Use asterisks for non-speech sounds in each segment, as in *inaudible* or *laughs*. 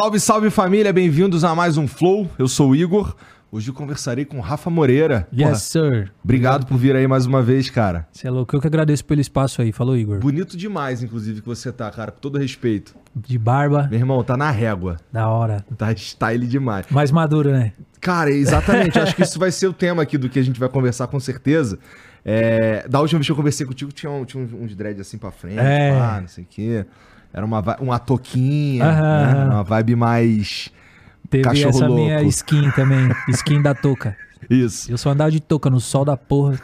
Salve, salve família, bem-vindos a mais um Flow. Eu sou o Igor. Hoje eu conversarei com o Rafa Moreira. Porra, Yes, sir. obrigado por vir aí mais uma vez, cara. Você é louco. Eu que agradeço pelo espaço aí. Falou, Igor. Bonito demais, inclusive, que você tá, cara, com todo respeito. De barba, Meu irmão, tá na régua. da hora. Tá style demais. Mais maduro, né? Cara, exatamente. acho que isso vai ser o tema aqui do que a gente vai conversar com certeza. É, da última vez que eu conversei contigo, tinha, um, tinha uns, uns dreads assim pra frente, É. pá, não sei o quê. Era uma, uma toquinha, né? uma vibe mais... Teve Cachorro essa louco. minha skin também. Skin da touca. *laughs* Isso. Eu só andava de touca no sol da porra.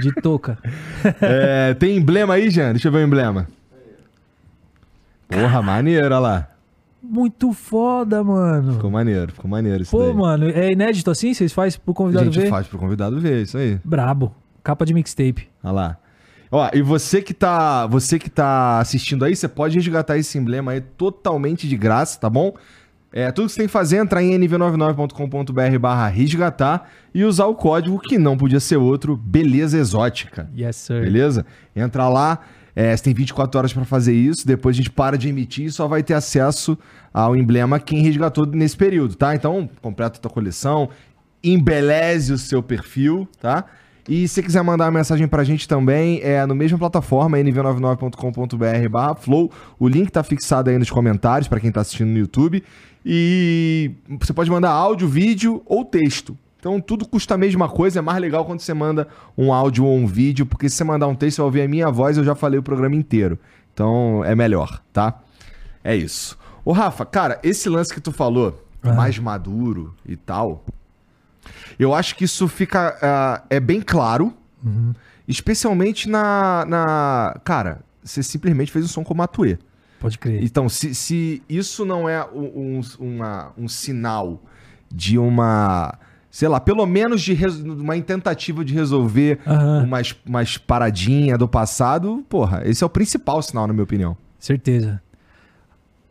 De touca. *laughs* É, tem emblema aí, Jean? Deixa eu ver o emblema. Porra, maneiro, olha lá. Muito foda, mano. Ficou maneiro, ficou maneiro isso Pô, daí. mano, é inédito assim? Vocês fazem pro A convidado gente ver? faz pro convidado ver, isso aí. Brabo. Capa de mixtape. Olha lá. Ó, e você que tá, você que tá assistindo aí, você pode resgatar esse emblema aí totalmente de graça, tá bom? É, tudo que você tem que fazer é entrar em nv99.com.br barra resgatar e usar o código que não podia ser outro, beleza exótica. Yes, sir. Beleza? Entra lá, é, você tem 24 horas pra fazer isso, depois a gente para de emitir e só vai ter acesso ao emblema quem resgatou nesse período, tá? Então, completa a tua coleção, embeleze o seu perfil, tá? E se você quiser mandar uma mensagem pra gente também, é no mesma plataforma, nv99.com.br barra flow. O link tá fixado aí nos comentários pra quem tá assistindo no YouTube. E você pode mandar áudio, vídeo ou texto. Então tudo custa a mesma coisa, é mais legal quando você manda um áudio ou um vídeo, porque se você mandar um texto, você vai ouvir a minha voz, eu já falei o programa inteiro. Então é melhor, tá? É isso. Ô Rafa, cara, esse lance que tu falou, Ah. mais maduro e tal, eu acho que isso fica. ah, é bem claro, Uhum. especialmente na, na. Cara, você simplesmente fez um som com o Matuê. Pode crer. Então, se, se isso não é um, um- uma- um sinal de uma. Sei lá, pelo menos de res- uma tentativa de resolver Aham. umas, umas paradinhas do passado, porra, esse é o principal sinal, na minha opinião. Certeza.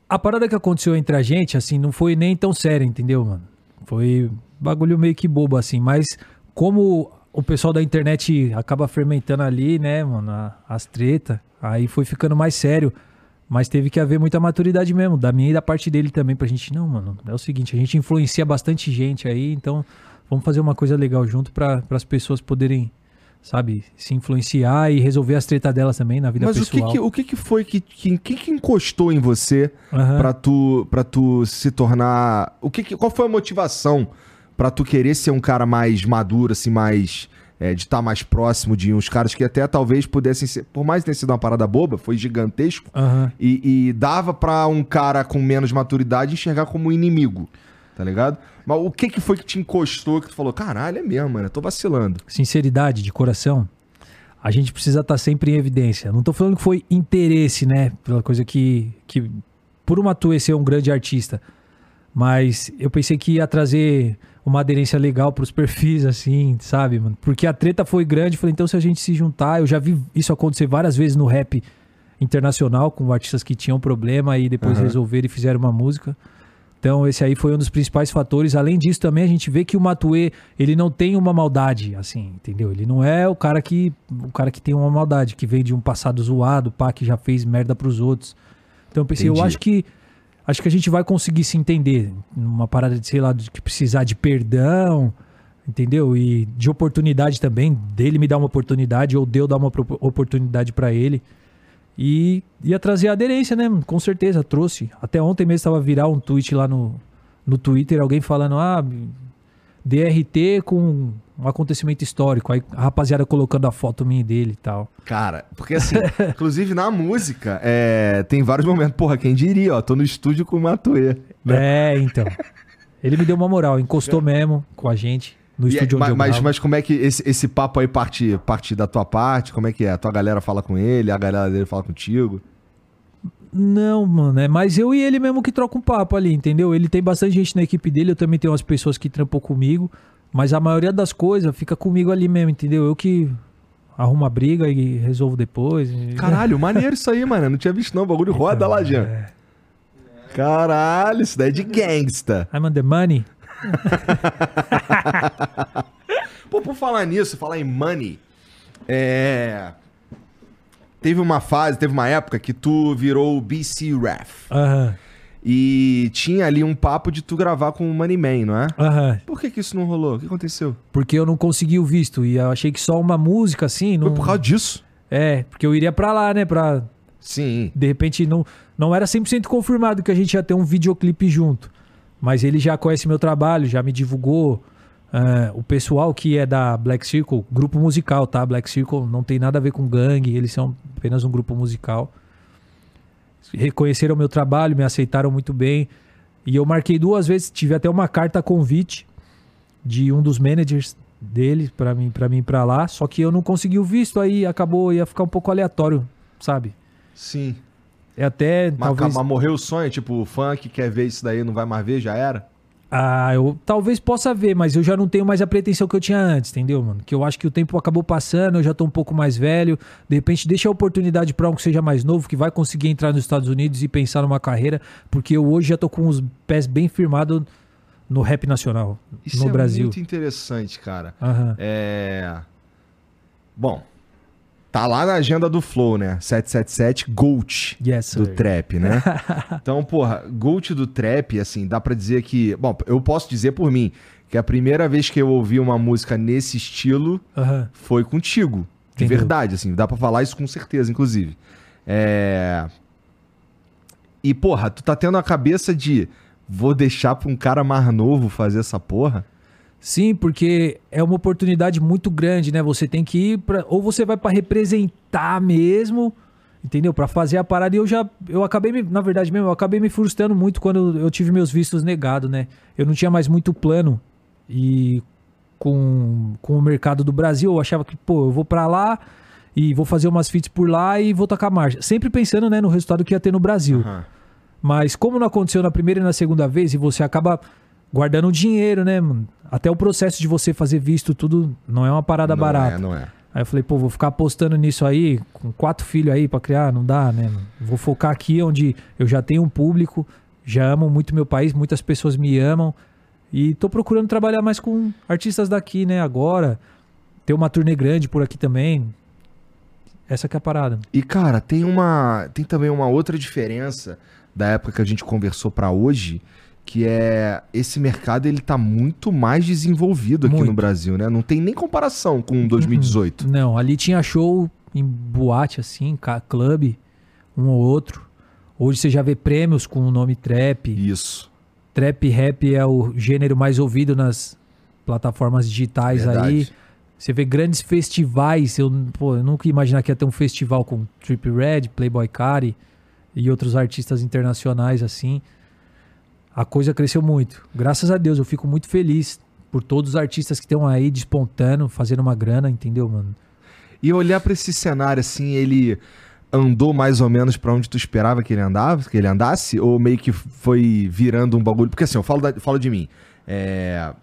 A parada que aconteceu entre a gente, assim, não foi nem tão séria, entendeu, mano? Foi bagulho meio que bobo, assim, mas como o pessoal da internet acaba fermentando ali, né, mano, as tretas, aí foi ficando mais sério. Mas teve que haver muita maturidade mesmo, da minha e da parte dele também, pra gente, não, mano, é o seguinte, a gente influencia bastante gente aí, então vamos fazer uma coisa legal junto para as pessoas poderem, sabe, se influenciar e resolver as tretas delas também na vida Mas o que, pessoal. que, o que que foi que, que, que encostou em você Aham. pra tu, pra tu se tornar. O que, que- qual foi a motivação pra tu querer ser um cara mais maduro, assim, mais. é, de estar mais próximo de uns caras que até talvez pudessem ser. Por mais que tenha sido uma parada boba, foi gigantesco. Aham. E, e dava pra um cara com menos maturidade enxergar como inimigo. Tá ligado? Mas o que que foi que te encostou que tu falou, caralho, é mesmo, mano, eu tô vacilando. sinceridade de coração, a gente precisa estar sempre em evidência. Não tô falando que foi interesse, né? Pela coisa que. que por uma Tue ser um grande artista. Mas eu pensei que ia trazer uma aderência legal pros perfis, assim, sabe, mano? Porque a treta foi grande. Falei, então se a gente se juntar, eu já vi isso acontecer várias vezes no rap internacional, com artistas que tinham problema e depois Aham. resolveram e fizeram uma música. Então, esse aí foi um dos principais fatores. Além disso, também a gente vê que o Matue, ele não tem uma maldade, assim, entendeu? Ele não é o cara que o cara que tem uma maldade, que vem de um passado zoado, pá, que já fez merda pros outros. Então, eu pensei, Entendi. eu acho que acho que a gente vai conseguir se entender numa parada de, sei lá, de que precisar de perdão, entendeu? E de oportunidade também, dele me dar uma oportunidade ou de eu dar uma oportunidade pra ele. E ia trazer aderência, né? Com certeza, trouxe. Até ontem mesmo estava viral um tweet lá no, no Twitter, alguém falando, ah, DRT com um acontecimento histórico. Aí a rapaziada colocando a foto minha dele e tal. Cara, porque assim, *laughs* inclusive na música, é, tem vários momentos. Porra, quem diria, ó, tô no estúdio com o Matuê. É, então. Ele me deu uma moral, encostou mesmo com a gente no é- estúdio onde mas, eu mas, gravo. mas como é que esse, esse papo aí parte, parte da tua parte? Como é que é? A tua galera fala com ele, a galera dele fala contigo? Não, mano, é mais eu e ele mesmo que troca um papo ali, entendeu? Ele tem bastante gente na equipe dele, eu também tenho umas pessoas que trampam comigo, mas a maioria das coisas fica comigo ali mesmo, entendeu? Eu que arrumo a briga e resolvo depois. e- *laughs* Caralho, maneiro isso aí, mano. Não tinha visto não. O bagulho roda lá, Jean. É. Caralho, isso daí é de gangsta. I'm on the money. *laughs* Pô, por falar nisso, falar em money, é... Teve uma fase, teve uma época que tu virou o BC Ref. Aham. E tinha ali um papo de tu gravar com o Moneyman, não é? Aham. Por que, que isso não rolou? O que aconteceu? Porque eu não consegui o visto. E eu achei que só uma música, assim. Não... Foi por causa disso? É, porque eu iria pra lá, né? Pra. Sim. De repente, não, não era 100% confirmado que a gente ia ter um videoclipe junto. Mas ele já conhece meu trabalho, já me divulgou. Ah, o pessoal que é da Black Circle, grupo musical, tá? Black Circle não tem nada a ver com gangue, eles são apenas um grupo musical. Reconheceram meu trabalho, me aceitaram muito bem. E eu marquei duas vezes, tive até uma carta convite de um dos managers dele para mim para mim para lá, só que eu não consegui o visto, aí acabou ia ficar um pouco aleatório, sabe? Sim. É até Mas, talvez mas morreu o sonho? Tipo, o fã que quer ver isso daí não vai mais ver, já era? Ah, eu talvez possa ver, mas eu já não tenho mais a pretensão que eu tinha antes, entendeu, mano? Que eu acho que o tempo acabou passando, eu já tô um pouco mais velho. De repente, deixa a oportunidade pra um que seja mais novo, que vai conseguir entrar nos Estados Unidos e pensar numa carreira, porque eu hoje já tô com os pés bem firmados no rap nacional, Isso no é Brasil. muito interessante, cara. Aham. É. Bom, tá lá na agenda do Flow, né? 777 Gold Yes, do trap, né? *laughs* então, porra, Gold do trap, assim, dá pra dizer que. Bom, eu posso dizer por mim que a primeira vez que eu ouvi uma música nesse estilo foi contigo. De Entendeu? verdade, assim, dá pra falar isso com certeza, inclusive. É. E, porra, tu tá tendo a cabeça de vou deixar pra um cara mais novo fazer essa porra? Sim, porque é uma oportunidade muito grande, né? Você tem que ir pra. Ou você vai pra representar mesmo, entendeu? Pra fazer a parada. E eu já. Eu acabei me. Na verdade mesmo, eu acabei me frustrando muito quando eu tive meus vistos negados, né? Eu não tinha mais muito plano. E com, com o mercado do Brasil, eu achava que, pô, eu vou pra lá e vou fazer umas feats por lá e vou tocar marcha. Sempre pensando, né, no resultado que ia ter no Brasil. Aham. Mas como não aconteceu na primeira e na segunda vez, e você acaba guardando dinheiro, né, mano? Até o processo de você fazer visto, tudo não é uma parada não barata. É, não é. Aí eu falei, pô, vou ficar apostando nisso aí, com quatro filhos aí pra criar, não dá, né? mano? Vou focar aqui onde eu já tenho um público, já amo muito meu país, muitas pessoas me amam. E tô procurando trabalhar mais com artistas daqui, né, agora. Ter uma turnê grande por aqui também. Essa que é a parada. E, cara, tem uma. Tem também uma outra diferença da época que a gente conversou pra hoje, que é esse mercado ele tá muito mais desenvolvido aqui Muito. no Brasil, né? Não tem nem comparação com 2018. Não, ali tinha show em boate, assim, clube, um ou outro. Hoje você já vê prêmios com o nome trap. Isso. Trap rap é o gênero mais ouvido nas plataformas digitais Verdade. aí. Você vê grandes festivais. Eu, pô, eu nunca ia imaginar que ia ter um festival com Trip Red, Playboy Cardi e outros artistas internacionais assim. A coisa cresceu muito. Graças a Deus, eu fico muito feliz por todos os artistas que estão aí despontando, fazendo uma grana, entendeu, mano? E olhar pra esse cenário assim, ele andou mais ou menos pra onde tu esperava que ele andava, que ele andasse, ou meio que foi virando um bagulho? Porque assim, eu falo, da- falo de mim. É,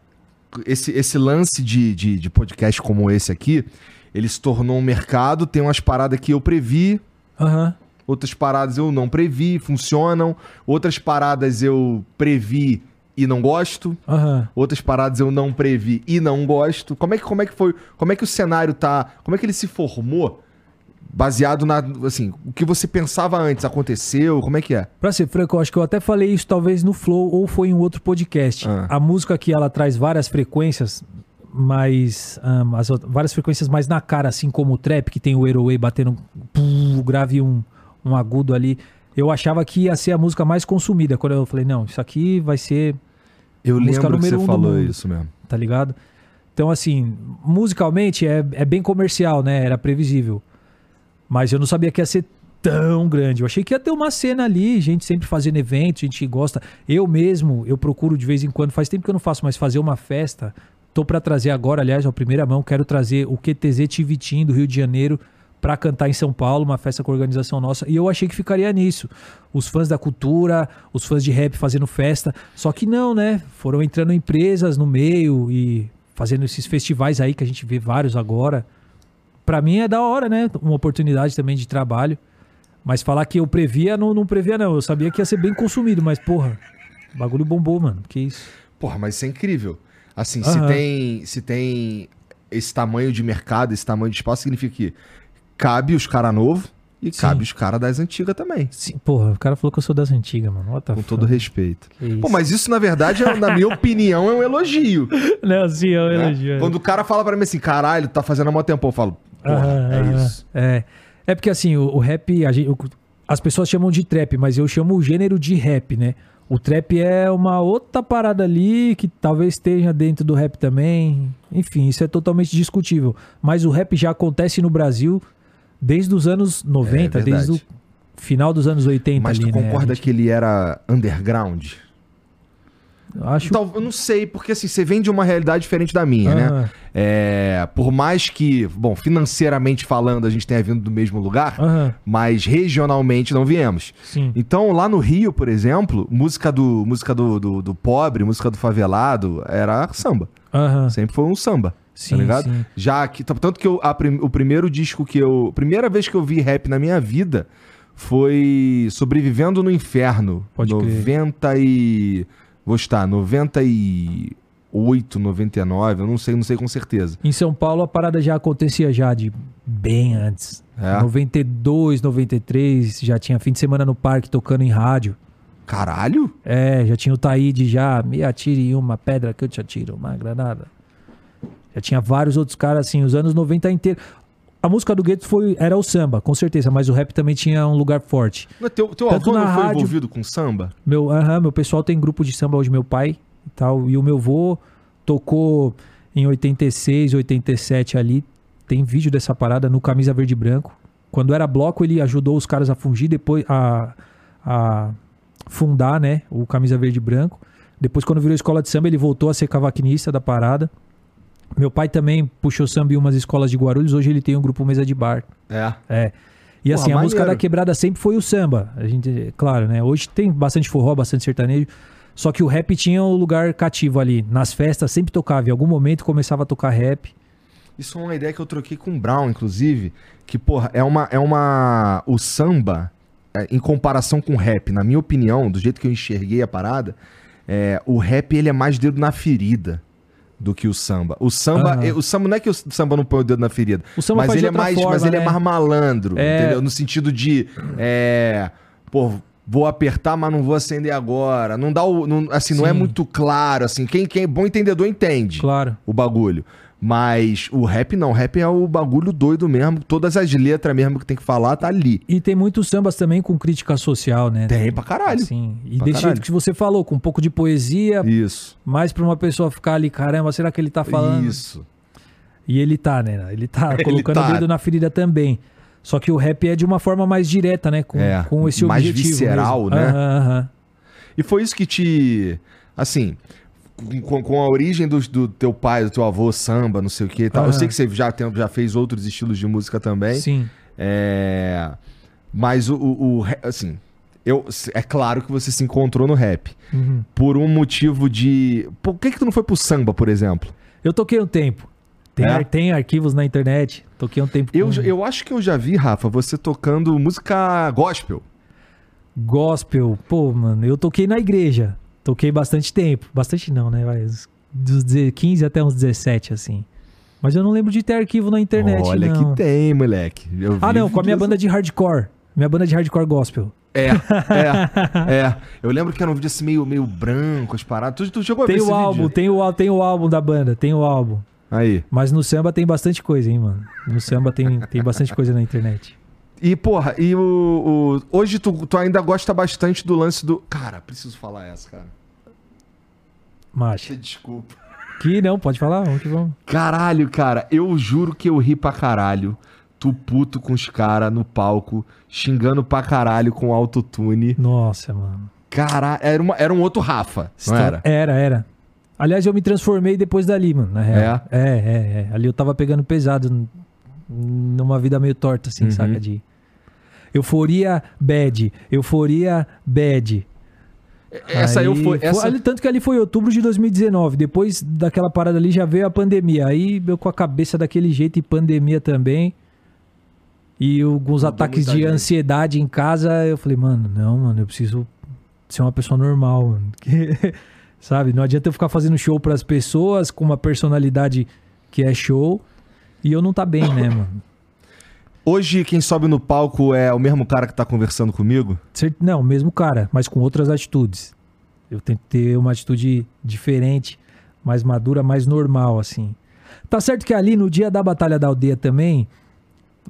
esse, esse lance de, de, de podcast como esse aqui, ele se tornou um mercado, tem umas paradas que eu previ, Aham. Outras paradas eu não previ, funcionam, outras paradas eu previ e não gosto, Aham. outras paradas eu não previ e não gosto. Como é que, como é que foi? Como é que o cenário tá? Como é que ele se formou? Baseado na, assim, o que você pensava antes aconteceu? Como é que é? Pra ser franco, eu acho que eu até falei isso talvez no Flow ou foi em um outro podcast. Ah. A música aqui, ela traz várias frequências, mas ahn, as várias frequências mais na cara, assim como o trap, que tem o Airway batendo um grave um, um agudo ali. Eu achava que ia ser a música mais consumida. Quando eu falei, não, isso aqui vai ser, Eu Música lembro que número você um falou mundo. isso mesmo. tá ligado? Então, assim, musicalmente é, é bem comercial, né? Era previsível. Mas eu não sabia que ia ser tão grande. Eu achei que ia ter uma cena ali, gente sempre fazendo evento, gente que gosta. Eu mesmo, eu procuro de vez em quando, faz tempo que eu não faço, mas fazer uma festa. Tô pra trazer agora, aliás, a primeira mão, quero trazer o QTZ Tivitim do Rio de Janeiro pra cantar em São Paulo, uma festa com organização nossa. E eu achei que ficaria nisso. Os fãs da cultura, os fãs de rap fazendo festa. Só que não, né? Foram entrando empresas no meio e fazendo esses festivais aí que a gente vê vários agora. Pra mim é da hora, né? Uma oportunidade também de trabalho. Mas falar que eu previa, não, não previa, não. Eu sabia que ia ser bem consumido, mas, porra, o bagulho bombou, mano. Que isso. Porra, mas isso é incrível. Assim, se Aham. tem, se tem esse tamanho de mercado, esse tamanho de espaço, significa que cabe os cara novo, E Sim. cabe os caras das antigas também. Sim, porra, o cara falou que eu sou das antigas, mano. What Com todo respeito. Pô, mas isso, na verdade, é- na minha opinião, é um elogio. *laughs* Não, sim, eu né? elogio. Quando o cara fala pra mim assim, caralho, tá fazendo há mó tempo, eu falo, porra, Aham, é isso. É. É porque assim, o, o rap, gente- o- as pessoas chamam de trap, mas eu chamo o gênero de rap, né? O trap é uma outra parada ali que talvez esteja dentro do rap também. Enfim, isso é totalmente discutível. Mas o rap já acontece no Brasil desde os anos 90, É desde o final dos anos 80 Mas ali, tu né? concorda gente- que ele era underground? Acho Então, eu não sei, porque assim, você vem de uma realidade diferente da minha, né? Aham. É, por mais que, bom, financeiramente falando, a gente tenha vindo do mesmo lugar, Aham, mas regionalmente não viemos. sim. Então, lá no Rio, por exemplo, música do música do, do, do pobre, música do favelado, era samba. Aham. Sempre foi um samba. Sim, tá ligado? sim. Já que. Tanto que eu, a o primeiro disco que eu. Primeira vez que eu vi rap na minha vida foi Sobrevivendo no Inferno. Pode crer. 90 e. Vou estar, 98, 99, eu não sei, não sei com certeza. Em São Paulo a parada já acontecia já de bem antes. É. 92, 93, já tinha fim de semana no parque tocando em rádio. Caralho? É, já tinha o Taíde já, me atire uma pedra que eu te atiro, uma granada. Já tinha vários outros caras assim, os anos 90 inteiro. A música do Gueto foi era o samba, com certeza, mas o rap também tinha um lugar forte. Não, Teu, teu Tanto avô não na foi rádio- envolvido com samba? Meu, aham, meu pessoal tem grupo de samba hoje, meu pai e tal. E o meu vô tocou em 86, 87 ali. Tem vídeo dessa parada no Camisa Verde e Branco. Quando era bloco, ele ajudou os caras a fugir, depois a, a fundar, né? O Camisa Verde e Branco. Depois, quando virou escola de samba, ele voltou a ser cavaquinista da parada. Meu pai também puxou samba em umas escolas de Guarulhos. Hoje ele tem um grupo Mesa de Bar. É. É. E Porra, assim, a música maneiro. da quebrada sempre foi o samba. A gente, claro, né? Hoje tem bastante forró, bastante sertanejo. Só que o rap tinha um lugar cativo ali. Nas festas sempre tocava. Em algum momento começava a tocar rap. Isso é uma ideia que eu troquei com o Brown, inclusive. Que, porra, é uma. É uma o samba, é, em comparação com o rap, na minha opinião, do jeito que eu enxerguei a parada, é, o rap ele é mais dedo na ferida do que o samba. O samba, é- o samba não é que o samba não põe o dedo na ferida, O samba mas ele é mais, forma, mas ele é né? mais malandro, É. entendeu? No sentido de, é, pô, vou apertar, mas não vou acender agora. Não dá o, não- assim, não é Sim. muito claro, assim. Quem, quem é bom entendedor entende Claro. o bagulho. Mas o rap não, o rap é o bagulho doido mesmo. Todas as letras mesmo que tem que falar tá ali. E tem muitos sambas também com crítica social, né? Tem pra caralho. Sim. E Pra desse jeito que você falou, com um pouco de poesia, Isso. mais pra uma pessoa ficar ali, caramba, será que ele tá falando? Isso. E ele tá, né? Ele tá *laughs* Ele colocando tá. o dedo na ferida também. Só que o rap é de uma forma mais direta, né? Com, É, com esse mais objetivo. visceral, mesmo. né? Aham, aham. E foi isso que te. Assim. Com, com a origem do, do teu pai, do teu avô, samba, não sei o que e tal. Eu sei que você já, tem, já fez outros estilos de música também. Sim. É, mas o, o, o Assim. Eu, é claro que você se encontrou no rap. Uhum. Por um motivo de. Por que, que tu não foi pro samba, por exemplo? Eu toquei um tempo. Tem, É? ar- tem arquivos na internet. Toquei um tempo Eu, com eu acho que eu já vi, Rafa, você tocando música gospel. gospel. Pô, mano, eu toquei na igreja. Toquei bastante tempo. Bastante não, né? Vai, dos deze- 15 até uns 17, assim. Mas eu não lembro de ter arquivo na internet, Olha não. que tem, moleque. Eu Ah, não, com a minha banda de hardcore. Minha banda de hardcore gospel. É, é, *laughs* é. Eu lembro que era um vídeo assim meio, meio branco, as paradas. Tu, tu chegou a ver Tem esse o álbum, tem o, tem o álbum da banda, tem o álbum. Aí. Mas no samba tem bastante coisa, hein, mano. No samba tem, tem bastante coisa na internet. E, porra, e o. o- hoje tu, tu ainda gosta bastante do lance do. Cara, preciso falar essa, cara. Macha. Desculpa. Que não, pode falar, vamos que vamos. Caralho, cara, eu juro que eu ri pra caralho. Tu puto com os caras no palco, xingando pra caralho com autotune. Nossa, mano. Caralho, era, uma- era um outro Rafa, não era? Era, era. Aliás, eu me transformei depois dali, mano, na real. É, é, é. Ali eu tava pegando pesado numa vida meio torta, assim, Uhum. saca? De euforia bad, euforia bad. Essa Aí eu foi. Essa... ali- tanto que ali foi outubro de 2019. Depois daquela parada ali já veio a pandemia. Aí eu com a cabeça daquele jeito e pandemia também. E alguns ataques de gente. ansiedade em casa. Eu falei, mano, não, mano, eu preciso ser uma pessoa normal, mano. *laughs* Que- Sabe? Não adianta eu ficar fazendo show pras pessoas com uma personalidade que é show e eu não tá bem, né, mano? Hoje, quem sobe no palco é o mesmo cara que tá conversando comigo? Não, mesmo cara, mas com outras atitudes. Eu tento ter uma atitude diferente, mais madura, mais normal, assim. Tá certo que ali no dia da Batalha da Aldeia também,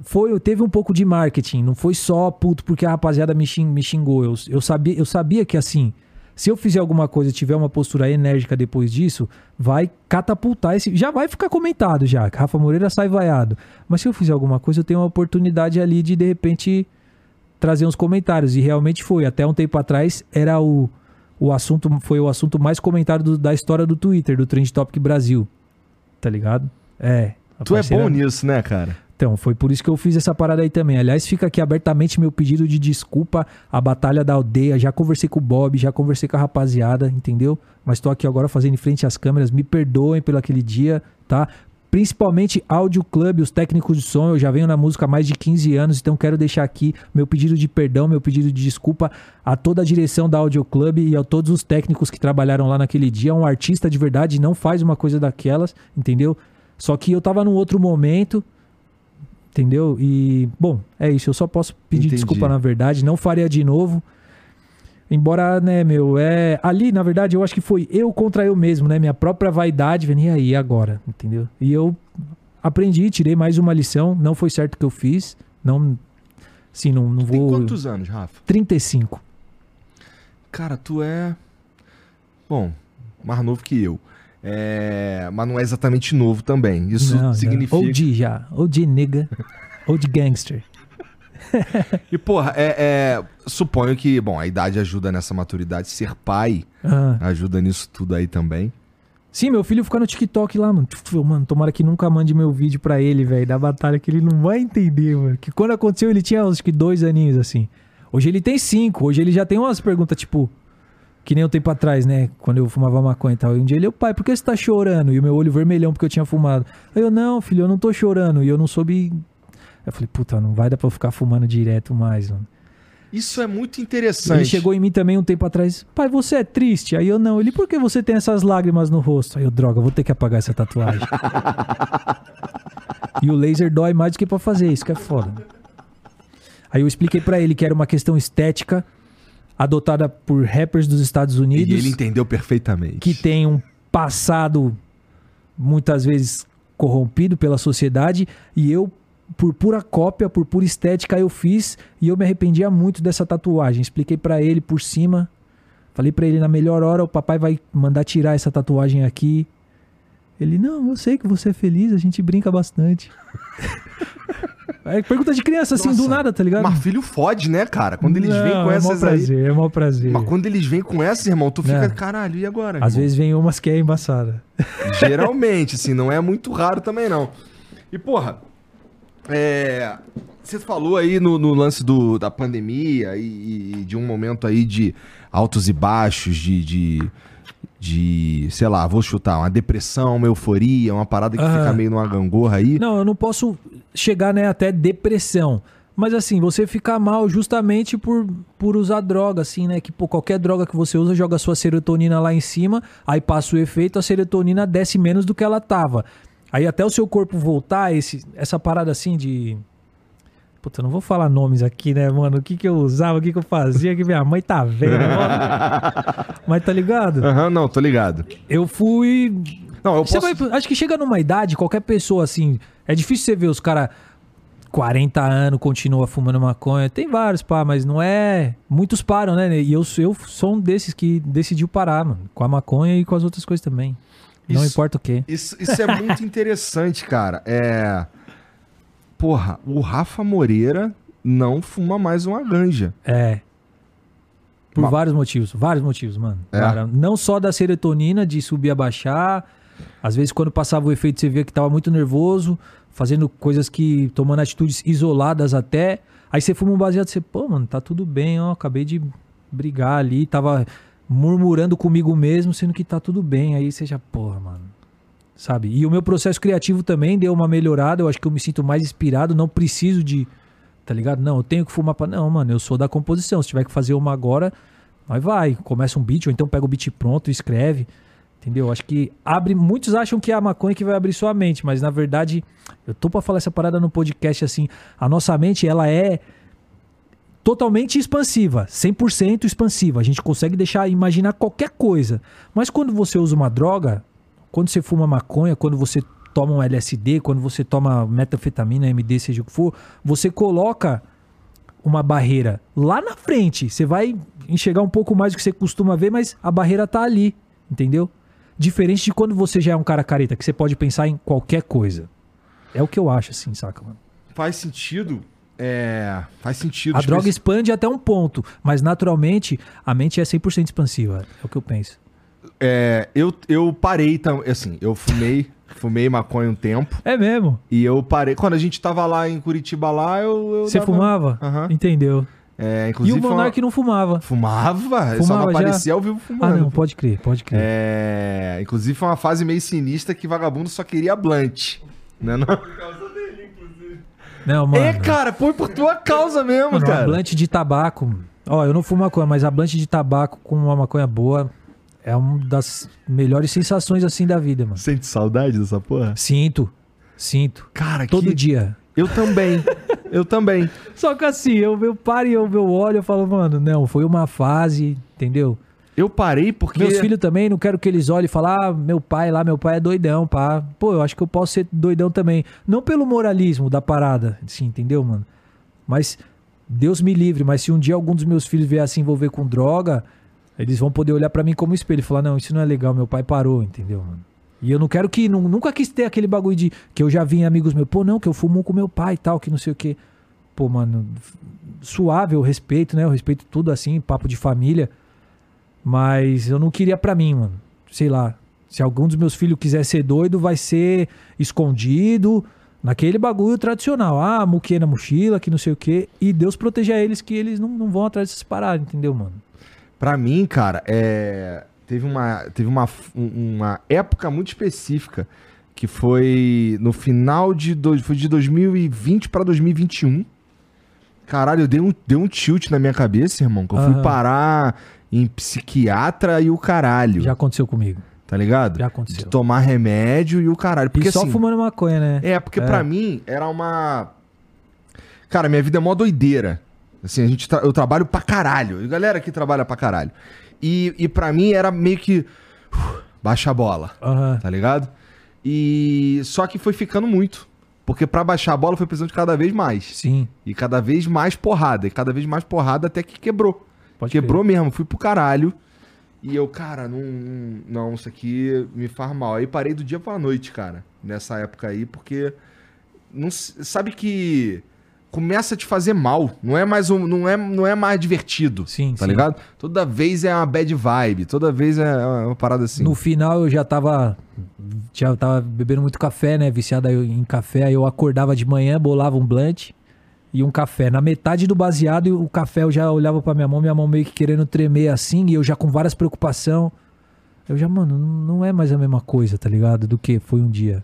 foi, teve um pouco de marketing. Não foi só puto porque a rapaziada me xingou. Eu, eu, sabia, eu sabia que assim, se eu fizer alguma coisa e tiver uma postura enérgica depois disso, vai catapultar esse. Já vai ficar comentado já, Rafa Moreira sai vaiado. Mas se eu fizer alguma coisa, eu tenho uma oportunidade ali de de repente trazer uns comentários. E realmente foi. Até um tempo atrás era o, o assunto, foi o assunto mais comentado do- da história do Twitter, do Trend Topic Brasil. Tá ligado? É. Tu é bom nisso, né, cara? Então, foi por isso que eu fiz essa parada aí também. Aliás, fica aqui abertamente meu pedido de desculpa à Batalha da Aldeia. Já conversei com o Bob, já conversei com a rapaziada, entendeu? Mas tô aqui agora fazendo em frente às câmeras. Me perdoem pelo aquele dia, tá? Principalmente Áudio Club, os técnicos de som. Eu já venho na música há mais de 15 anos, então quero deixar aqui meu pedido de perdão, meu pedido de desculpa a toda a direção da Audio Club e a todos os técnicos que trabalharam lá naquele dia. Um artista de verdade não faz uma coisa daquelas, entendeu? Só que eu tava num outro momento, Entendeu? E, bom, é isso. Eu só posso pedir Entendi. desculpa, na verdade. Não faria de novo. Embora, né, meu, é. Ali, na verdade, eu acho que foi eu contra eu mesmo, né? Minha própria vaidade. vendo, E aí, agora? Entendeu? E eu aprendi, tirei mais uma lição. Não foi certo o que eu fiz. Não. Sim, não, não Tem vou. quantos anos, Rafa? 35. Cara, tu é. Bom, mais novo que eu. É... Mas não é exatamente novo também. Isso Não, significa. OG já. OG nigga. OG gangster. E, porra, é, é, Suponho que, bom, a idade ajuda nessa maturidade. Ser pai Ah. ajuda nisso tudo aí também. Sim, meu filho fica no TikTok lá, mano. Mano, tomara que nunca mande meu vídeo pra ele, velho, da batalha, que ele não vai entender, mano. Que quando aconteceu, ele tinha acho que dois aninhos, assim. Hoje ele tem cinco. Hoje ele já tem umas perguntas, tipo. Que nem um tempo atrás, né? Quando eu fumava maconha e tal. E um dia ele, pai, por que você tá chorando? E o meu olho vermelhão porque eu tinha fumado. Aí eu, não, filho, eu não tô chorando. E eu não soube. Eu falei, puta, não vai dar pra eu ficar fumando direto mais, mano. Isso é muito interessante. Ele chegou em mim também um tempo atrás. Pai, você é triste? Aí eu não. Ele, por que você tem essas lágrimas no rosto? Aí eu, droga, vou ter que apagar essa tatuagem. *laughs* e o laser dói mais do que pra fazer, isso que é foda. Aí eu expliquei pra ele que era uma questão estética adotada por rappers dos Estados E Unidos ele entendeu perfeitamente. que tem um passado muitas vezes corrompido pela sociedade e eu por pura cópia, por pura estética eu fiz e eu me arrependia muito dessa tatuagem. Expliquei pra ele por cima. Falei pra ele na melhor hora o papai vai mandar tirar essa tatuagem aqui. Ele: "Não, eu sei que você é feliz, a gente brinca bastante". *laughs* É pergunta de criança assim do Nossa, nada, tá ligado? Mas filho fode, né, cara? Quando eles vêm Não, com é essas aí. prazer, é mó prazer. Mas quando eles vêm com essas, irmão, tu fica, Não. caralho, e agora? Às irmão? vezes vem umas que é embaçada. *laughs* Geralmente, assim, não é muito raro também, não. E, porra, é, você falou aí no, no lance do, da pandemia e, e de um momento aí de altos e baixos, de, de, de, sei lá, vou chutar, uma depressão, uma euforia, uma parada que fica meio numa gangorra aí. Não, eu não posso chegar né, até depressão. Mas assim, você fica mal justamente por, por usar droga, assim, né? Que pô, qualquer droga que você usa joga sua serotonina lá em cima, aí passa o efeito, a serotonina desce menos do que ela tava. Aí até o seu corpo voltar, esse, essa parada assim de. Puta, eu não vou falar nomes aqui, né, mano? O que que eu usava, o que que eu fazia, que minha mãe tá vendo. *laughs* Mas tá ligado? Aham, não, tô ligado. Eu fui Não, eu posso... vai- acho que chega numa idade, qualquer pessoa assim. É difícil você ver os caras 40 anos continua fumando maconha. Tem vários, pá, mas não é. Muitos param, né? E eu, eu sou um desses que decidiu parar, mano. Com a maconha e com as outras coisas também. Não Isso- importa o quê. Isso, isso é muito *laughs* interessante, cara. É. Porra, o Rafa Moreira não fuma mais uma ganja. É. Por Ma- vários motivos, vários motivos, mano. É? Cara, não só da serotonina, de subir e baixar. Às vezes, quando passava o efeito, você via que tava muito nervoso, fazendo coisas que. tomando atitudes isoladas até. Aí você fuma um baseado, você, pô, mano, tá tudo bem, ó. Acabei de brigar ali, tava murmurando comigo mesmo, sendo que tá tudo bem. Aí você já, porra, mano. Sabe? E o meu processo criativo também deu uma melhorada. Eu acho que eu me sinto mais inspirado, não preciso de. Tá ligado? Não, eu tenho que fumar pra. Não, mano, eu sou da composição. Se tiver que fazer uma agora, nós vai. Começa um beat, ou então pega o beat pronto e escreve. Entendeu? Acho que abre. Muitos acham que é a maconha que vai abrir sua mente, mas na verdade, eu tô pra falar essa parada no podcast assim. A nossa mente, ela é totalmente expansiva, 100% expansiva. A gente consegue deixar imaginar qualquer coisa. Mas quando você usa uma droga, quando você fuma maconha, quando você toma um LSD, quando você toma metanfetamina, MD, seja o que for, você coloca uma barreira lá na frente. Você vai enxergar um pouco mais do que você costuma ver, mas a barreira tá ali, entendeu? Diferente de quando você já é um cara careta, que você pode pensar em qualquer coisa. É o que eu acho, assim, saca, mano? Faz sentido. É. Faz sentido. A droga expande até um ponto, mas naturalmente a mente é 100% expansiva. É o que eu penso. É, eu, eu parei, assim, eu fumei, *laughs* fumei maconha um tempo. É mesmo? E eu parei. Quando a gente tava lá em Curitiba, lá, eu. Você fumava? Aham. Entendeu. É, E inclusive. o uma- Monark não fumava. Fumava? Eu só Fumava não já? aparecia ao vivo fumando. Ah, não, pode crer, pode crer. É, inclusive foi uma fase meio sinistra que vagabundo só queria blunt. Né, não? Não, mano. É, cara, foi por tua causa mesmo, Mano, a cara. blunt de tabaco. Ó, eu não fumo maconha, mas a blunt de tabaco com uma maconha boa é uma das melhores sensações assim da vida, mano. Sente saudade dessa porra? Sinto. Sinto. Cara, Todo que... dia. Eu também. Eu também. Só que assim, eu, eu paro e eu, eu olho e eu falo, mano, não, foi uma fase, entendeu? Eu parei porque. Meus filhos também, não quero que eles olhem e falem, ah, meu pai lá, meu pai é doidão, pá. Pô, eu acho que eu posso ser doidão também. Não pelo moralismo da parada, assim, entendeu, mano? Mas Deus me livre, mas se um dia algum dos meus filhos vier a se envolver com droga, eles vão poder olhar pra mim como espelho e falar, não, isso não é legal, meu pai parou, entendeu, mano? E eu não quero que, nu- nunca quis ter aquele bagulho de, que eu já vi em amigos meus, pô, não, que eu fumo com meu pai e tal, que não sei o quê. Pô, mano, suave, eu respeito, né? Eu respeito tudo assim, papo de família. Mas eu não queria pra mim, mano. Sei lá. Se algum dos meus filhos quiser ser doido, vai ser escondido naquele bagulho tradicional. Ah, muquê na mochila, que não sei o quê. E Deus proteja eles que eles não, não vão atrás dessas paradas, entendeu, mano? Pra mim, cara, é... teve, uma, teve uma, um- uma época muito específica que foi no final de, dois, foi de 2020 pra 2021. Caralho, eu dei um, dei um tilt na minha cabeça, irmão, que eu fui parar em psiquiatra e o caralho, Já aconteceu comigo. tá ligado? Já De aconteceu. tomar remédio e o caralho. Porque e só assim, fumando maconha, né? É, porque É. pra mim era uma. Cara, minha vida é mó doideira. Assim, a gente tra- eu trabalho pra caralho. E galera aqui trabalha pra caralho. E, e pra mim era meio que. uf, baixa a bola, Aham. tá ligado? E. Só que foi ficando muito. Porque pra baixar a bola foi precisando de cada vez mais. Sim. E cada vez mais porrada. E cada vez mais porrada até que quebrou. Pode quebrou mesmo. Fui pro caralho. E eu, cara, não, não, isso aqui me faz mal. Aí parei do dia pra noite, cara, nessa época aí, porque não sabe que começa a te fazer mal, não é mais um, não é, não é mais divertido, Sim, tá sim. ligado? Toda vez é uma bad vibe, toda vez é uma parada assim. No final eu já tava. Já tava bebendo muito café, né? Viciado em café. Aí eu acordava de manhã, bolava um blunt e um café. Na metade do baseado, o café eu já olhava pra minha mão, minha mão meio que querendo tremer assim, e eu já com várias preocupação. Eu já, mano, não é mais a mesma coisa, tá ligado? Do que foi um dia.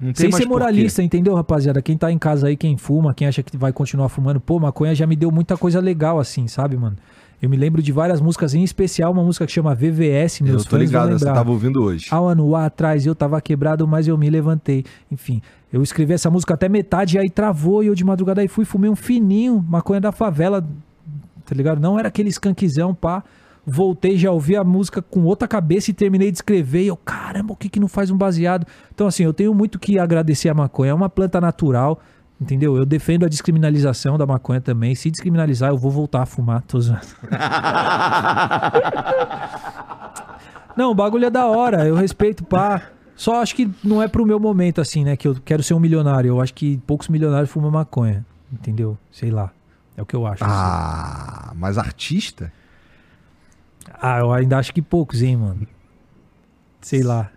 Não Sem ser moralista, entendeu, rapaziada? Quem tá em casa aí, quem fuma, quem acha que vai continuar fumando, pô, maconha já me deu muita coisa legal, assim, sabe, mano? Eu me lembro de várias músicas, em especial uma música que chama VVS, meus Eu tô fãs ligado, você tava ouvindo hoje. Há um ano atrás eu tava quebrado, mas eu me levantei. Enfim, eu escrevi essa música até metade, aí travou e eu de madrugada aí fui, fumei um fininho, maconha da favela, tá ligado? Não era aquele skunkzão, pá. Voltei, já ouvi a música com outra cabeça e terminei de escrever. E eu, caramba, o que que não faz um baseado? Então, assim, eu tenho muito que agradecer a maconha. É uma planta natural, entendeu? Eu defendo a descriminalização da maconha também. Se descriminalizar, eu vou voltar a fumar. Tô. *laughs* Não, o bagulho é da hora, eu respeito, pá. Só acho que não é pro meu momento, assim, né? Que eu quero ser um milionário. Eu acho que poucos milionários fumam maconha. Entendeu? Sei lá. É o que eu acho. assim. Ah, mas artista? Ah, eu ainda acho que poucos, hein, mano. Sei lá.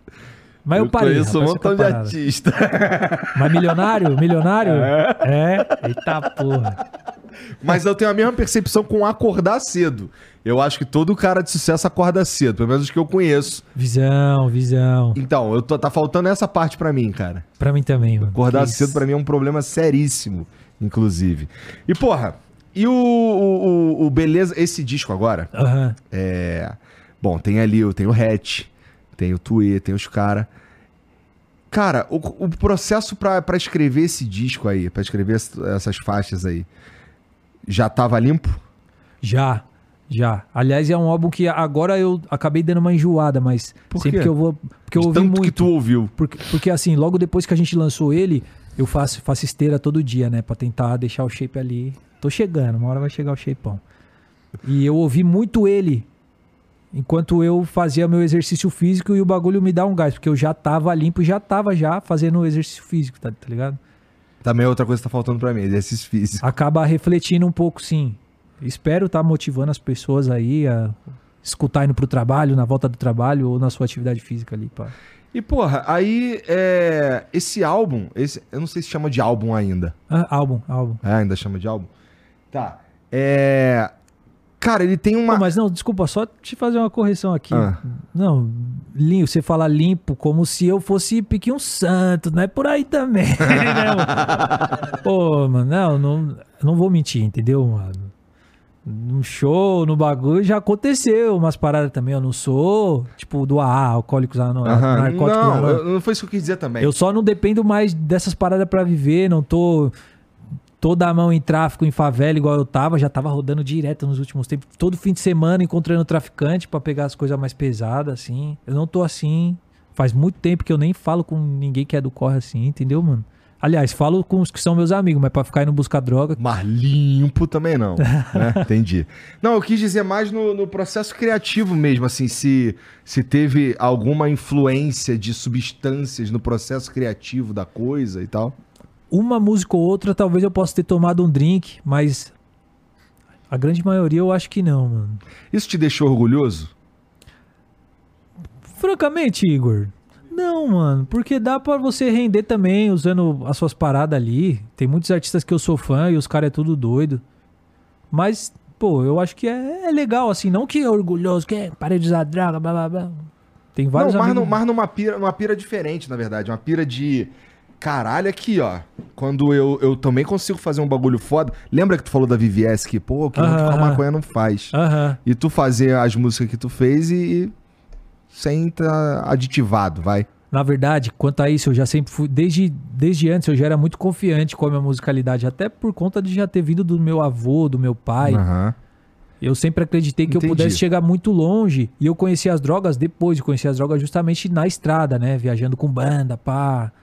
Mas eu, parei. conheço um rapaz, montão essa de artista. Mas milionário? Milionário? É? Eita porra. Mas eu tenho a mesma percepção com acordar cedo. Eu acho que todo cara de sucesso acorda cedo, pelo menos os que eu conheço. Visão, visão. Então, eu tô- tá faltando essa parte pra mim, cara. Pra mim também, mano. Acordar Que cedo pra mim é um problema seríssimo, inclusive. E, porra, e o, o, o- Beleza, esse disco agora, Aham. é... Bom, tem ali, tem o Hatch, tem o Tuê, tem os caras. Cara, o, o processo pra, pra escrever esse disco aí, pra escrever ess- essas faixas aí, já tava limpo? Já, já. Aliás, é um álbum que agora eu acabei dando uma enjoada, mas Por sempre quê? que eu vou. Porque eu ouvi tanto muito. que tu ouviu. Porque, porque assim, logo depois que a gente lançou ele, eu faço, faço esteira todo dia, né? Pra tentar deixar o shape ali. Tô chegando, uma hora vai chegar o shapeão. E eu ouvi muito ele enquanto eu fazia meu exercício físico e o bagulho me dá um gás, porque eu já tava limpo e já tava já fazendo exercício físico, tá, tá ligado? Também é outra coisa que tá faltando pra mim, exercício físico. Acaba refletindo um pouco, sim. Espero estar motivando as pessoas aí a escutar indo pro trabalho, na volta do trabalho ou na sua atividade física ali, pá. E, porra, aí, é, esse álbum, esse, eu não sei se chama de álbum ainda. Ah, álbum, álbum. É, ainda chama de álbum? Tá. É. Cara, ele tem uma. Pô, mas não, desculpa, só te fazer uma correção aqui. Ah. Não, limpo, você fala limpo como se eu fosse Piquinho Santo, não é por aí também. *laughs* né, mano? *laughs* Pô, mano, não, não, não vou mentir, entendeu, mano? No show, no bagulho, já aconteceu umas paradas também. Eu não sou, tipo, do AA, alcoólicos anônimos, narcóticos Não, não foi isso que eu quis dizer também. Eu só não dependo mais dessas paradas pra viver, não tô toda a mão em tráfico em favela igual eu tava, já tava rodando direto nos últimos tempos, todo fim de semana encontrando traficante pra pegar as coisas mais pesadas assim. Eu não tô assim. Faz muito tempo que eu nem falo com ninguém que é do corre assim, entendeu, mano? Aliás, falo com os que são meus amigos, mas pra ficar indo buscar droga, Mas limpo também não, *laughs* né? Entendi. Não, eu quis dizer mais no, no processo criativo mesmo, assim, se, se teve alguma influência de substâncias no processo criativo da coisa e tal. Uma música ou outra talvez eu possa ter tomado um drink, mas a grande maioria eu acho que não, mano. Isso te deixou orgulhoso? Francamente, Igor, não, mano, porque dá pra você render também usando as suas paradas ali. Tem muitos artistas que eu sou fã e os caras é tudo doido. Mas, pô, eu acho que é, é legal, assim, não que é orgulhoso, que é parei de usar droga, blá blá blá. Tem vários não, mas, amigos... mas numa, pira, numa pira diferente, na verdade. Uma pira de. Caralho, aqui, ó. Quando eu, eu também consigo fazer um bagulho foda. Lembra que tu falou da VVS que, pô, que Aham, a aham. maconha não faz. Aham. E tu fazer as músicas que tu fez e. e sem tá aditivado, vai. Na verdade, quanto a isso, eu já sempre fui. Desde, desde antes, eu já era muito confiante com a minha musicalidade. Até por conta de já ter vindo do meu avô, do meu pai. Aham. Eu sempre acreditei que Entendi. eu pudesse chegar muito longe. E eu conheci as drogas depois de conhecer as drogas justamente na estrada, né? Viajando com banda, pá.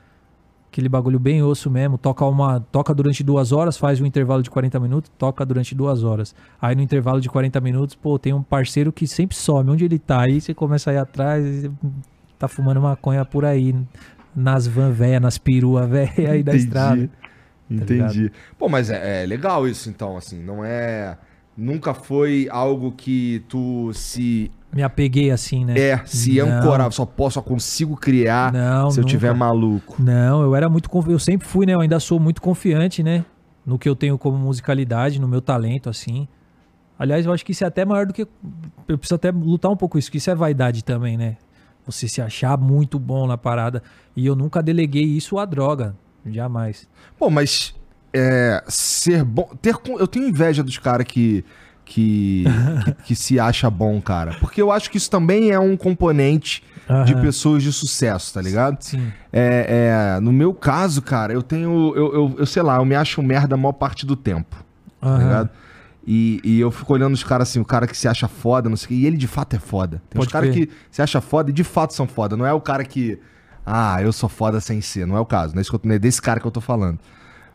Aquele bagulho bem osso mesmo. Toca uma. Toca durante duas horas, faz um intervalo de 40 minutos, toca durante duas horas. Aí no intervalo de 40 minutos, pô, tem um parceiro que sempre some. Onde ele tá? Aí você começa a ir atrás, e tá fumando maconha por aí. Nas van véia, nas perua véia aí da estrada. Tá Entendi. Pô, mas é, é legal isso, então, assim. Não é. Nunca foi algo que tu se. Me apeguei assim, né? É, se Não. ancorava. Só posso, só consigo criar Não, se eu nunca. tiver maluco. Não, eu era muito eu sempre fui, né? Eu ainda sou muito confiante, né? No que eu tenho como musicalidade, no meu talento, assim. Aliás, eu acho que isso é até maior do que. Eu preciso até lutar um pouco isso, que isso é vaidade também, né? Você se achar muito bom na parada. E eu nunca deleguei isso à droga. Jamais. Pô, mas é, ser bom. Ter, eu tenho inveja dos caras que, que, que, que se acha bom, cara. Porque eu acho que isso também é um componente de Aham. pessoas de sucesso, tá ligado? Sim. É, é, no meu caso, cara, eu tenho. Eu, eu, eu sei lá, eu me acho merda a maior parte do tempo. Tá Aham. ligado? E, e eu fico olhando os caras assim, o cara que se acha foda, não sei o quê, e ele de fato é foda. Tem Pode caras crer. que se acha foda e de fato são foda. Não é o cara que. Ah, eu sou foda sem ser. Não é o caso. Não é, isso que eu- não é desse cara que eu tô falando.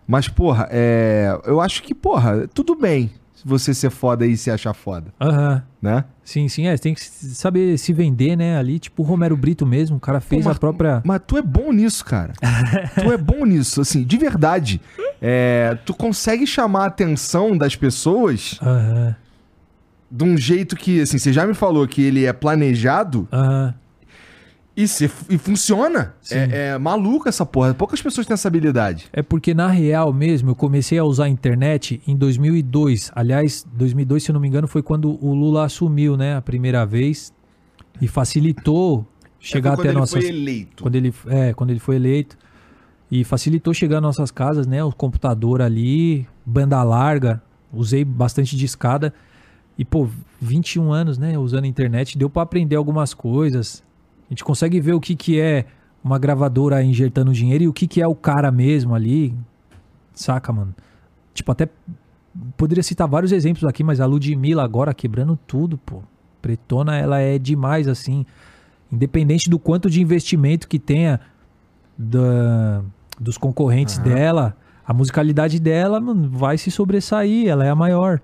Mas, porra, é, eu acho que, porra, tudo bem você ser foda e se achar foda, Aham. né? Sim, sim, é. Tem que saber se vender, né? Ali, tipo o Romero Brito mesmo. O cara fez Pô, a mas- própria. Mas tu é bom nisso, cara. *laughs* tu é bom nisso, assim, de verdade. É, tu consegue chamar a atenção das pessoas Aham. de um jeito que, assim, você já me falou que ele é planejado Aham. E, se, e funciona. É, é maluco essa porra. Poucas pessoas têm essa habilidade. É porque na real mesmo, eu comecei a usar a internet em 2002. Aliás, 2002, se eu não me engano, foi quando o Lula assumiu, né, a primeira vez e facilitou chegar É, até quando nossas ele foi eleito. quando ele é, quando ele foi eleito e facilitou chegar às nossas casas, né, o computador ali, banda larga, usei bastante de escada e pô, 21 anos, né, usando a internet, deu pra aprender algumas coisas. Gente consegue ver o que, que é uma gravadora injetando dinheiro e o que, que é o cara mesmo ali. Saca, mano? Tipo, até poderia citar vários exemplos aqui, mas a Ludmilla agora quebrando tudo, pô. Pretona, ela é demais, assim. Independente do quanto de investimento que tenha da, dos concorrentes Aham. dela, a musicalidade dela, mano, vai se sobressair. Ela é a maior.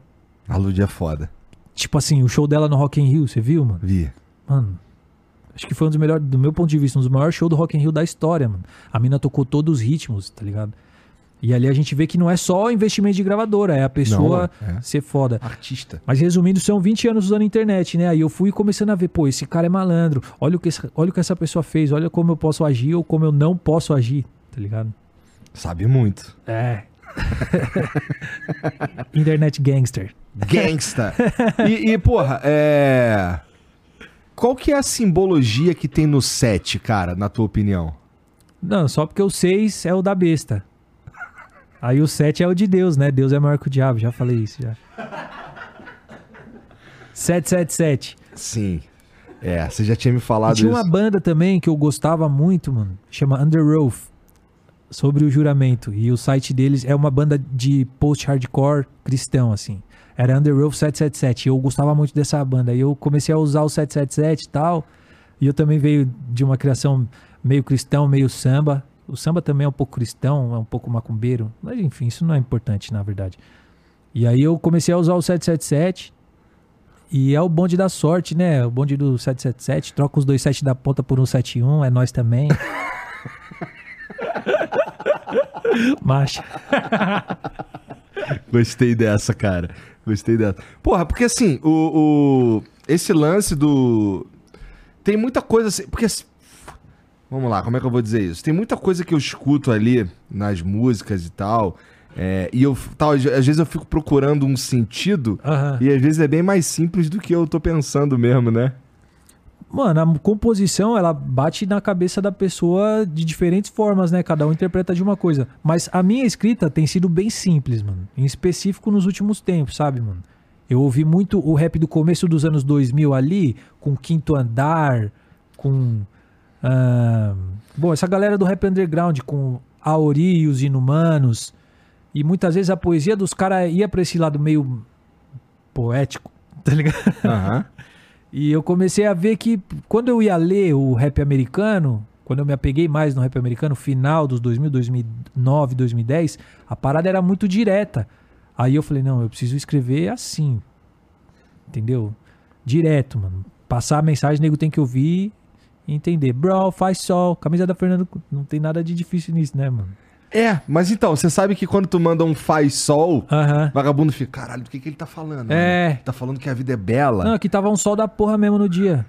A Lud é foda. Tipo assim, o show dela no Rock in Rio, você viu, mano? Vi. Mano, acho que foi um dos melhores, do meu ponto de vista, um dos maiores shows do Rock in Rio da história, mano. A mina tocou todos os ritmos, tá ligado? E ali a gente vê que não é só investimento de gravadora, é a pessoa Não, é. ser foda. Artista. Mas resumindo, são 20 anos usando a internet, né? Aí eu fui começando a ver, pô, esse cara é malandro. Olha o que, essa- olha o que essa pessoa fez, olha como eu posso agir ou como eu não posso agir, tá ligado? Sabe muito. É. *laughs* internet gangster. Gangsta. e, e, porra, é. Qual que é a simbologia que tem no set, cara, na tua opinião? Não, só porque o 6 é o da besta. Aí o 7 é o de Deus, né? Deus é maior que o diabo, já falei isso já. 777. Sim. É, você já tinha me falado E tinha uma isso. banda também que eu gostava muito, mano. Chama Under Oath. Sobre o juramento. E o site deles é uma banda de post-hardcore cristão, assim. Era Under Oath 777. E eu gostava muito dessa banda. E eu comecei a usar o 777 e tal. E eu também veio de uma criação meio cristão, meio samba. O samba também é um pouco cristão, é um pouco macumbeiro. Mas enfim, isso não é importante, na verdade. E aí eu comecei a usar o 777. E é o bonde da sorte, né? O bonde do 777. Troca os dois 7 da ponta por um 71. É nós também. *laughs* Marcha. Gostei dessa, cara. Gostei dessa. Porra, porque assim, o, o- esse lance do. Tem muita coisa assim. Porque. assim, Vamos lá, como é que eu vou dizer isso? Tem muita coisa que eu escuto ali nas músicas e tal. é, e eu. Tal, às vezes eu fico procurando um sentido. Aham. E às vezes é bem mais simples do que eu tô pensando mesmo, né? Mano, a composição, ela bate na cabeça da pessoa de diferentes formas, né? Cada um interpreta de uma coisa. Mas a minha escrita tem sido bem simples, mano. Em específico nos últimos tempos, sabe, mano? Eu ouvi muito o rap do começo dos anos 2000 ali, com Quinto Andar, com... ah, bom, essa galera do rap underground, com Aori e os Inumanos. E muitas vezes a poesia dos caras ia pra esse lado meio poético, *laughs* tá ligado? Aham. E eu comecei a ver que quando eu ia ler o rap americano, quando eu me apeguei mais no rap americano, final dos 2000, 2009, 2010, a parada era muito direta. Aí eu falei, não, eu preciso escrever assim. Entendeu? Direto, mano. Passar a mensagem, o nego tem que ouvir e entender. Bro, faz sol, camisa da Fernando. Não tem nada de difícil nisso, né, mano? É, mas então, você sabe que quando tu manda um faz sol, vagabundo fica, caralho, do que, que ele tá falando? É. mano? Tá falando que a vida é bela. Não, aqui tava um sol da porra mesmo no dia.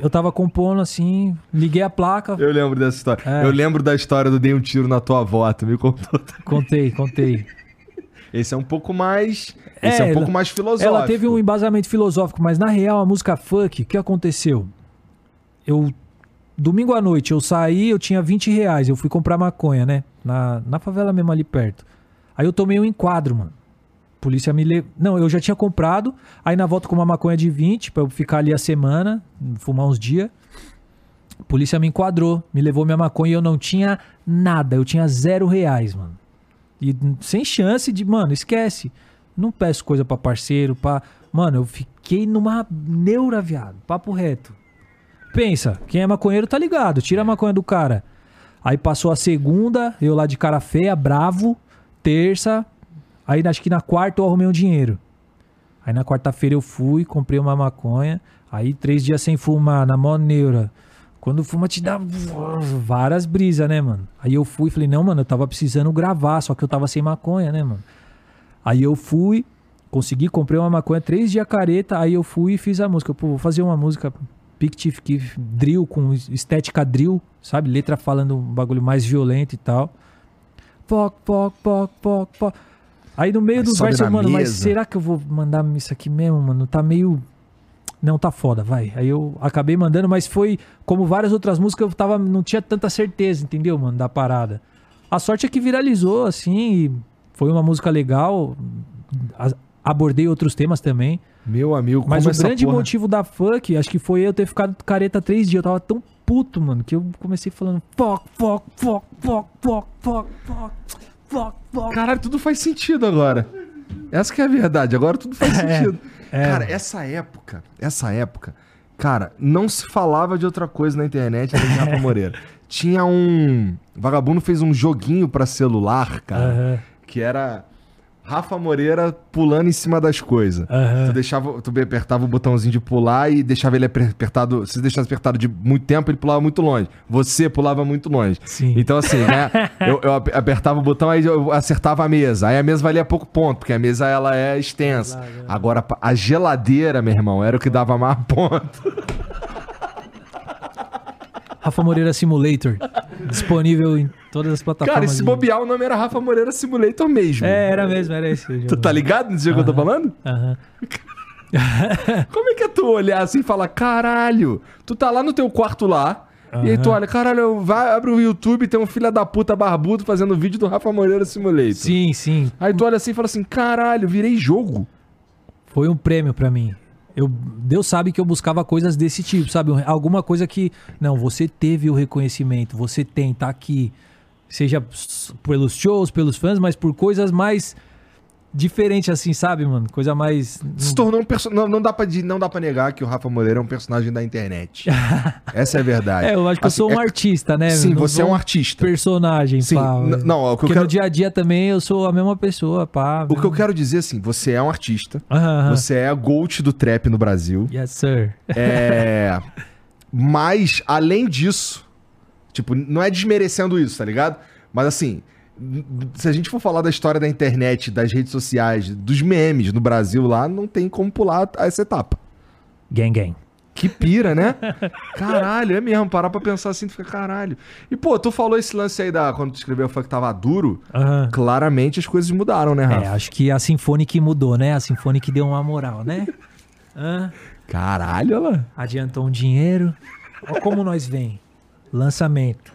Eu tava compondo assim, liguei a placa, Eu lembro dessa história. É. Eu lembro da história do dei um tiro na tua avó, tu me contou. contei, contei. Esse é um pouco mais. Esse é, um ela- pouco mais filosófico. Ela teve um embasamento filosófico, mas na real, a música funk, o que aconteceu? Eu. Domingo à noite eu saí, eu tinha 20 reais. Eu fui comprar maconha, né? Na, na favela mesmo ali perto. Aí eu tomei um enquadro, mano. Polícia me levou. Não, eu já tinha comprado. Aí na volta com uma maconha de 20, pra eu ficar ali a semana, fumar uns dias. Polícia me enquadrou, me levou minha maconha e eu não tinha nada. Eu tinha zero reais, mano. E sem chance de, mano, esquece. Não peço coisa pra parceiro, pra. Mano, eu fiquei numa neura, viado. Papo reto. Pensa, quem é maconheiro tá ligado. Tira a maconha do cara. Aí passou a segunda, eu lá de cara feia, bravo. Terça. Aí acho que na quarta eu arrumei um dinheiro. Aí na quarta-feira eu fui, comprei uma maconha. Aí três dias sem fumar, na mó neura. Quando fuma te dá várias brisas, né, mano? Aí eu fui e falei, não, mano, eu tava precisando gravar, só que eu tava sem maconha, né, mano? Aí eu fui, consegui, comprei uma maconha, três dias careta, aí eu fui e fiz a música. Pô, vou fazer uma música Pictif Kiff, drill, com estética drill, sabe? Letra falando um bagulho mais violento e tal. Poc, poc, poc, poc, poc. Aí no meio Aí dos sobe versos, na mano, mas mesa. será que eu vou mandar isso aqui mesmo, mano? Tá meio. Não, tá foda, vai. Aí eu acabei mandando, mas foi como várias outras músicas, eu tava, não tinha tanta certeza, entendeu, mano, da parada. A sorte é que viralizou, assim, e foi uma música legal. Abordei outros temas também. Meu amigo, Mas o grande porra- motivo da funk, acho que foi eu ter ficado careta três dias. Eu tava tão puto, mano, que eu comecei falando fuck, fuck, fuck, fuck, fuck, fuck, fuck, fuck, fuck. Caralho, tudo faz sentido agora. Essa que é a verdade, agora tudo faz *laughs* É, sentido. é. Cara, essa época, essa época, cara, não se falava de outra coisa na internet além de Rafa *laughs* Moreira. Tinha um. Vagabundo fez um joguinho pra celular, cara, Aham, que era Rafa Moreira pulando em cima das coisas. aham. Tu, deixava, tu apertava o botãozinho de pular e deixava ele aper- apertado. Se deixasse apertado de muito tempo, ele pulava muito longe. Você pulava muito longe. Sim. Então, assim, né? *laughs* eu, eu ap- apertava o botão, aí eu acertava a mesa. Aí a mesa valia pouco ponto, porque a mesa ela é extensa. Agora, pa- a geladeira, meu irmão, era o que dava mais *laughs* ponto. Rafa Moreira Simulator. disponível em todas as plataformas. Cara, e se de- bobear, o nome era Rafa Moreira Simulator mesmo. É, era mesmo, era esse. Tu tá ligado nesse jogo que eu tô falando? Aham. Como é que é tu olhar assim e falar, caralho, tu tá lá no teu quarto lá, e aí tu olha, caralho, vai, abre o YouTube, tem um filho da puta barbudo fazendo vídeo do Rafa Moreira Simulator. Sim, sim. Aí tu olha assim e fala assim, caralho, virei jogo. Foi um prêmio pra mim. Eu, Deus sabe que eu buscava coisas desse tipo, sabe? Alguma coisa que. Não, você teve o reconhecimento, você tem, tá aqui. Seja pelos shows, pelos fãs, mas por coisas mais diferentes, assim, sabe, mano? Coisa mais. Se tornou um personagem. Não, não, dá pra, não dá pra negar que o Rafa Moreira é um personagem da internet. *laughs* Essa é a verdade. É, eu acho que Assim, eu sou um é- artista, né? Sim, Não você é um artista. personagem, Sim, pá. não, o que eu Porque quero- no dia a dia também eu sou a mesma pessoa, pá. O que eu quero dizer assim, você é um artista, Aham, aham. você é a GOAT do trap no Brasil. Yes, sir. É. Mas, além disso, tipo, não é desmerecendo isso, tá ligado? Mas assim, se a gente for falar da história da internet, das redes sociais, dos memes no Brasil lá, não tem como pular essa etapa. Gang, gang. Que pira, né? *laughs* Caralho, é mesmo. Parar pra pensar assim, tu fica caralho. E, pô, tu falou esse lance aí da. Quando tu escreveu foi que tava duro. Aham. Claramente as coisas mudaram, né, É, Rafa? acho que a Symphonic mudou, né? A Symphonic deu uma moral, né? *laughs* Hã? Caralho, olha lá. Adiantou um dinheiro. Olha como nós vem. Lançamento.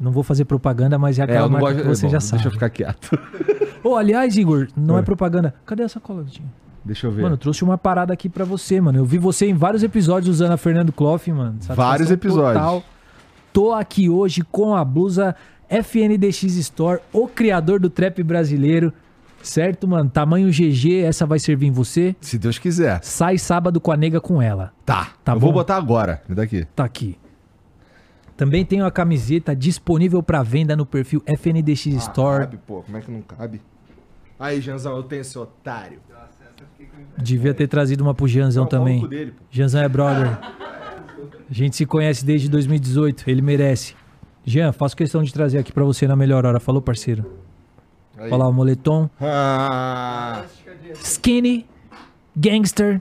Não vou fazer propaganda, mas é aquela eu não marca gosto- que você bom, já Deixa sabe. eu ficar quieto. *laughs* Ô, aliás, Igor, não é Oi. propaganda. Cadê essa cola, Vitinho? Deixa eu ver. Mano, eu trouxe uma parada aqui pra você, mano. Eu vi você em vários episódios usando a Fernando Clough, mano. Satisfação Vários episódios. Tô aqui hoje com a blusa FNDX Store, o criador do trap brasileiro. Certo, mano? Tamanho GG, essa vai servir em você. Se Deus quiser. Sai sábado com a nega com ela. Tá. Tá eu vou bom. botar agora. Me dá aqui. Tá aqui. Também tem a camiseta disponível pra venda no perfil FNDX Store. Cabe, pô. Como é que não cabe? Aí, Janzão, eu tenho esse otário. Devia ter trazido uma pro Janzão Não, também. dele. Janzão é brother. A gente se conhece desde 2018, ele merece. Jean, faço questão de trazer aqui pra você na melhor hora. Falou, parceiro? Aí. Olha lá o moletom. Ah, Skinny, gangster.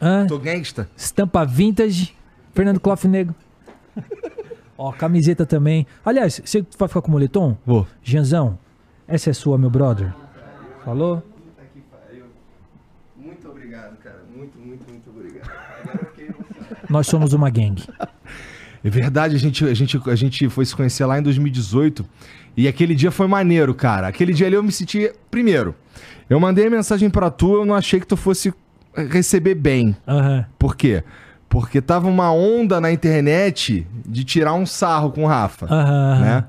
Hã? tô gangsta. Estampa vintage. Fernando Clough Negro. Ó, camiseta também. Aliás, você vai ficar com o moletom? Vou. Janzão, essa é sua, meu brother. Falou? Muito obrigado, cara. Muito, muito, muito obrigado. Nós somos uma gangue. É verdade, a gente, a, gente, a gente foi se conhecer lá em 2018 e aquele dia foi maneiro, cara. Aquele dia ali eu me senti. Primeiro, eu mandei a mensagem pra tu, eu não achei que tu fosse receber bem. Aham. Por quê? Porque tava uma onda na internet de tirar um sarro com o Rafa. Aham. né?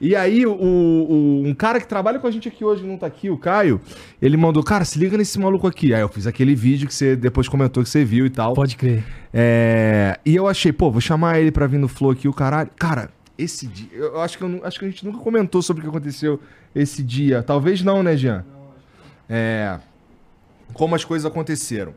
E aí, o, o- um cara que trabalha com a gente aqui hoje, não tá aqui, o Caio, ele mandou, cara, se liga nesse maluco aqui. Aí eu fiz aquele vídeo que você depois comentou que você viu e tal. Pode crer. É, e eu achei, pô, vou chamar ele pra vir no Flow aqui, o caralho. Cara, esse dia, eu acho que, eu acho que a gente nunca comentou sobre o que aconteceu esse dia. Talvez não, né, Jean? É, como as coisas aconteceram.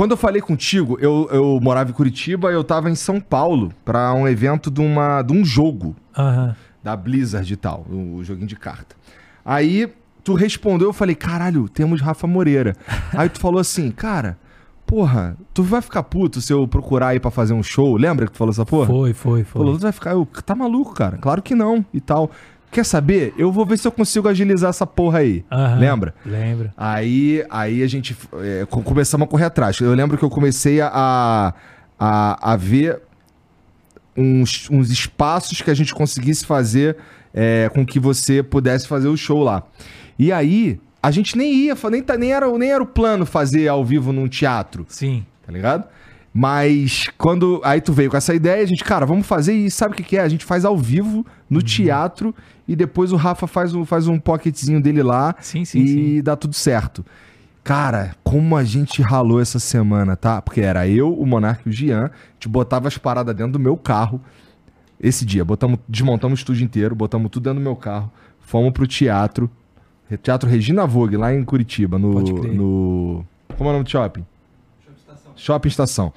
Quando eu falei contigo, eu, eu morava em Curitiba, eu tava em São Paulo pra um evento de, uma, de um jogo Aham. da Blizzard e tal, o joguinho de carta. Aí tu respondeu, eu falei, caralho, temos Rafa Moreira. *laughs* Aí tu falou assim, cara, porra, tu vai ficar puto se eu procurar aí pra fazer um show? Lembra que tu falou essa porra? Foi, foi, foi. Falou, tu vai ficar, eu, tá maluco, cara? Claro que não e tal. Quer saber? Eu vou ver se eu consigo agilizar essa porra aí. Aham. Lembra? Lembra. Aí, aí a gente é, co- começamos a correr atrás. Eu lembro que eu comecei a, a, a ver uns, uns espaços que a gente conseguisse fazer é, com que você pudesse fazer o show lá. E aí, a gente nem ia, nem, tá- nem, era, nem era o plano fazer ao vivo num teatro, Sim. tá ligado? Mas quando. Aí tu veio com essa ideia, a gente, cara, vamos fazer e sabe o que, que é? A gente faz ao vivo no Uhum. teatro e depois o Rafa faz um, faz um pocketzinho dele lá Sim, sim, e sim. dá tudo certo. Cara, como a gente ralou essa semana, tá? Porque era eu, o Monark e o Jean, a gente botava as paradas dentro do meu carro. Esse dia, botamos, desmontamos o estúdio inteiro, botamos tudo dentro do meu carro, fomos pro teatro, Teatro Regina Vogue, lá em Curitiba, no. No como é o nome do shopping? Shopping Estação.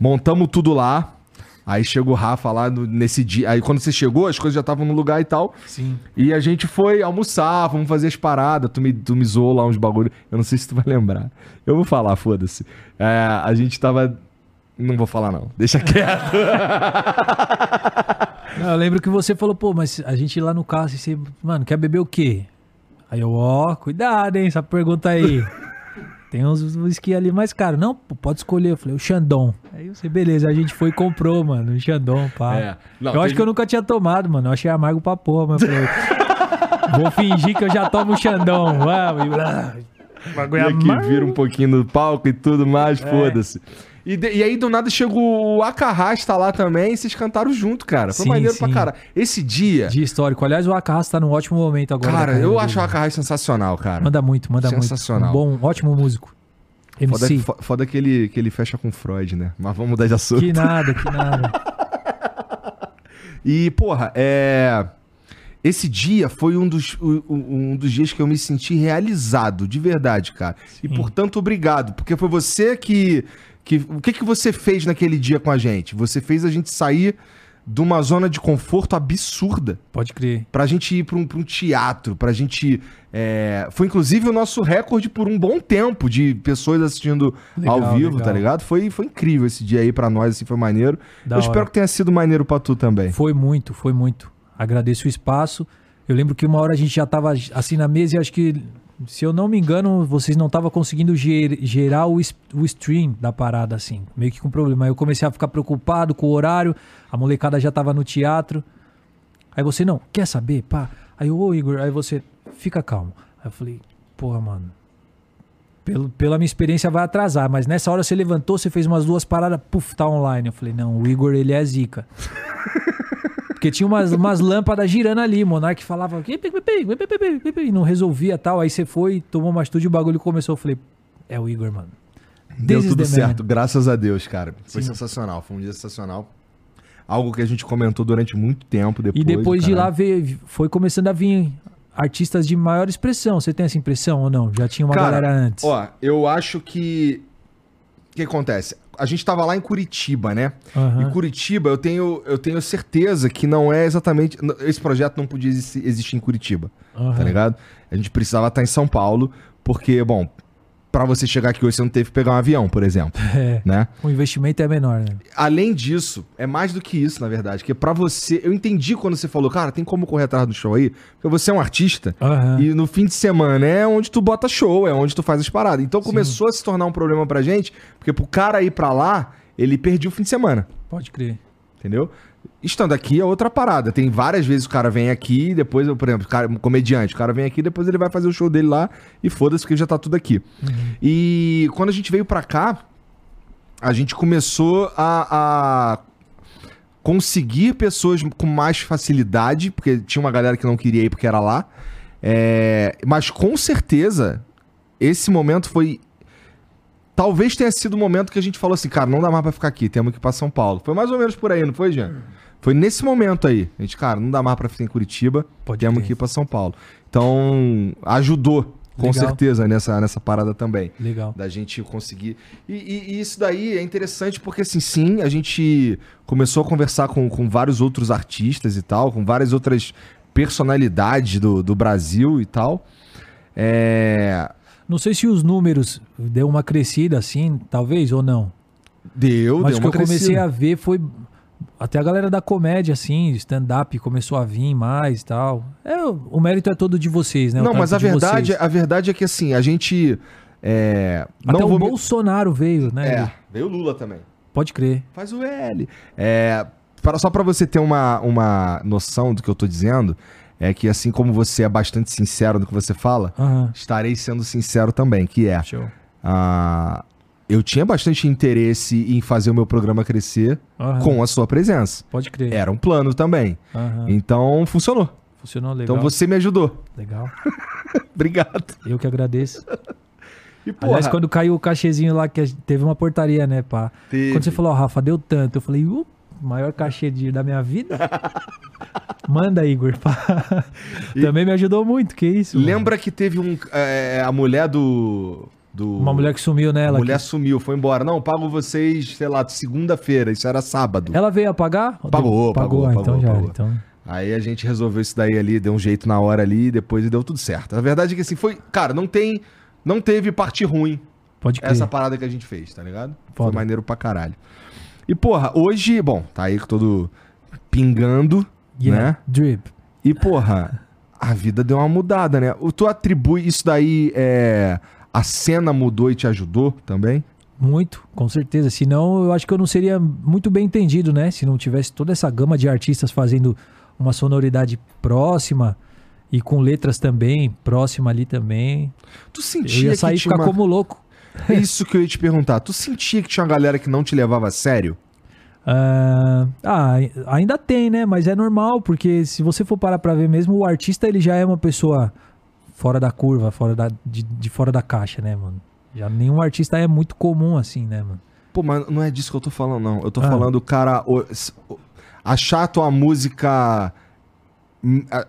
Montamos tudo lá. Aí chegou o Rafa lá no- nesse dia. Aí quando você chegou, as coisas já estavam no lugar e tal. Sim. E a gente foi almoçar, vamos fazer as paradas. Tu me, tu me zoou lá uns bagulho. Eu não sei se tu vai lembrar. Eu vou falar, foda-se. É, a gente tava. Não vou falar, não. Deixa quieto. *laughs* Não, eu lembro que você falou, pô, mas a gente lá no carro, assim, você, mano, quer beber o quê? Aí eu, ó, cuidado, hein, essa pergunta aí. Tem uns whisky ali mais caro. Não, pode escolher. Eu falei, o Xandão. Aí você, beleza, a gente foi e comprou, mano, o Xandão, pá. É. Não, eu acho que eu nunca tinha tomado, mano. Eu achei amargo pra porra, mas eu falei, *laughs* vou fingir que eu já tomo o Xandão. Vamos. E, bagulho E aqui amargo. vira um pouquinho no palco e tudo mais, É. foda-se. E, de- e aí, do nada, chegou o Acarrasta lá também e vocês cantaram junto, cara. Foi Sim, maneiro pra sim. cara. Esse dia, Dia histórico. Aliás, o Acarras tá num ótimo momento agora. cara, carreira eu dele. acho o Acarrasta sensacional, cara. Manda muito, manda Sensacional. muito. Um bom, ótimo músico. Foda, MC. fo- foda que, ele, que ele fecha com Freud, né? Mas vamos mudar de assunto. Que nada, que nada. *laughs* E, porra, é. Esse dia foi um dos, um dos dias que eu me senti realizado, de verdade, cara. E, Sim. portanto, obrigado. Porque foi você que. Que o que, que você fez naquele dia com a gente? Você fez a gente sair de uma zona de conforto absurda. Pode crer. Pra gente ir pra um, pra um teatro, pra gente. é, Foi inclusive o nosso recorde por um bom tempo de pessoas assistindo Legal, ao vivo, legal. tá ligado? Foi, foi incrível esse dia aí pra nós, assim, foi maneiro. Da eu hora. espero que tenha sido maneiro pra tu também. Foi muito, foi muito. Agradeço o espaço. Eu lembro que uma hora a gente já tava assim na mesa e acho que, se eu não me engano, vocês não estavam conseguindo ger- gerar o, o stream da parada, assim. Meio que com problema. Aí eu comecei a ficar preocupado com o horário, a molecada já tava no teatro. Aí você, não, quer saber? Pá. Aí eu, ô Igor, aí você, fica calmo. Aí eu falei, porra, mano. Pelo, pela minha experiência vai atrasar, mas nessa hora você levantou, você fez umas duas paradas, puf, tá online. Eu falei, não, o Igor, ele é zica. *laughs* Porque tinha umas, umas lâmpadas girando ali, Monark falava e não resolvia tal. Aí você foi, tomou uma atitude e o bagulho começou. Eu falei, é o Igor, mano. Deu This tudo the man. certo, graças a Deus, cara. Foi Sim. sensacional, foi um dia sensacional. Algo que a gente comentou durante muito tempo depois. E depois de lá veio, foi começando a vir artistas de maior expressão. Você tem essa impressão ou não? Já tinha uma Cara, galera antes. Ó, eu acho que. O que acontece? A gente tava lá em Curitiba, né? Aham. E Curitiba, eu tenho, eu tenho certeza que não é exatamente. Esse projeto não podia exi- existir em Curitiba, Aham. tá ligado? A gente precisava estar em São Paulo, porque, bom, pra você chegar aqui hoje, você não teve que pegar um avião, por exemplo, *laughs* É, né? o investimento é menor, né? Além disso, é mais do que isso, na verdade. Que pra você. Eu entendi quando você falou, cara, tem como correr atrás do show aí? Porque você é um artista. Aham. E no fim de semana é onde tu bota show, é onde tu faz as paradas. Então começou a se tornar um problema pra gente, porque pro cara ir pra lá, ele perdia o fim de semana. Pode crer. Entendeu? Estando aqui é outra parada. Tem várias vezes o cara vem aqui, depois, por exemplo, o cara, um comediante, o cara vem aqui, depois ele vai fazer o show dele lá e foda-se porque já tá tudo aqui. E quando a gente veio pra cá, a gente começou a, a conseguir pessoas com mais facilidade, porque tinha uma galera que não queria ir porque era lá. É, mas com certeza, esse momento foi. Talvez tenha sido o momento que a gente falou assim, cara, não dá mais pra ficar aqui, temos que ir pra São Paulo. Foi mais ou menos por aí, não foi, Jean? Foi nesse momento aí. A gente, cara, não dá mais pra ficar em Curitiba, Pode temos que ir pra São Paulo. Então, ajudou, com Legal. certeza, nessa, nessa parada também Legal. da gente conseguir. E, e- e isso daí é interessante porque, assim, sim, a gente começou a conversar com, com vários outros artistas e tal, com várias outras personalidades do, do Brasil e tal. É. Não sei se os números deu uma crescida assim, talvez, ou não. Deu, Mas deu o que eu comecei crescida. a ver foi. Até a galera da comédia, assim, stand-up começou a vir mais e tal. É, o mérito é todo de vocês, né? O Não, mas a de verdade, vocês. a verdade é que, assim, a gente. É, Até não o vou me- Bolsonaro veio, né? É, veio o Lula também. Pode crer. Faz o L. É, para- só para você ter uma, uma noção do que eu tô dizendo, é que assim como você é bastante sincero no que você fala, Aham. estarei sendo sincero também, que é, Show. ah, eu tinha bastante interesse em fazer o meu programa crescer Aham. com a sua presença. Pode crer. Era um plano também. Aham. Então funcionou. Funcionou legal. Então você me ajudou. Legal. *laughs* Obrigado. Eu que agradeço. E Aliás, quando caiu o cachezinho lá, que teve uma portaria, né, pá? Teve. Quando você falou, ó, Rafa, deu tanto. Eu falei, uh, maior cachê de, da minha vida? *laughs* Manda, Igor. pá. Também me ajudou muito, que isso. mano. Lembra que teve um. é, a mulher do. Do Uma mulher que sumiu A nela. mulher sumiu, foi embora. Não, pago vocês, sei lá, segunda-feira. Isso era sábado. Ela veio apagar? Pagou, Pagou, pagou, ah, então pagou, já era. pagou. Então, Aí a gente resolveu isso daí ali, deu um jeito na hora ali, e depois deu tudo certo. A verdade é que assim, foi. Cara, não tem. Não teve parte ruim pode crer. essa parada que a gente fez, tá ligado? Foi Foda. maneiro pra caralho. E, porra, hoje, bom, tá aí todo pingando, Yeah, né? Drip. E, porra, a vida deu uma mudada, né? Tu atribui isso daí, é. A cena mudou e te ajudou também? Muito, com certeza. Senão, eu acho que eu não seria muito bem entendido, né? Se não tivesse toda essa gama de artistas fazendo uma sonoridade próxima e com letras também, próxima ali também. Tu Eu sentia ia sair que ficar uma... como louco. É isso que eu ia te perguntar. Tu sentia que tinha uma galera que não te levava a sério? Ah, ah, ainda tem, né? Mas é normal, porque se você for parar pra ver mesmo, o artista ele já é uma pessoa fora da curva, fora da, de, de fora da caixa, né, mano? Já nenhum artista é muito comum assim, né, mano? Pô, mas não é disso que eu tô falando, não. Eu tô Ah. falando, cara, o- o- achar a tua música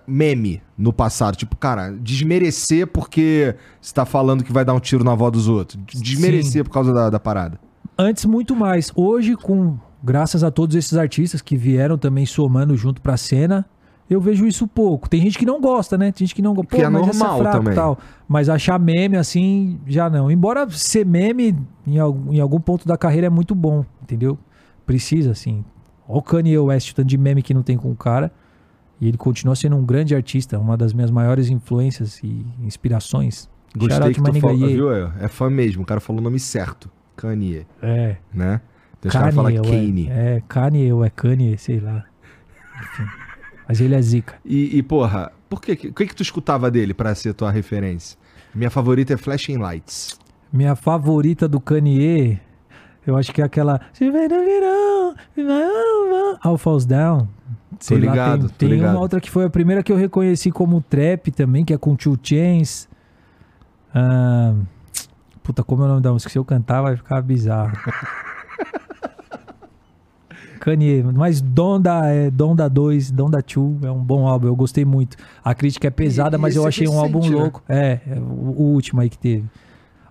meme no passado. Tipo, cara, desmerecer porque você tá falando que vai dar um tiro na avó dos outros. Desmerecer Sim. por causa da, da parada. Antes muito mais. Hoje, com graças a todos esses artistas que vieram também somando junto pra cena, eu vejo isso pouco. Tem gente que não gosta, né? Tem gente que não gosta. Que é normal também. Tal. Mas achar meme assim, já não. Embora ser meme em, em algum ponto da carreira é muito bom, entendeu? Precisa, assim. Olha o Kanye West, o tanto de meme que não tem com o cara. E ele continua sendo um grande artista, uma das minhas maiores influências e inspirações. Shout Gostei out que tu Ye. viu? É, é fã mesmo, o cara falou o nome certo. Kanye, É. né? Tem os caras falam. Kanye. É, Kanye ou é Kanye, sei lá. Enfim. Mas ele é zica. E, e, porra, por que, o que que tu escutava dele pra ser tua referência? Minha favorita é Flashing Lights. Minha favorita do Kanye, eu acho que é aquela. Se vem no verão, All Falls Down. Sei lá, ligado, tem, tô tem ligado. uma outra que foi a primeira que eu reconheci como trap também, que é com Two Chains. Ah, puta, como é o nome da música? Se eu cantar vai ficar bizarro. *laughs* Kanye, mas Donda é Donda 2, Donda 2 é um bom álbum, eu gostei muito. A crítica é pesada, E- mas eu é achei um álbum né? louco. É, é o, o último aí que teve.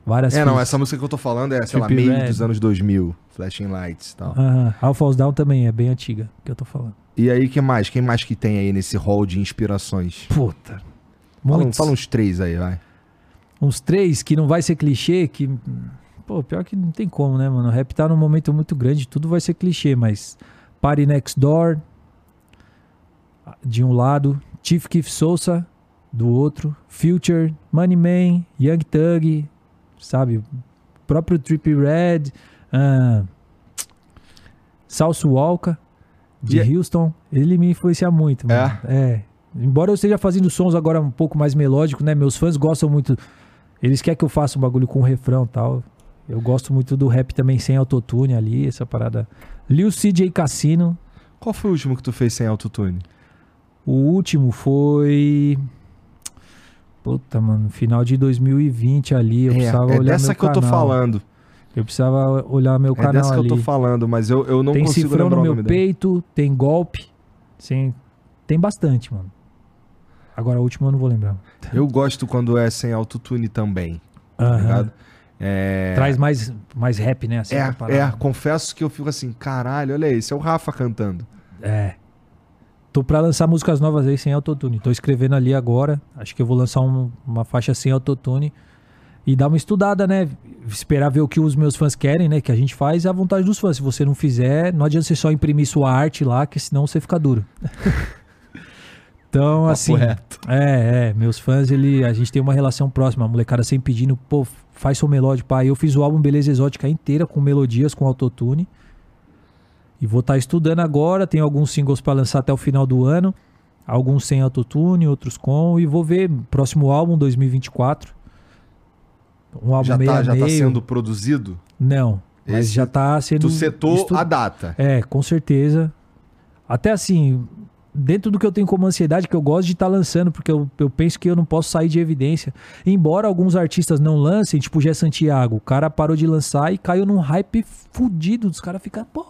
Várias É, não, feats. essa música que eu tô falando é, sei lá, meio Red. dos anos 2000. Flashing Lights e tal. All Falls Down também é bem antiga, que eu tô falando. E aí, que mais? Quem mais que tem aí nesse hall de inspirações? Puta. Fala, Muitos. fala uns três aí, vai. Uns três que não vai ser clichê, que. Pô, pior que não tem como, né, mano? O rap tá num momento muito grande, tudo vai ser clichê, mas. Party Next Door, de um lado. Chief Keef Souza, do outro. Future, Money Man, Young Thug, sabe? O próprio Trippie Red. ah, Salso Walker, de E- Houston. Ele me influencia muito, mano. É. Embora eu esteja fazendo sons agora um pouco mais melódicos, né? Meus fãs gostam muito. Eles querem que eu faça um bagulho com refrão e tal. Eu gosto muito do rap também sem autotune ali, essa parada. Lil CJ Cassino. Qual foi o último que tu fez sem autotune? O último foi. Puta, mano, final de 2020 ali. Eu é, precisava é olhar dessa meu que eu tô canal. falando. Eu precisava olhar meu É canal dessa que ali. eu tô falando, mas eu, eu não tem consigo lembrar no meu dela. peito, tem golpe. Sim, tem bastante, mano. Agora, o último eu não vou lembrar. Eu gosto quando é sem autotune também, tá Aham. ligado? É... Traz mais, mais rap, né? Assim, É, é, confesso que eu fico assim, caralho, olha esse, é o Rafa cantando. É. Tô pra lançar músicas novas aí sem autotune. Tô escrevendo ali agora. Acho que eu vou lançar um- uma faixa sem autotune. E dar uma estudada, né? Esperar ver o que os meus fãs querem, né? Que a gente faz é a vontade dos fãs. Se você não fizer, não adianta você só imprimir sua arte lá, que senão você fica duro. *laughs* então, Papo assim. reto. É, é. Meus fãs, ele, a gente tem uma relação próxima. A molecada sempre pedindo, pô, faz seu melódico, pai. Eu fiz o álbum Beleza Exótica inteira com melodias, com autotune. E vou estar estudando agora. Tenho alguns singles para lançar até o final do ano. Alguns sem autotune, outros com. E vou ver próximo álbum, 2024. Um álbum Já meio tá, já tá meio. sendo produzido? Não, mas Esse- já tá sendo... Tu setou estu- a data. É, com certeza. Até assim, dentro do que eu tenho como ansiedade, que eu gosto de estar lançando, porque eu, eu penso que eu não posso sair de evidência. Embora alguns artistas não lancem, tipo o Gé Santiago, o cara parou de lançar e caiu num hype fudido. Os caras ficam, pô,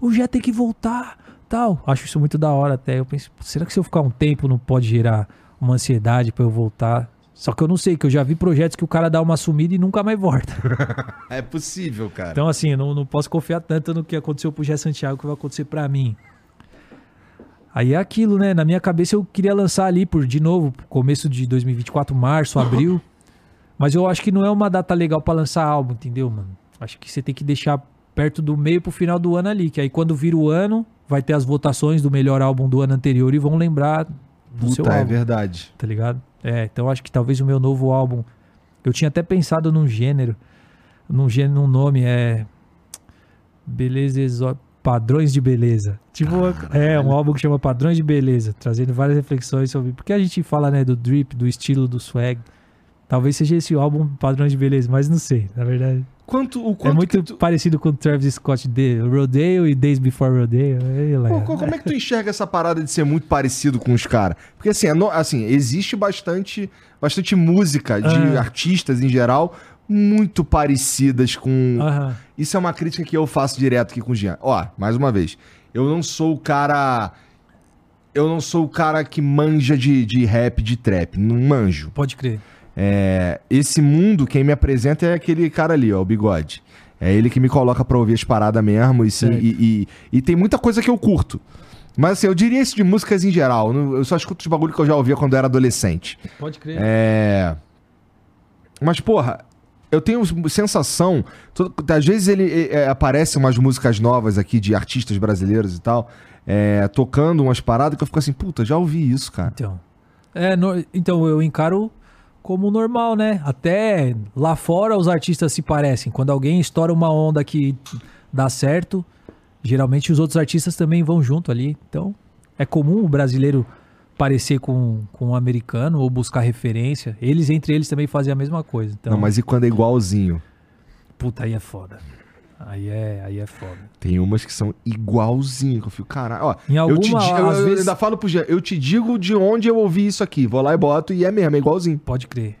o Gé tem que voltar, tal. Acho isso muito da hora até. Eu penso, será que se eu ficar um tempo não pode gerar uma ansiedade pra eu voltar? Só que eu não sei, que eu já vi projetos que o cara dá uma sumida e nunca mais volta. *laughs* É possível, cara. Então, assim, eu não, não posso confiar tanto no que aconteceu pro Gé Santiago que vai acontecer pra mim. Aí é aquilo, né? Na minha cabeça eu queria lançar ali por, de novo, começo de 2024, março, abril. Mas eu acho que não é uma data legal pra lançar álbum, entendeu, mano? Acho que você tem que deixar perto do meio pro final do ano ali, que aí quando vira o ano, vai ter as votações do melhor álbum do ano anterior e vão lembrar do seu Puta, é álbum verdade. tá ligado? É, então acho que talvez o meu novo álbum. Eu tinha até pensado num gênero, num gênero, num nome, é. Beleza exó... Padrões de beleza. Tipo, é, um álbum que chama Padrões de Beleza, trazendo várias reflexões sobre. Porque a gente fala, né, do drip, do estilo, do swag. Talvez seja esse álbum Padrões de Beleza, mas não sei, na verdade. Quanto, o é quanto muito que tu- parecido com o Travis Scott de Rodeo e Days Before Rodeo. Lá. Pô, co- como é que tu enxerga essa parada de ser muito parecido com os caras? Porque assim, é no- assim, existe bastante, bastante música de Ah. artistas em geral muito parecidas com. Aham. Isso é uma crítica que eu faço direto aqui com o Jean. Ó, mais uma vez, eu não sou o cara. Eu não sou o cara que manja de, de rap, de trap. Não manjo. Pode crer. É, esse mundo, quem me apresenta é aquele cara ali, ó, o bigode. É ele que me coloca pra ouvir as paradas mesmo. E, sim, e, e- e tem muita coisa que eu curto. Mas assim, eu diria isso de músicas em geral. Eu só escuto os bagulho que eu já ouvia quando eu era adolescente. Pode crer. É. Mas, porra, eu tenho sensação. to- Às vezes ele é, aparecem umas músicas novas aqui de artistas brasileiros e tal, é, tocando umas paradas que eu fico assim, puta, já ouvi isso, cara. Então, é, no- então eu encaro como normal, né? Até lá fora os artistas se parecem. Quando alguém estoura uma onda que dá certo, geralmente os outros artistas também vão junto ali. Então, é comum o brasileiro parecer com, com um americano ou buscar referência. Eles, entre eles, também fazem a mesma coisa. Então, Não, mas e quando é igualzinho? puta, aí é foda. Aí é, aí é foda. Tem umas que são igualzinho, que eu fico, caralho. Ó, Em eu te alguma, eu, às eu vezes- ainda falo pro Jean, eu te digo de onde eu ouvi isso aqui. Vou lá e boto e é mesmo, é igualzinho. Pode crer.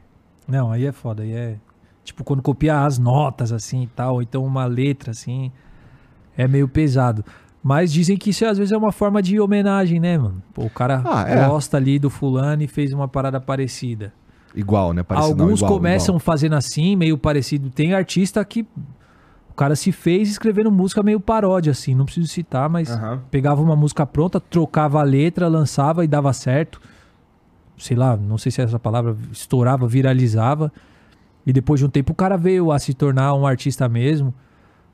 Não, aí é foda. Aí é. Tipo, quando copia as notas assim e tal, ou então uma letra assim, é meio pesado. Mas dizem que isso às vezes é uma forma de homenagem, né, mano? Pô, o cara Ah, é. gosta ali do fulano e fez uma parada parecida. Igual, né? Parecido, não, Alguns igual, começam igual. fazendo assim, meio parecido. Tem artista que o cara se fez escrevendo música meio paródia, assim. Não preciso citar, mas Aham. pegava uma música pronta, trocava a letra, lançava e dava certo. Sei lá, não sei se é essa palavra, estourava, viralizava. E depois de um tempo o cara veio a se tornar um artista mesmo.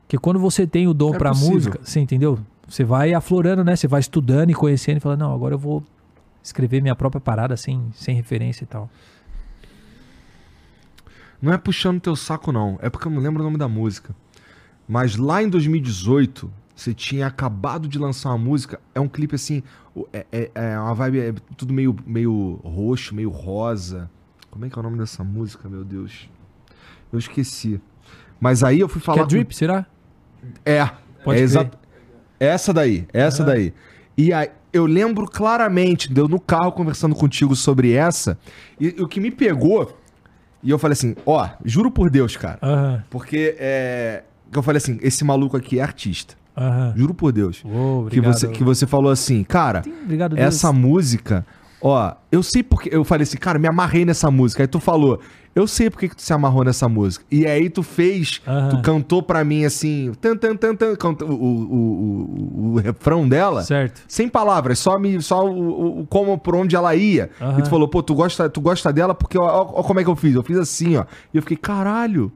Porque quando você tem o dom É pra possível. música, você entendeu? Você vai aflorando, né? Você vai estudando e conhecendo e fala, não, agora eu vou escrever minha própria parada sem, sem referência e tal. Não é puxando teu saco, não. É porque eu não lembro o nome da música. Mas lá em 2018, você tinha acabado de lançar uma música. É um clipe assim. É, é- é uma vibe. É tudo meio, meio roxo, meio rosa. Como é que é o nome dessa música, meu Deus? Eu esqueci. Mas aí eu fui falar. Quer com- drip, será? É. Pode é crer. exa- Essa daí, essa Aham. daí. E aí, eu lembro claramente, deu no carro conversando contigo sobre essa. E, o que me pegou. E eu falei assim: ó, juro por Deus, cara. Aham, Porque é. Eu falei assim: esse maluco aqui é artista. aham. Juro por Deus. Ô, Que obrigado. você, que você falou assim, cara, Obrigado, essa música, ó, eu sei porque. Eu falei assim, cara, me amarrei nessa música. Aí tu falou, eu sei porque que tu se amarrou nessa música. E aí tu fez, tu cantou pra mim assim, tan, tan, tan, tan, cantou o, o, o, o refrão dela. Certo. Sem palavras, só me só o, o- como por onde ela ia. E tu falou, pô, tu gosta, tu gosta dela porque ó, ó, ó como é que eu fiz? Eu fiz assim, ó. E eu fiquei, caralho.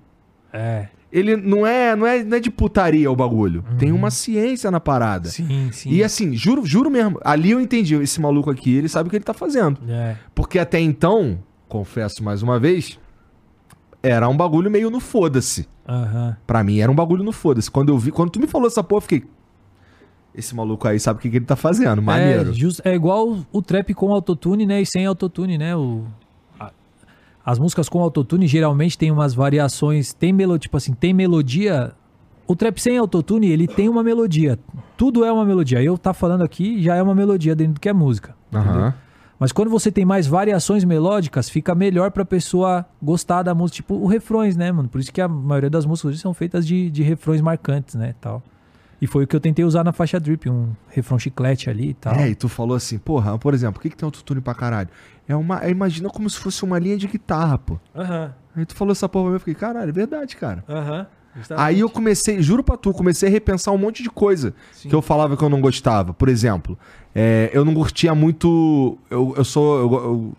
É. Ele não é, não é, não é de putaria o bagulho. Tem uma ciência na parada. Uhum. Sim, sim. E assim, juro, juro mesmo. Ali eu entendi. Esse maluco aqui, ele sabe o que ele tá fazendo. É. Porque até então, confesso mais uma vez, era um bagulho meio no foda-se. Aham. Pra mim era um bagulho no foda-se. Quando eu vi, quando tu me falou essa porra, eu fiquei. esse maluco aí sabe o que, que ele tá fazendo. Maneiro. É, just- é igual o, trap com autotune, né? E sem autotune, né? O, a- as músicas com autotune geralmente tem umas variações. Tem melodia, tipo assim, tem melodia. O trap sem autotune, ele tem uma melodia. Tudo é uma melodia. Eu tá falando aqui já é uma melodia dentro do que é música. Aham. Mas quando você tem mais variações melódicas, fica melhor pra pessoa gostar da música. Tipo, o refrões, né, mano? Por isso que a maioria das músicas hoje são feitas de, de refrões marcantes, né, tal. E foi o que eu tentei usar na faixa Drip, um refrão chiclete ali e tal. É, e tu falou assim, porra, por exemplo, por que, que tem autotune pra caralho? É uma. é, imagina como se fosse uma linha de guitarra, pô. Aham, Aí tu falou essa porra pra mim, eu fiquei, caralho, é verdade, cara. aham. Aí eu comecei, juro pra tu, comecei a repensar um monte de coisa Sim. que eu falava que eu não gostava. Por exemplo, é, eu não curtia muito. Eu, eu sou. eu- eu-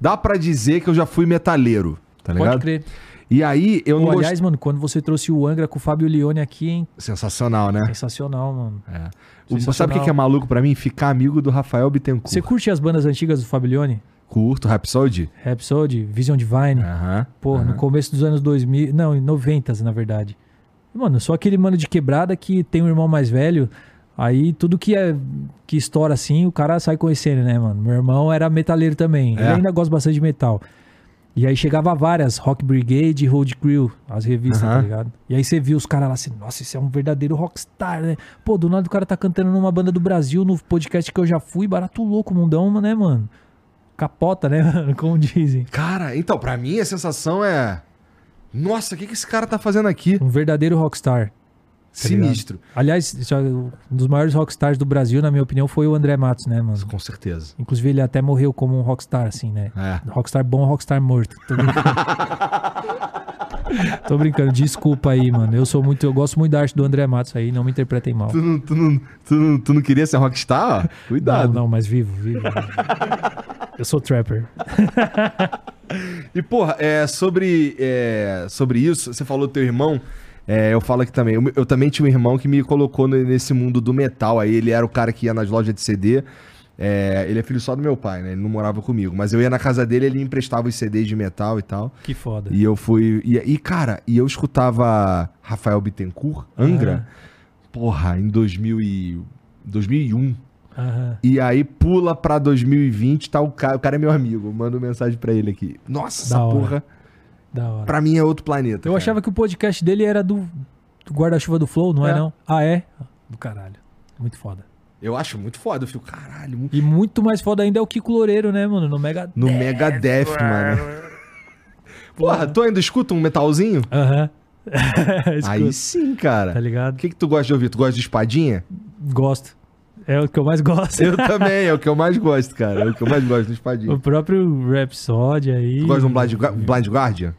dá pra dizer que eu já fui metaleiro, tá ligado? Pode crer. E aí eu Pô, não aliás, gostava. mano, quando você trouxe o Angra com o Fábio Leone aqui, hein? Sensacional, né? Sensacional, mano. É. Sensacional. Sabe o que é maluco pra mim? Ficar amigo do Rafael Bittencourt. Você curte as bandas antigas do Fábio Leone? Curto, Rhapsody? Rhapsody, Vision Divine. Aham. Pô, aham. no começo dos anos 2000, não, em 90, na verdade. Mano, eu sou aquele mano de quebrada que tem um irmão mais velho, aí tudo que é que estoura assim, o cara sai conhecendo, né, mano? Meu irmão era metaleiro também, ele É. ainda gosta bastante de metal. E aí chegava várias, Rock Brigade e Road Crew, as revistas, Aham. tá ligado? E aí você viu os caras lá assim, nossa, esse é um verdadeiro rockstar, né? Pô, do nada o cara tá cantando numa banda do Brasil, no podcast que eu já fui, barato louco, mundão, né, mano? Capota, né, *laughs* mano? Como dizem. Cara, então, pra mim a sensação é. Nossa, o que, que esse cara tá fazendo aqui? Um verdadeiro rockstar. Tá? Sinistro. Aliás, já- um dos maiores rockstars do Brasil, na minha opinião, foi o André Matos, né, mano? Com certeza. Inclusive, ele até morreu como um rockstar, assim, né? É. Rockstar bom, rockstar morto. Tô brincando. *laughs* Tô brincando, desculpa aí, mano. Eu sou muito, eu gosto muito da arte do André Matos aí, não me interpretem mal. Tu não, tu, não, tu, não, tu não queria ser rockstar? Cuidado. Não, não, mas vivo, vivo. Eu sou trapper. *laughs* E, porra, é, sobre, é, sobre isso, você falou do teu irmão. É, eu falo aqui também. Eu, eu também tinha um irmão que me colocou ne- nesse mundo do metal. Aí ele era o cara que ia nas lojas de CD. é, ele é filho só do meu pai, né? Ele não morava comigo. Mas eu ia na casa dele, ele emprestava os CDs de metal e tal. Que foda. E eu fui. E, e, cara, e eu escutava Rafael Bittencourt, Angra, porra, em 2000 e, 2001. Aham. E aí pula pra 2020, tá o cara, o cara é meu amigo, mando mensagem pra ele aqui. Nossa, essa Da hora. porra, Da hora. pra mim é outro planeta. Eu cara. achava que o podcast dele era do, do guarda-chuva do Flow, não é. É. não? Ah, é? Do caralho. Muito foda. Eu acho muito foda, eu fico, caralho, muito... E muito mais foda ainda é o Kiko Loureiro, né, mano? No Mega. no Megadeth, mano. Porra, tu ainda escuta um metalzinho? Aham. *laughs* Aí sim, Tá cara. O ligado? que que tu gosta de ouvir? Tu gosta de espadinha? Gosto. É o que eu mais gosto. Eu também, é o que eu mais gosto, cara. É o que eu mais gosto do espadinha. O próprio Rhapsody aí. Tu gosta de um Blind, Blind Guardian?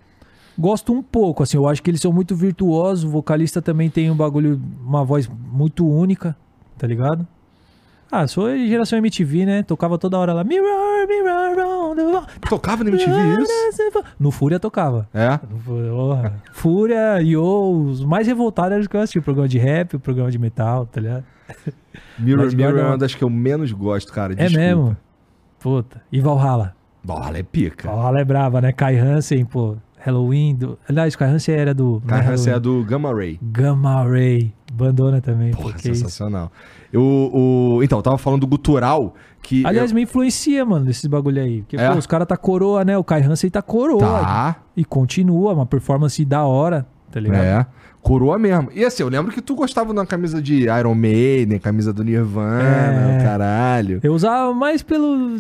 Gosto um pouco, assim, eu acho que eles são muito virtuosos. O vocalista também tem um bagulho, uma voz muito única, tá ligado? Ah, sou geração MTV, né? Tocava toda hora lá. Mirror, mirror on the wall. Tocava no MTV isso? No Fúria tocava. É? Fúria, Yo, os mais revoltados eram os que eu assisti. O programa de rap, o programa de metal, tá ligado? *laughs* Mirror, Mirror é uma das que eu menos gosto, cara. É Desculpa. mesmo? Puta. E Valhalla. Bola, é pica. Valhalla é brava, né? Kai Hansen, pô. Halloween. Do... Aliás, Kai Hansen era do. é Cara, essa é do Gamma Ray. Gamma Ray. Bandona também. Porra, sensacional. Eu, o, então, eu tava falando do gutural, que... Aliás, eu- me influencia, mano, desses bagulho aí. Porque, É? pô, os caras tá coroa, né? O Kai Hansen tá coroa. Tá, E continua, uma performance da hora, tá ligado? é. Coroa mesmo. E assim, eu lembro que tu gostava de uma camisa de Iron Maiden, camisa do Nirvana, É. caralho. Eu usava mais pelo.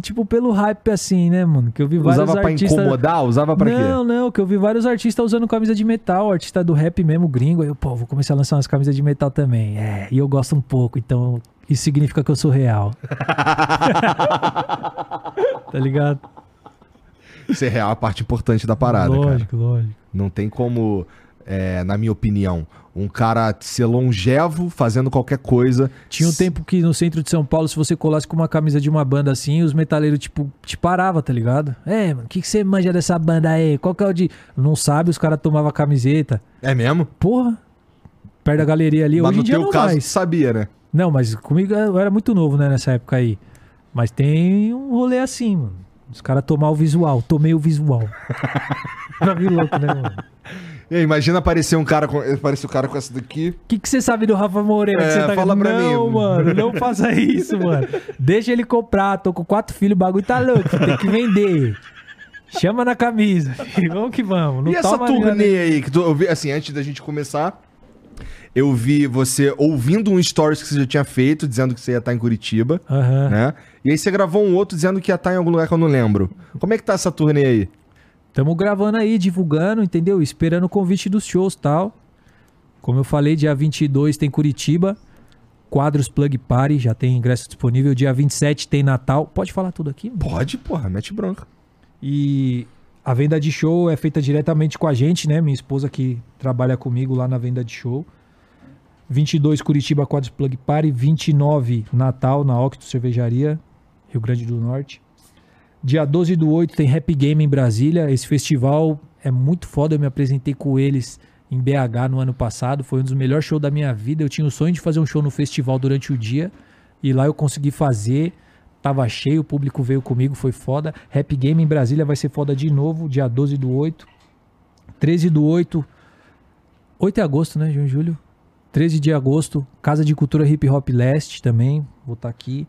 Tipo, pelo hype assim, né, mano? Que eu vi vários Usava pra artistas. incomodar? Usava pra não, não, que eu vi vários artistas usando camisa de metal, artista do rap mesmo, gringo. Aí eu, pô, vou começar a lançar umas camisas de metal também. É, e eu gosto um pouco, então isso significa que eu sou real. *laughs* tá ligado? quê? Isso é real a parte importante da parada, cara. lógico, lógico. Não tem como, é, na minha opinião, um cara ser longevo fazendo qualquer coisa. Tinha um tempo que no centro de São Paulo, se você colasse com uma camisa de uma banda assim, os metaleiros, tipo, te parava, tá ligado? É, mano, o que, que você manja dessa banda aí? Qual que é o de. Não sabe, os caras tomavam a camiseta. É mesmo? Porra! Perto da galeria ali, Mas hoje no em dia teu não caso, mais. sabia, né? Não, mas comigo eu era muito novo, né, nessa época aí. Mas tem um rolê assim, mano. Os caras tomar o visual. Tomei o visual. *laughs* pra mim louco, né, mano? E aí, imagina aparecer um cara com. Aparecer o cara com essa daqui. O que, que você sabe do Rafa Moreira? que É, você tá... fala pra não, mim. mano, não *laughs* faça isso, mano. Deixa ele comprar. Tô com quatro filhos, o bagulho tá louco. Tem que vender. Chama na camisa. *laughs* E vamos que vamos. Não e essa turnê aí? Que tu, eu vi, assim, antes da gente começar, eu vi você ouvindo um stories que você já tinha feito, dizendo que você ia estar em Curitiba, Aham. né? E aí você gravou um outro dizendo que ia estar em algum lugar que eu não lembro. Como é que tá essa turnê aí? Tamo gravando aí, divulgando, entendeu? Esperando o convite dos shows e tal. Como eu falei, dia 22 tem Curitiba. Quadros Plug Party, já tem ingresso disponível. Dia 27 tem Natal. Pode falar tudo aqui? mano? Pode, porra, mete bronca. E a venda de show é feita diretamente com a gente, né? Minha esposa que trabalha comigo lá na venda de show. 22 Curitiba Quadros Plug Party, 29 Natal na Octo Cervejaria, Rio Grande do Norte. Dia 12 do 8 tem Happy Game em Brasília. Esse festival é muito foda, eu me apresentei com eles em BH no ano passado, foi um dos melhores shows da minha vida. Eu tinha o sonho de fazer um show no festival durante o dia e lá eu consegui fazer. Tava cheio, o público veio comigo, foi foda. Rap Game em Brasília vai ser foda de novo, dia 12 do 8. 13 do 8. 8 de agosto, né, João Júlio? 13 de agosto, Casa de Cultura Hip Hop Leste também, vou estar aqui.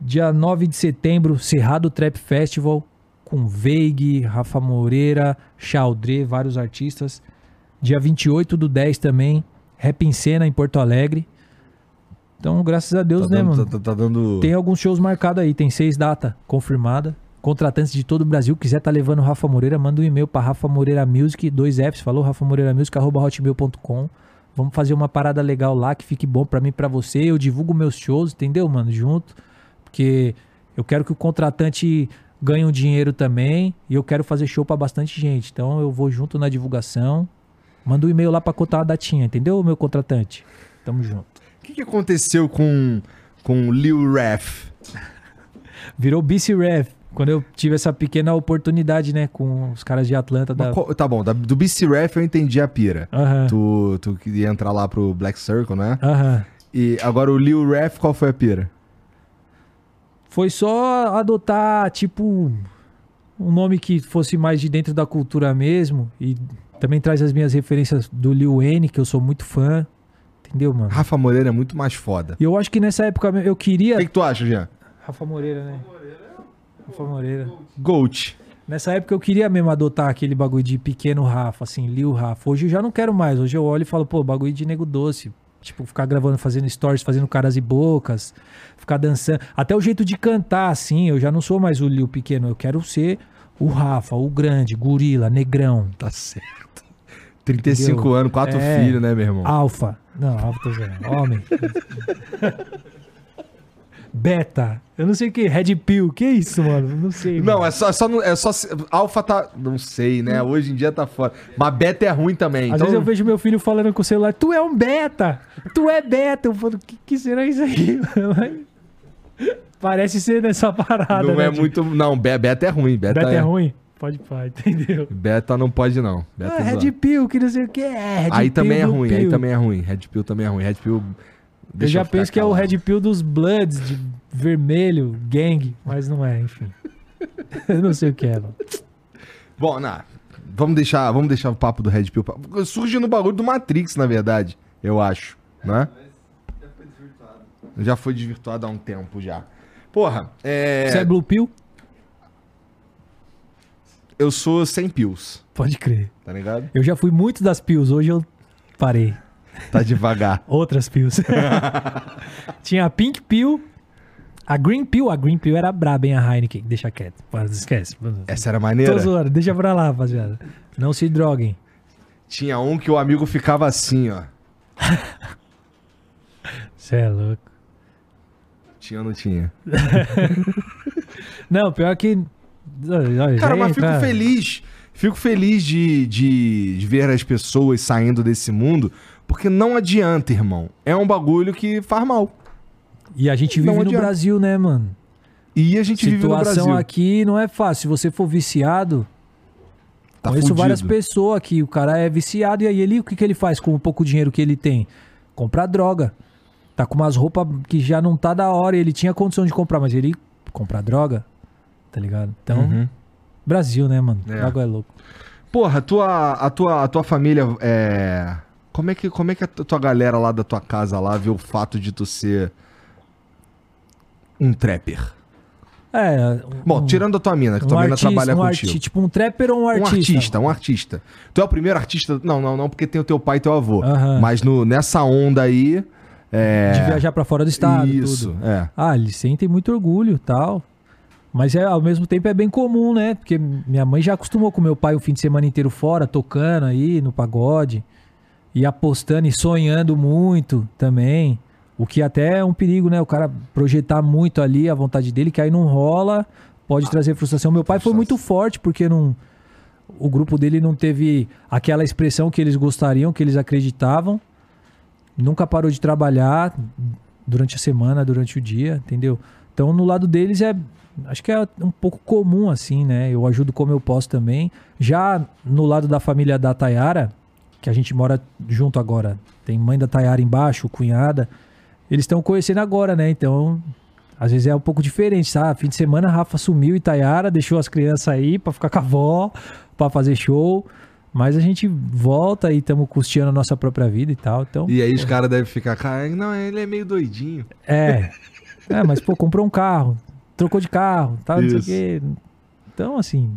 Dia 9 de setembro, Cerrado Trap Festival, com Veig, Rafa Moreira, Chaldré, vários artistas. Dia 28 do 10 também, Rap em Cena em Porto Alegre. Então, graças a Deus, tá, né, dando, mano? tá, tá- dando. Tem alguns shows marcados aí, tem seis datas confirmadas. Contratantes de todo o Brasil, quiser tá levando o Rafa Moreira, manda um e-mail para Rafa Moreira Music, dois Fs, falou Rafa Moreira Music, arroba hotmail.com. Vamos fazer uma parada legal lá que fique bom pra mim e pra você. Eu divulgo meus shows, entendeu, mano? Junto. Porque eu quero que o contratante ganhe um dinheiro também e eu quero fazer show pra bastante gente. Então eu vou junto na divulgação. Manda um e-mail lá pra contar a datinha, entendeu, meu contratante? Tamo junto. O que, que aconteceu com, com o Lil Ref? Virou BC Ref. Quando eu tive essa pequena oportunidade, né, com os caras de Atlanta da. Qual- Tá bom, da- do BC Ref eu entendi a pira. Tu, tu queria entrar lá pro Black Circle, né? Aham. E agora o Lil Ref, qual foi a pira? Foi só adotar, tipo, um nome que fosse mais de dentro da cultura mesmo. E também traz as minhas referências do Lil Wayne, que eu sou muito fã. Entendeu, mano? Rafa Moreira é muito mais foda. E eu acho que nessa época eu O queria. que, que tu acha, Jean? Rafa Moreira, né? Rafa Moreira. Gold. Nessa época eu queria mesmo adotar aquele bagulho de pequeno Rafa, assim, Lil Rafa. Hoje eu já não quero mais. Hoje eu olho e falo, pô, bagulho de nego doce. Tipo, ficar gravando, fazendo stories, fazendo caras e bocas, ficar dançando. Até o jeito de cantar, assim, eu já não sou mais o Lil pequeno. Eu quero ser o Rafa, o grande, gorila, negrão, Tá certo. 35 Entendeu? anos, quatro É. filhos, né, meu irmão? alfa. Não, alfa tô dizendo, homem. *laughs* Beta. Eu não sei o que, Red Pill. Que isso, mano? Não sei. Não, mano. é só, é só, é só. Alfa tá. Não sei, né? Hoje em dia tá fora. Mas beta é ruim também. Às então, vezes eu vejo meu filho falando com o celular, tu é um beta, tu é beta. Eu falo, que, que será isso aí? mano?" *laughs* Parece ser nessa parada, não né? é de- muito. Não, be- beta é ruim. Beta, Beta é é, ruim? Pode pá, entendeu? Beta não pode, não. Beta Ah. Red Pill, que não sei o que é. Red aí Pill, também é ruim, aí Pill. também é ruim. Red Pill também é ruim. Red Pill. Eu deixa já ficar penso que é o. Red Pill dos Bloods, de vermelho, gang, mas não é, enfim. *laughs* Eu não sei o que é, mano. Bom, na, vamos deixar, vamos deixar o papo do Red Pill. Surge no bagulho do Matrix, na verdade, eu acho, né? Já foi desvirtuado. Já foi desvirtuado há um tempo já. Porra, é, Você é Blue Pill? eu sou sem pills, Pode crer. tá ligado? Eu já fui muito das pills, hoje eu parei. Tá devagar. *laughs* Outras pills. *laughs* Tinha a Pink Pill, a Green Pill. A Green Pill era braba, hein? A Heineken. Deixa quieto. Esquece. Essa era Tô maneira. zoando. Deixa pra lá, rapaziada. Não se droguem. Tinha um que o amigo ficava assim, ó. *laughs* Você é louco. Tinha ou não tinha? Não, pior que... Olha, Cara, mas fico entra- feliz. Fico feliz de, de, de ver as pessoas saindo desse mundo, porque não adianta, irmão. É um bagulho que faz mal. E a gente Não vive no adianta. Brasil, né, mano? E a gente vive no Situação Brasil. aqui não é fácil. Se você for viciado, Tá conheço fudido. várias pessoas aqui. O cara é viciado e aí ele, o que, que ele faz com o pouco dinheiro que ele tem? Comprar droga. Tá com umas roupas que já não tá da hora. Ele tinha condição de comprar, mas ele comprar droga. Tá ligado? Então, Uhum. Brasil, né, mano? É. Droga é louco. Porra, a tua, a tua, a tua família é. Como é, que, como é que a tua galera lá da tua casa lá vê o fato de tu ser um trapper? É. Bom, um- tirando a tua mina, que tua mina artista- trabalha um contigo. arti- tipo um trapper ou um Um artista? artista, um artista. Tu é o primeiro artista. Não, não, não, porque tem o teu pai e teu avô. Mas no, nessa onda aí. É... De viajar pra fora do estado. Isso, tudo. é. Ah, eles sentem muito orgulho tal. Mas é, ao mesmo tempo é bem comum, né? Porque minha mãe já acostumou com meu pai o fim de semana inteiro fora, tocando aí no pagode. E apostando e sonhando muito também. O que até é um perigo, né? O cara projetar muito ali a vontade dele, que aí não rola, pode trazer frustração. Meu pai foi muito forte, porque não, o grupo dele não teve aquela expressão que eles gostariam, que eles acreditavam. Nunca parou de trabalhar durante a semana, durante o dia, entendeu? Então, no lado deles é. Acho que é um pouco comum, assim, né? Eu ajudo como eu posso também. Já no lado da família da Tayara, que a gente mora junto agora, tem mãe da Tayara embaixo, cunhada. Eles estão conhecendo agora, né? Então, às vezes é um pouco diferente, sabe? Fim de semana, Rafa sumiu e Tayara deixou as crianças aí pra ficar com a avó, pra fazer show. Mas a gente volta e estamos custeando a nossa própria vida e tal. Então, E aí os caras devem ficar, cara, não, ele é meio doidinho. é. *laughs* É, mas, pô, comprou um carro, trocou de carro, tal, não sei o quê. Então, assim,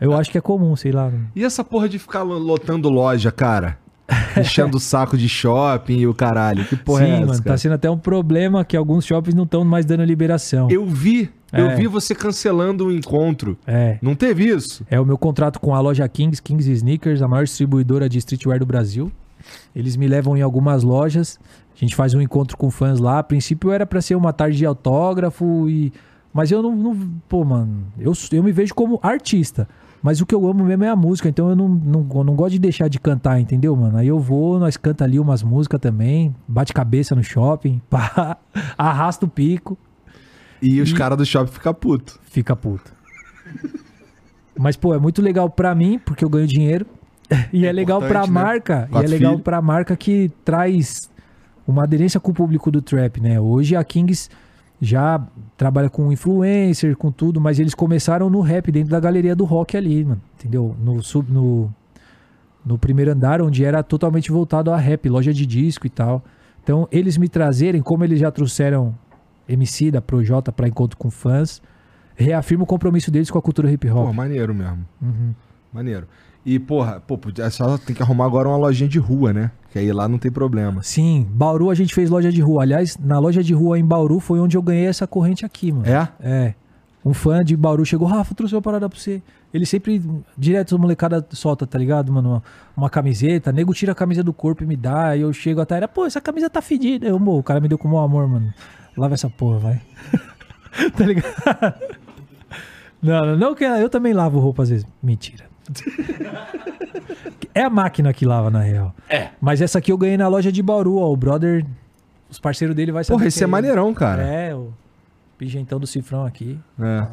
eu acho que é comum, sei lá. E essa porra de ficar lo- lotando loja, cara? Enchendo o saco de shopping e o caralho. Que porra Sim, é essa, mano, cara? tá sendo até um problema que alguns shoppings não estão mais dando liberação. Eu vi, eu É. vi você cancelando o encontro. É. Não teve isso? É o meu contrato com a loja Kings, Kings Sneakers, a maior distribuidora de streetwear do Brasil. Eles me levam em algumas lojas, a gente faz um encontro com fãs lá. A princípio era pra ser uma tarde de autógrafo e mas eu não, não- pô, mano, eu, eu me vejo como artista. Mas o que eu amo mesmo é a música, então eu não, não, eu não gosto de deixar de cantar, entendeu, mano? Aí eu vou, nós canta ali umas músicas também, bate cabeça no shopping, *laughs* pá, arrasta o pico. E os caras do shopping ficam puto. fica puto. Mas, pô, é muito legal pra mim, porque eu ganho dinheiro. E é, legal pra né? marca. E Quatro é legal filhos. pra marca que traz uma aderência com o público do trap, né? Hoje a Kings já trabalha com influencer, com tudo, mas eles começaram no rap, dentro da galeria do rock ali, mano. Entendeu? No, sub, no, no primeiro andar, onde era totalmente voltado a rap, loja de disco e tal. Então, eles me trazerem, como eles já trouxeram MC da Projota pra encontro com fãs, reafirma o compromisso deles com a cultura hip hop. Pô, maneiro mesmo. Uhum. Maneiro. E, porra, pô, é só tem que arrumar agora uma lojinha de rua, né? Que aí lá não tem problema. Sim, Bauru a gente fez loja de rua. Aliás, na loja de rua em Bauru foi onde eu ganhei essa corrente aqui, mano. É? É. Um fã de Bauru chegou, Rafa, trouxe uma parada pra você. Ele sempre, direto, a molecada solta, tá ligado, mano? Uma, uma camiseta, nego tira a camisa do corpo e me dá. Aí eu chego até, era, pô, essa camisa tá fedida. Eu, "Mo, o cara me deu com o amor, mano. Lava essa porra, vai. *laughs* tá ligado? *laughs* Não, não, não que eu também lavo roupa às vezes. Mentira. É a máquina que lava, na real. É. Mas essa aqui eu ganhei na loja de Bauru, ó. O brother, os parceiros dele vai saber. Porra, esse é maneirão, cara. É, o pigentão do cifrão aqui. É.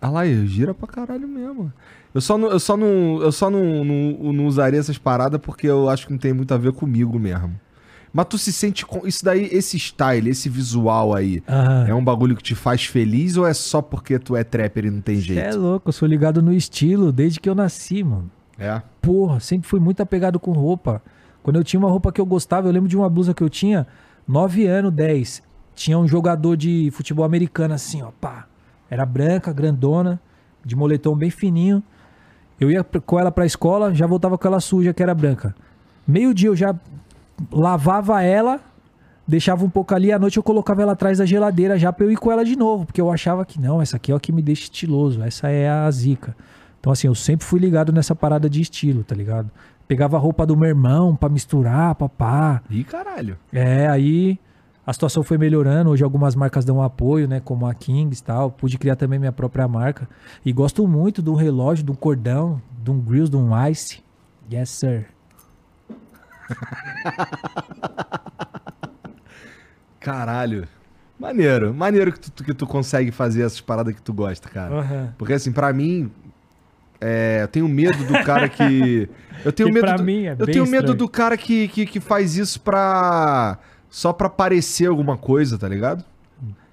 Ah lá, ele gira pra caralho mesmo. Eu só não, eu só não, eu só não, não, não usaria essas paradas porque eu acho que não tem muito a ver comigo mesmo. Mas tu se sente com isso daí, esse style, esse visual aí, Aham. é um bagulho que te faz feliz ou é só porque tu é trapper e não tem É jeito? louco, eu sou ligado no estilo desde que eu nasci, mano. É. Porra, sempre fui muito apegado com roupa. Quando eu tinha uma roupa que eu gostava, eu lembro de uma blusa que eu tinha, 9 anos, 10. Tinha um jogador de futebol americano assim, ó, pá. Era branca, grandona, de moletom bem fininho. Eu ia com ela pra escola, já voltava com ela suja, que era branca. Meio dia eu já lavava ela, deixava um pouco ali, à noite eu colocava ela atrás da geladeira já pra eu ir com ela de novo, porque eu achava que não, essa aqui é o que me deixa estiloso, essa é a zica. Então assim, eu sempre fui ligado nessa parada de estilo, tá ligado? Pegava a roupa do meu irmão pra misturar, papá. Ih, caralho. É, aí a situação foi melhorando. Hoje algumas marcas dão apoio, né? Como a Kings e tal. Pude criar também minha própria marca. E gosto muito um relógio, de um cordão, de um grills, de um ice. Yes, sir. *laughs* Caralho. Maneiro. Maneiro que tu, que tu consegue fazer essas paradas que tu gosta, cara. Porque assim, pra mim, é, eu tenho medo do cara que. *laughs* Eu tenho Que medo. do, mim é eu tenho medo estranho. do cara que, que, que faz isso pra. Só pra parecer alguma coisa, tá ligado?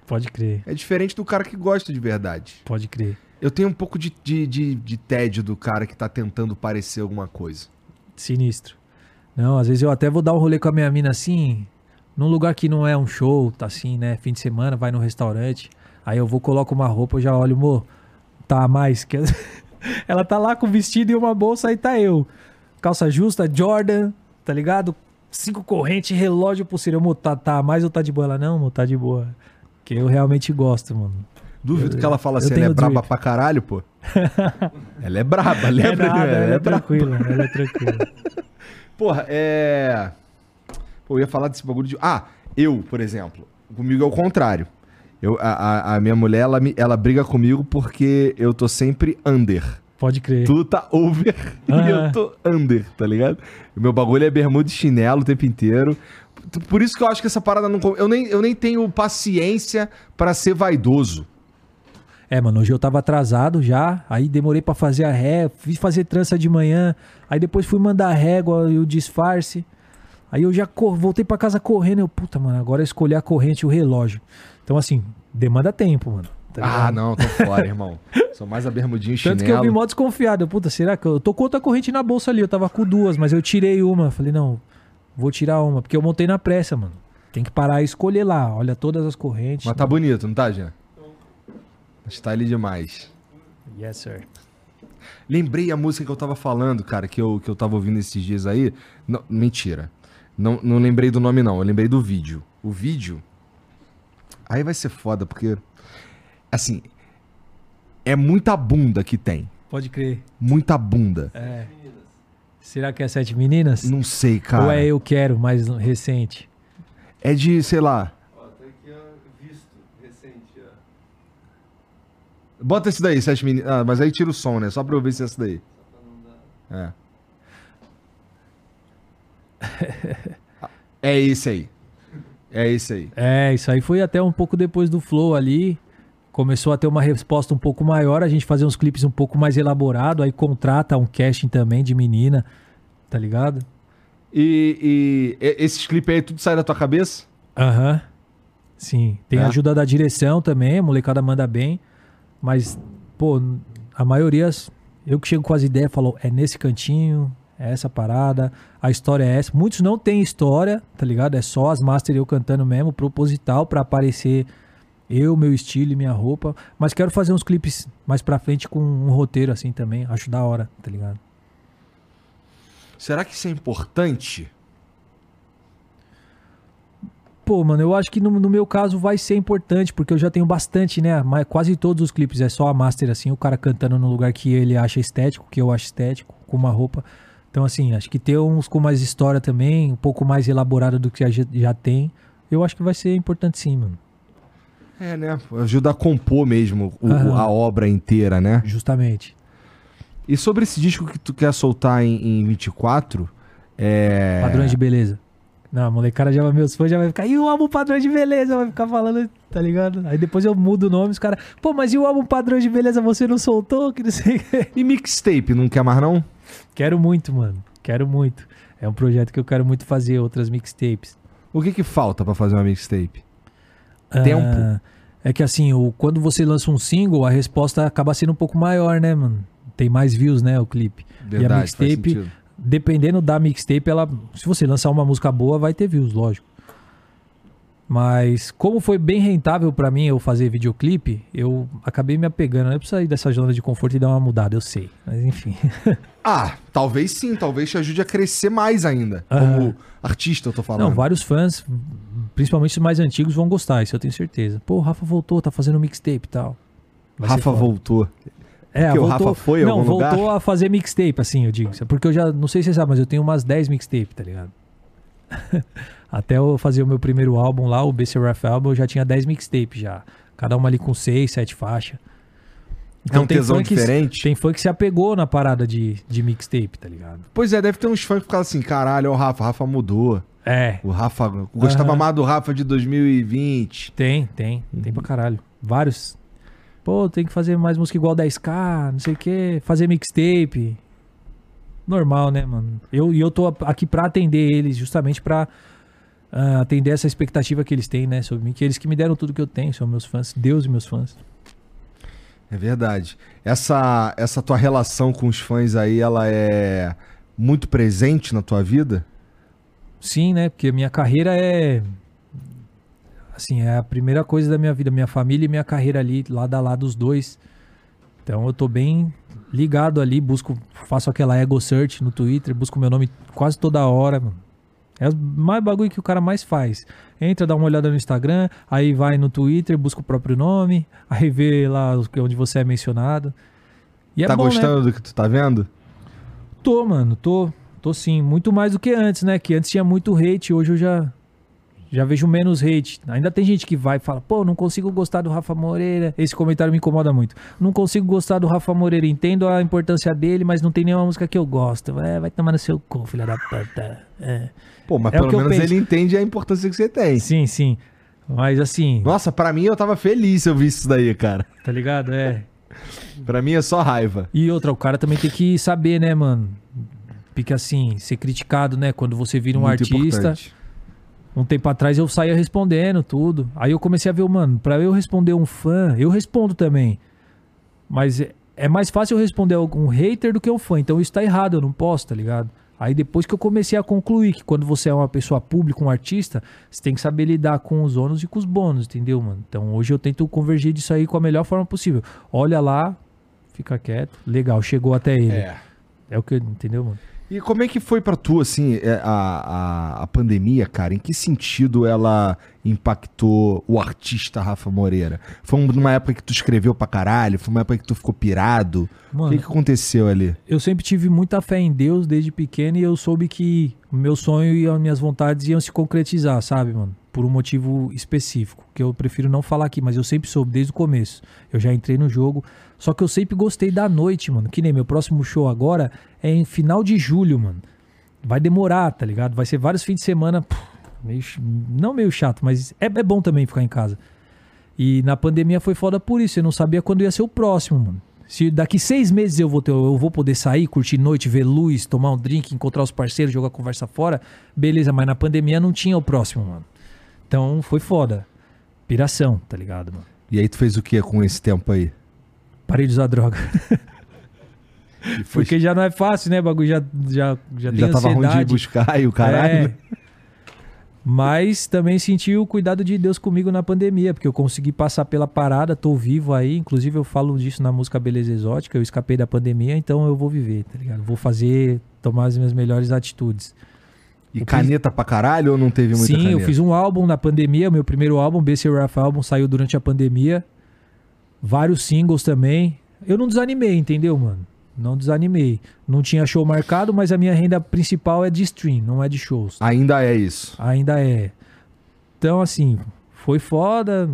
Pode crer, É diferente do cara que gosta de verdade. pode crer. Eu tenho um pouco de, de, de, de tédio do cara que tá tentando parecer alguma coisa. Sinistro. Não, às vezes eu até vou dar um rolê com a minha mina assim, num lugar que não é um show, tá assim, né? Fim de semana, vai no restaurante. Aí eu vou, coloco uma roupa, eu já olho, amor, tá a mais. Que... *laughs* Ela tá lá com vestido e uma bolsa, aí tá eu. Calça justa, Jordan, tá ligado? Cinco correntes, relógio, pulseira. Amor, tá, tá a mais ou tá de boa? Ela, não, amor, tá de boa. Que eu realmente gosto, mano. Duvido Eu- que ela fala eu assim, ela tenho é braba drip. pra caralho, pô. *laughs* ela é braba, É lembra? nada, ela é braba. tranquila, ela é tranquila. Porra, é. Pô, eu ia falar desse bagulho de. Ah, eu, por exemplo. Comigo é o contrário. Eu, a, a- minha mulher, ela, me- ela briga comigo porque eu tô sempre under. Pode crer. Tu tá over *laughs* e Ah. eu tô under, tá ligado? O meu bagulho é bermuda e chinelo o tempo inteiro. Por isso que eu acho que essa parada não. Eu nem, eu nem tenho paciência pra ser vaidoso. É, mano, hoje eu tava atrasado já, aí demorei pra fazer a ré, fiz fazer trança de manhã, aí depois fui mandar a régua e o disfarce. Aí eu já cor- voltei pra casa correndo, eu, puta, mano, agora eu escolhi a corrente e o relógio. Então, assim, demanda tempo, mano. tá Ah, não, tô fora, irmão. *laughs* Sou mais a bermudinha e chinelo. Tanto que eu vim mó desconfiado. Eu, puta, será que eu, eu tô com outra corrente na bolsa ali? Eu tava com duas, mas eu tirei uma. Falei, não, vou tirar uma, porque eu montei na pressa, mano. Tem que parar e escolher lá. Olha todas as correntes. Mas tá bonito, não tá, Jean? Style demais. Yes, sir. Lembrei a música que eu tava falando, cara, que eu, que eu tava ouvindo esses dias aí. Não, mentira. Não, não lembrei do nome, não. Eu lembrei do vídeo. O vídeo. Aí vai ser foda, porque. Assim. É muita bunda que tem. Pode crer. Muita bunda. É. Será que é Sete Meninas? Não sei, cara. Ou é Eu Quero, mais recente? É de, sei lá. Ó, tá aqui, ó, visto, recente, ó. Bota esse daí, sete meninas. Ah, mas aí tira o som, né? Só pra eu ver se é esse daí. É. *laughs* é esse aí. É esse aí. É, isso aí foi até um pouco depois do Flow ali. Começou a ter uma resposta um pouco maior, a gente fazer uns clipes um pouco mais elaborado, aí contrata um casting também de menina, tá ligado? E, e- esses clipes aí, tudo sai da tua cabeça? Aham. Sim. Tem É? ajuda da direção também, a molecada manda bem. Mas, pô, a maioria, eu que chego com as ideias, falo, é nesse cantinho, é essa parada, a história é essa. Muitos não têm história, tá ligado? É só as master eu cantando mesmo, proposital, pra aparecer eu, meu estilo e minha roupa. Mas quero fazer uns clipes mais pra frente com um roteiro assim também. Acho da hora, tá ligado? Será que isso é importante? Pô, mano, eu acho que no, no meu caso vai ser importante, porque eu já tenho bastante, né? Mas quase todos os clipes é só a master, assim, o cara cantando no lugar que ele acha estético, que eu acho estético, com uma roupa. Então, assim, acho que ter uns com mais história também, um pouco mais elaborado do que a gente já tem, eu acho que vai ser importante sim, mano. É, né? Ajuda a compor mesmo o- a obra inteira, né? Justamente. E sobre esse disco que tu quer soltar em, em 24, é. Padrões de beleza. Não, a molecada já vai, meus fãs já vai ficar, e o álbum Padrões de Beleza? Vai ficar falando, tá ligado? Aí depois eu mudo o nome, os caras, pô, mas e o álbum Padrões de Beleza você não soltou? Que não sei. E mixtape, não quer mais não? Quero muito, mano. Quero muito. É um projeto que eu quero muito fazer, outras mixtapes. O que que falta pra fazer uma mixtape? Ah, Tempo? é que assim, o, quando você lança um single, a resposta acaba sendo um pouco maior, né, mano? Tem mais views, né, o clipe. e a mixtape. Dependendo da mixtape, ela, se você lançar uma música boa, vai ter views, lógico. Mas como foi bem rentável pra mim eu fazer videoclipe, eu acabei me apegando. Eu preciso sair dessa zona de conforto e dar uma mudada, eu sei. Mas enfim. *laughs* Ah, talvez sim, talvez te ajude a crescer mais ainda. Como artista, eu tô falando. Não, vários fãs, principalmente os mais antigos, vão gostar, isso eu tenho certeza. Pô, o Rafa voltou, tá fazendo mixtape e tal. Vai Rafa voltou. É, Porque o voltou, Rafa foi Não, voltou lugar? a fazer mixtape, assim, eu digo. Porque eu já, não sei se você sabe, mas eu tenho umas 10 mixtape, tá ligado? *laughs* Até eu fazer o meu primeiro álbum lá, o BC Rap Album, eu já tinha 10 mixtape já. Cada uma ali com 6, 7 faixas. é um tem tesão diferente. Tem fã que se apegou na parada de, de mixtape, tá ligado? Pois é, deve ter uns fãs que ficam assim, caralho, ó, o Rafa, o Rafa mudou. É, O Rafa, gostava Aham. mais do Rafa de 2020. tem, tem. Tem pra caralho. Vários. Pô, tem que fazer mais música igual 10k, não sei o que, fazer mixtape. Normal, né, mano? Eu, e eu tô aqui pra atender eles, justamente pra ah, atender essa expectativa que eles têm, né, sobre mim. Que eles que me deram tudo que eu tenho, são meus fãs. Deus e meus fãs. É verdade. Essa, essa tua relação com os fãs aí, ela é muito presente na tua vida? Sim, né? Porque minha carreira é. Assim, é a primeira coisa da minha vida. Minha família e minha carreira ali, lado a lado, os dois. Então eu tô bem ligado ali, busco, faço aquela ego search no Twitter, busco meu nome quase toda hora, mano. É o mais bagulho que o cara mais faz. Entra, dá uma olhada no Instagram, aí vai no Twitter, busca o próprio nome, *laughs* aí vê lá onde você é mencionado. E é tá bom, né? gostando do que tu tá vendo? Tô, mano, tô. Tô sim. Muito mais do que antes, né? Que antes tinha muito hate, hoje eu já. Já vejo menos hate. Ainda tem gente que vai e fala, pô, não consigo gostar do Rafa Moreira. Esse comentário me incomoda muito. Não consigo gostar do Rafa Moreira. Entendo a importância dele, mas não tem nenhuma música que eu gosto. É, vai tomar no seu cu, filha da puta. É. Pô, mas É pelo menos penso. ele entende a importância que você tem. Sim, sim. Mas assim, Nossa, pra mim eu tava feliz se eu visse isso daí, cara. tá ligado? É. Pra mim é só raiva. E outra, o cara também tem que saber, né, mano? Porque assim, ser criticado, né? Quando você vira um Muito artista. importante. Um tempo atrás eu saía respondendo tudo. Aí eu comecei a ver, mano, pra eu responder um fã, eu respondo também. Mas é, é mais fácil eu responder um hater do que um fã. Então isso tá errado, eu não posso, tá ligado? Aí depois que eu comecei a concluir que quando você é uma pessoa pública, um artista, você tem que saber lidar com os ônus e com os bônus, entendeu, mano? Então hoje eu tento convergir disso aí com a melhor forma possível. Olha lá, fica quieto, legal, chegou até ele. É, É. o que, entendeu, mano? E como é que foi pra tu, assim, é, a, a, a pandemia, cara? Em que sentido ela impactou o artista Rafa Moreira? Foi um- numa época que tu escreveu pra caralho? Foi uma época que tu ficou pirado? O Mano, que, que aconteceu ali? eu sempre tive muita fé em Deus desde pequeno e eu soube que o meu sonho e as minhas vontades iam se concretizar, sabe, mano? Por um motivo específico, que eu prefiro não falar aqui, mas eu sempre soube desde o começo. Eu já entrei no jogo, só que eu sempre gostei da noite, mano. Que nem meu próximo show agora é em final de julho, mano. Vai demorar, tá ligado? Vai ser vários fins de semana, pff, meio, não meio chato, mas é, é bom também ficar em casa. E na pandemia foi foda por isso, eu não sabia quando ia ser o próximo, mano. Se daqui seis meses eu vou, ter, eu vou poder sair, curtir noite, ver luz, tomar um drink, encontrar os parceiros, jogar conversa fora, beleza, mas na pandemia não tinha o próximo, mano. Então foi foda. Piração, tá ligado, mano? E aí tu fez o que com esse tempo aí? Parei de usar droga. *laughs* *laughs* Porque já não é fácil, né, bagulho? Já, já, já, tem já tava ruim de ansiedade. buscar e o caralho, É. né? Mas também senti o cuidado de Deus comigo na pandemia, porque eu consegui passar pela parada, tô vivo aí. Inclusive, eu falo disso na música Beleza Exótica. Eu escapei da pandemia, então eu vou viver, tá ligado? Vou fazer, tomar as minhas melhores atitudes. E Eu caneta pra caralho ou não teve muita Sim, caneta? eu fiz um álbum na pandemia, meu primeiro álbum, BC Raf álbum, saiu durante a pandemia. Vários singles também. Eu não desanimei, entendeu, mano? Não desanimei. Não tinha show marcado, mas a minha renda principal é de stream, não é de shows. Ainda é isso. Ainda é. Então, assim, foi foda.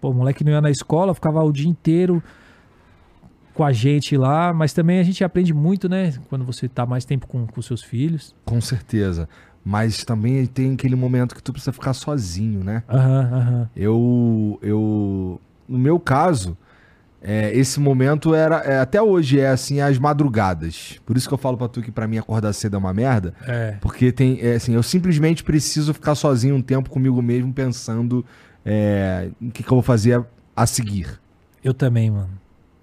Pô, o moleque não ia na escola, ficava o dia inteiro com a gente lá. Mas também a gente aprende muito, né? Quando você tá mais tempo com, com seus filhos. Com certeza. Mas também tem aquele momento que tu precisa ficar sozinho, né? Aham, aham. Eu, eu, no meu caso, é, esse momento era, é, até hoje é assim, as madrugadas. Por isso que eu falo pra tu que pra mim acordar cedo é uma merda. É. Porque tem, é, assim, eu simplesmente preciso ficar sozinho um tempo comigo mesmo pensando é, em que, que eu vou fazer a, a seguir. Eu também, mano.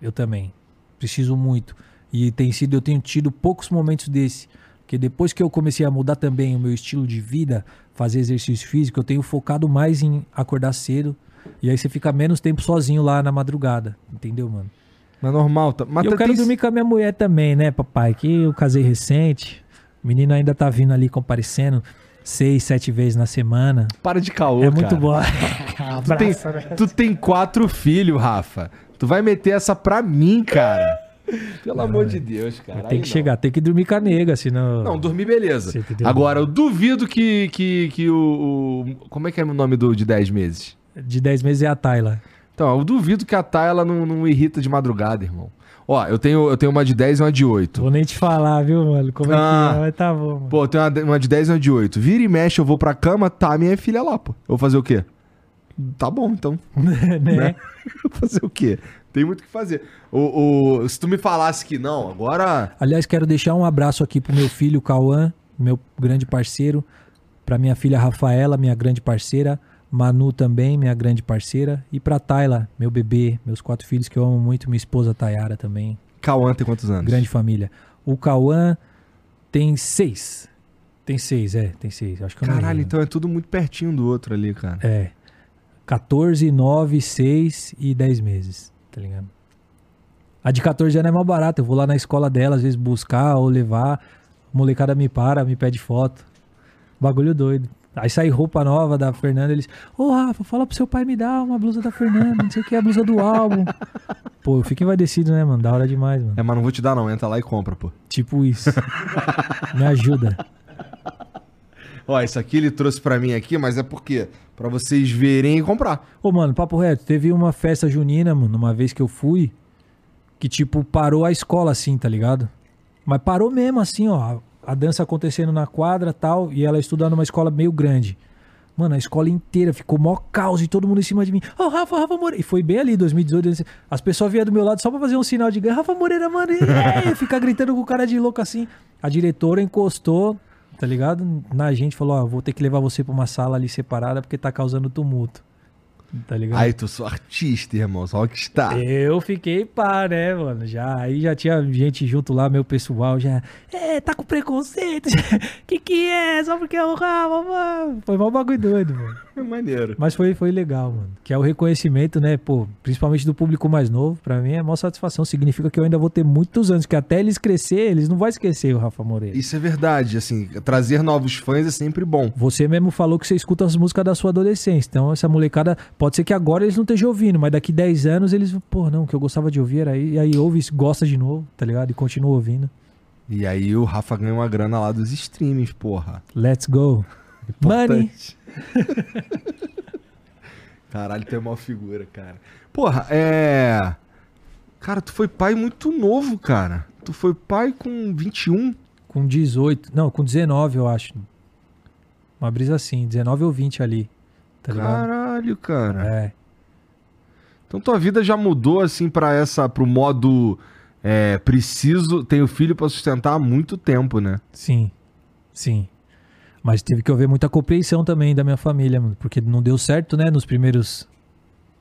Eu também. Preciso muito. E tem sido, eu tenho tido poucos momentos desse. Porque depois que eu comecei a mudar também o meu estilo de vida, fazer exercício físico, eu tenho focado mais em acordar cedo. E aí você fica menos tempo sozinho lá na madrugada. Entendeu, mano? Mas normal, tá? Mas eu quero dormir com a minha mulher também, né, papai? Que eu casei recente. O menino ainda tá vindo ali comparecendo seis, sete vezes na semana. Para de caô, é muito cara. bom. *laughs* Tu tem, tu tem quatro filhos, Rafa. Tu vai meter essa pra mim, cara. Pelo amor de Deus, cara. tem que não. chegar, tem que dormir com a nega, senão. Não, dormir beleza. Agora, eu duvido que, que, que o, o- Como é que é o nome do de 10 meses? De 10 meses é a Tayla. Então, eu duvido que a Thay, não, não irrita de madrugada, irmão. Ó, eu tenho, eu tenho uma de 10 e uma de 8. Vou nem te falar, viu, mano? Como Ah. é que é? Mas tá bom, mano. Pô, eu tenho uma, de- uma de 10 e uma de 8. Vira e mexe, eu vou pra cama, tá minha filha lá, pô. Eu vou fazer o quê? Tá bom, então. *laughs* né? né? Vou *laughs* fazer o quê? Tem muito o que fazer. O, o- se tu me falasse que não, agora. Aliás, quero deixar um abraço aqui pro meu filho, Cauã, meu grande parceiro. Pra minha filha Rafaela, minha grande parceira. Manu também, minha grande parceira. E pra Tayla, meu bebê, meus quatro filhos que eu amo muito, minha esposa Tayara também. Cauã tem quantos anos? Grande família. O Cauã tem seis. Tem seis, é, tem seis. Acho que Caralho, então é tudo muito pertinho do outro ali, cara. É. 14, 9, 6 e 10 meses, tá ligado? A de 14 anos é mais barata. Eu vou lá na escola dela, às vezes buscar ou levar. A molecada me para, me pede foto. Bagulho doido. Aí sai roupa nova da Fernanda, eles. Ô Rafa, fala pro seu pai me dar uma blusa da Fernanda, não sei o que, a blusa do álbum. *laughs* Pô, eu fico envaidecido, né, mano? Da hora demais, mano. É, mas não vou te dar não, entra lá e compra, pô. Tipo isso. *laughs* me ajuda. Ó, isso aqui ele trouxe pra mim aqui, mas é porque Pra vocês verem e comprar. Ô, mano, papo reto, teve uma festa junina, mano, uma vez que eu fui, que, tipo, parou a escola assim, tá ligado? Mas parou mesmo assim, ó. A dança acontecendo na quadra tal, e ela estudando numa escola meio grande. Mano, a escola inteira ficou mó caos e todo mundo em cima de mim. Ô, oh, Rafa, Rafa Moreira. E foi bem ali, 2018. As pessoas vinham do meu lado só pra fazer um sinal de ganho. Rafa Moreira, mano. E *laughs* ficar gritando com o cara de louco assim. A diretora encostou, tá ligado? Na gente falou: Ó, vou ter que levar você pra uma sala ali separada porque tá causando tumulto. Tá ligado? Aí tu sou artista, irmão, só que está. Eu fiquei pá, né, mano? Já, aí já tinha gente junto lá, meu pessoal já. É, tá com preconceito? *laughs* que que é? Só porque é o Rafa, mano. Foi mal bagulho doido, mano. *laughs* É maneiro. Mas foi, foi legal, mano. Que é o reconhecimento, né, pô, principalmente do público mais novo, pra mim é maior satisfação. Significa que eu ainda vou ter muitos anos, que até eles crescer, eles não vão esquecer o Rafa Moreira. Isso é verdade, assim, trazer novos fãs é sempre bom. Você mesmo falou que você escuta as músicas da sua adolescência. Então, essa molecada, pode ser que agora eles não estejam ouvindo, mas daqui 10 anos eles, pô, não, o que eu gostava de ouvir era aí, e aí ouve, gosta de novo, tá ligado? E continua ouvindo. E aí o Rafa ganha uma grana lá dos streamings, porra. Let's go. Money. Importante. *laughs* Caralho, tem uma figura, cara. Porra, é. Cara, tu foi pai muito novo, cara. Tu foi pai com 21. Com 18, não, com 19, eu acho. Uma brisa assim, 19 ou 20 ali. Tá? Caralho, cara. É. Então tua vida já mudou assim pra essa pro modo é, preciso, tenho filho pra sustentar há muito tempo, né? Sim. Sim. Mas teve que haver muita compreensão também da minha família, porque não deu certo, né, nos primeiros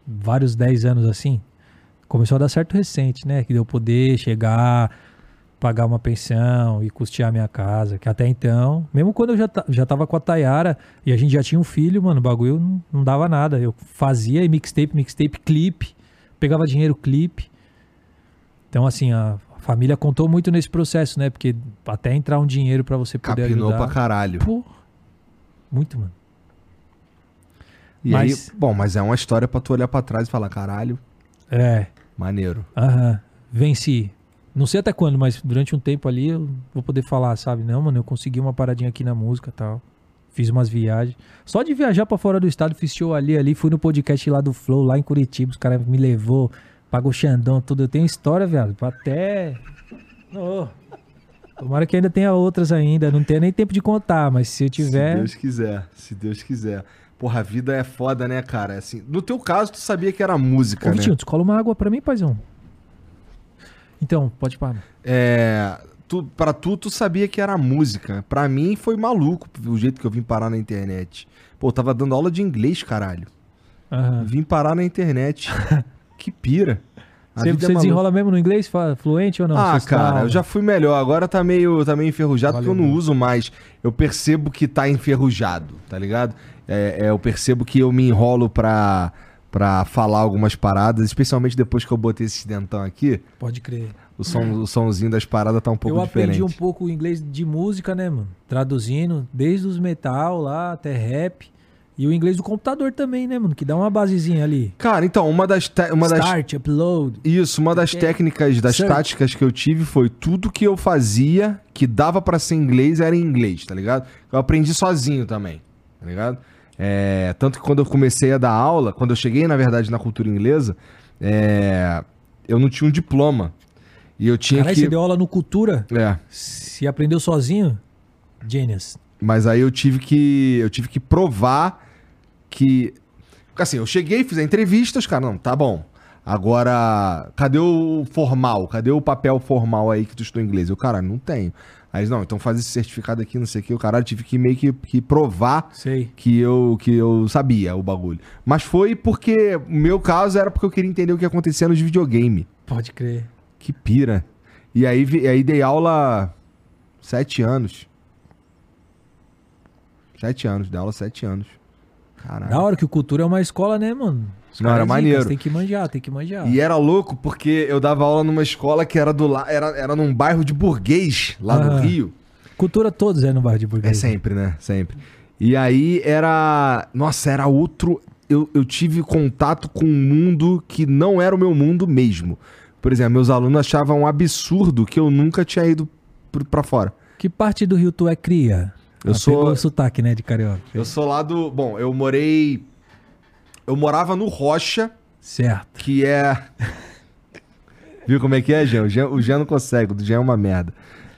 vários 10 anos assim. Começou a dar certo recente, né, que deu poder chegar, pagar uma pensão e custear minha casa, que até então, mesmo quando eu já, já tava com a Tayara e a gente já tinha um filho, mano, o bagulho não, não dava nada. Eu fazia mixtape, mixtape, clipe, pegava dinheiro, clipe. Então, assim, a família contou muito nesse processo, né? Porque até entrar um dinheiro pra você poder Capinou ajudar. pra caralho. Pô, muito, mano. E Mas- aí, bom, mas é uma história pra tu olhar pra trás e falar, caralho, É, maneiro. aham, venci. Não sei até quando, mas durante um tempo ali eu vou poder falar, sabe? Não, mano, eu consegui uma paradinha aqui na música e tal. Fiz umas viagens. Só de viajar pra fora do estado, fiz show ali, ali. Fui no podcast lá do Flow, lá em Curitiba. Os caras me levou, pagou Xandão, tudo. Eu tenho história, viado. pra Até. Ô, Tomara que ainda tenha outras ainda. Não tenho nem tempo de contar, mas se eu tiver. Se Deus quiser, se Deus quiser. Porra, a vida é foda, né, cara? Assim, no teu caso, tu sabia que era música, Ô, né? Vitinho, descola uma água pra mim, paizão. Então, pode parar. É, tu, pra tu, tu sabia que era música. Pra mim, foi maluco o jeito que eu vim parar na internet. Pô, eu tava dando aula de inglês, caralho. Aham. Vim parar na internet. *laughs* que pira. A Você, é você maluca. desenrola mesmo no inglês? Fala Fluente ou não? Ah, cara, eu já fui melhor. Agora tá meio, tá meio enferrujado Valeu, porque eu não mano. uso mais. Eu percebo que tá enferrujado, tá ligado? É, é, eu percebo que eu me enrolo pra, pra falar algumas paradas, especialmente depois que eu botei esse dentão aqui. Pode crer. O, som, o somzinho das paradas tá um pouco eu aprendi diferente. um pouco o inglês de música, né, mano? Traduzindo, desde os metal lá até rap. E o inglês do computador também, né, mano? Que dá uma basezinha ali. Cara, então, uma das. Uma das Start, upload. Isso, uma das técnicas, das Search. táticas que eu tive foi tudo que eu fazia que dava pra ser inglês era em inglês, tá ligado? Eu aprendi sozinho também, tá ligado? É, tanto que quando eu comecei a dar aula, quando eu cheguei, na verdade, na cultura inglesa, é, eu não tinha um diploma. E eu tinha Caralho, que. você deu aula no Cultura? É, Se aprendeu sozinho? Genius. mas aí eu tive que. Eu tive que provar que. Assim, eu cheguei, fiz a entrevista, os caras, não, tá bom. Agora, cadê o formal? Cadê o papel formal aí que tu estudou inglês? Eu, cara, não tenho. Aí, não, então faz esse certificado aqui, não sei o que. O caralho tive que meio que, que provar Sei. que eu, que eu sabia o bagulho. Mas foi porque, o meu caso era porque eu queria entender o que acontecia nos videogame. Pode crer. Que pira. E aí, vi- aí dei aula sete anos. Sete anos, dei aula sete anos. Caralho. Da hora que o Cultura é uma escola, né, mano? Os Não, era dicas, maneiro. Tem que manjar, tem que manjar. E era louco porque eu dava aula numa escola que era do lá, era, era num bairro de burguês, lá no Ah. Rio. Cultura todos é no bairro de É Burguês. sempre, né? Sempre. E aí era. Nossa, era outro. Eu, eu tive contato com um mundo que não era o meu mundo mesmo. Por exemplo, meus alunos achavam um absurdo que eu nunca tinha ido pra fora. Que parte do Rio tu é cria? Eu Ah, sou- Pegou o sotaque, né, de carioca. Eu sou lá do. Bom, eu morei. Eu morava no Rocha, Certo. que é. *laughs* Viu como é que é, Jean? O Jean, o Jean não consegue, o Jean é uma merda.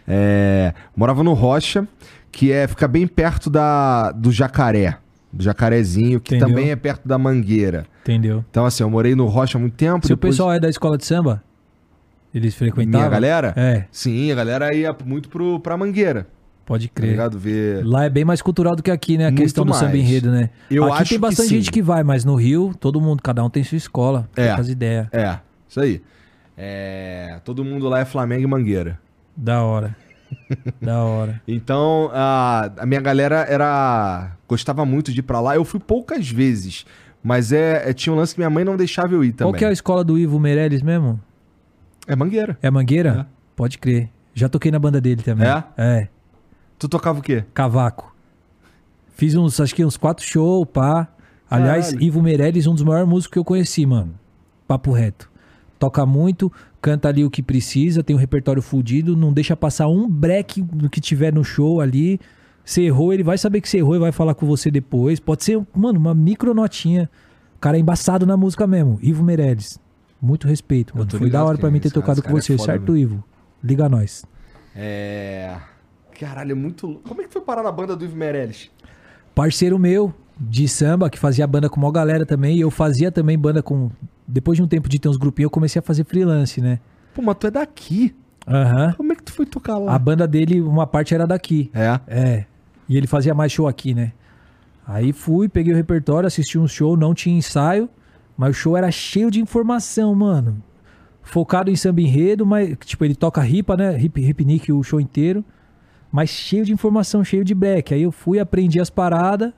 É, morava no Rocha, que é fica bem perto da, do Jacaré. Do Jacarezinho, que Entendeu. também é perto da Mangueira. Entendeu? Então, assim, eu morei no Rocha há muito tempo. Se o depois- pessoal é da escola de samba, eles frequentavam? Minha galera? É, Sim, a galera ia muito pro, pra Mangueira. Pode Tá crer. ligado? Ver. Lá é bem mais cultural do que aqui, né? A Muito questão do samba mais. enredo, né? Eu aqui acho tem que bastante sim. gente que vai, mas no Rio, todo mundo, cada um tem sua escola. É. As ideias. É, isso aí. É, todo mundo lá é Flamengo e Mangueira. Da hora. da hora. *laughs* Então, a, a minha galera era. gostava muito de ir pra lá. Eu fui poucas vezes. Mas é, é- tinha um lance que minha mãe não deixava eu ir também. Qual que é a escola do Ivo Meirelles mesmo? É Mangueira. É Mangueira? Pode crer. Já toquei na banda dele também. É? É. Tu tocava o quê? Cavaco. Fiz uns, acho que uns quatro shows, pá. Aliás, Caralho. Ivo Meirelles, um dos maiores músicos que eu conheci, mano. Papo reto. Toca muito, canta ali o que precisa, tem um repertório fudido, não deixa passar um break do que tiver no show ali. Você errou, ele vai saber que você errou e vai falar com você depois. Pode ser, mano, uma micronotinha. O cara é embaçado na música mesmo. Ivo Meirelles. Muito respeito, mano. Foi da hora pra é mim ter tocado com é você, foda certo, mesmo. Ivo? Liga nós. É. Caralho, é muito. Como é que foi parar na banda do Ivo Meirelles? parceiro meu de samba, que fazia banda com uma galera também, e eu fazia também banda com. Depois de um tempo de ter uns grupinhos, eu comecei a fazer freelance, né? Pô, mas tu é daqui. Aham. Como é que tu foi tocar lá? A banda dele, uma parte era daqui. É. É. E ele fazia mais show aqui, né? Aí fui, peguei o repertório, assisti um show, não tinha ensaio, mas o show era cheio de informação, mano. Focado em samba enredo, mas, tipo, ele toca ripa, né? Hip, hip nick o show inteiro. Mas cheio de informação, cheio de break. Aí eu fui, aprendi as paradas.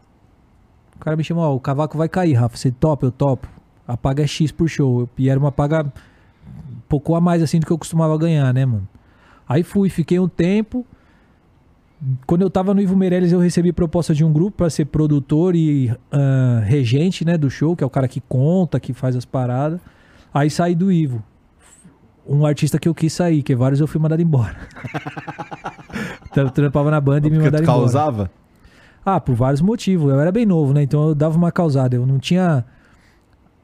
O cara me chamou, ó, o cavaco vai cair, Rafa. Você topa? Eu topo. A paga é X por show. E era uma paga um pouco a mais assim do que eu costumava ganhar, né, mano? Aí fui, fiquei um tempo. Quando eu tava no Ivo Meirelles, eu recebi proposta de um grupo pra ser produtor e ah, regente, né, do show, que é o cara que conta, que faz as paradas. Aí saí do Ivo. Um artista que eu quis sair, que vários eu fui mandado embora. *laughs* Então, eu trampava na banda e me mandaram embora. causava? Ah, por vários motivos. Eu era bem novo, né? Então eu dava uma causada. Eu não tinha.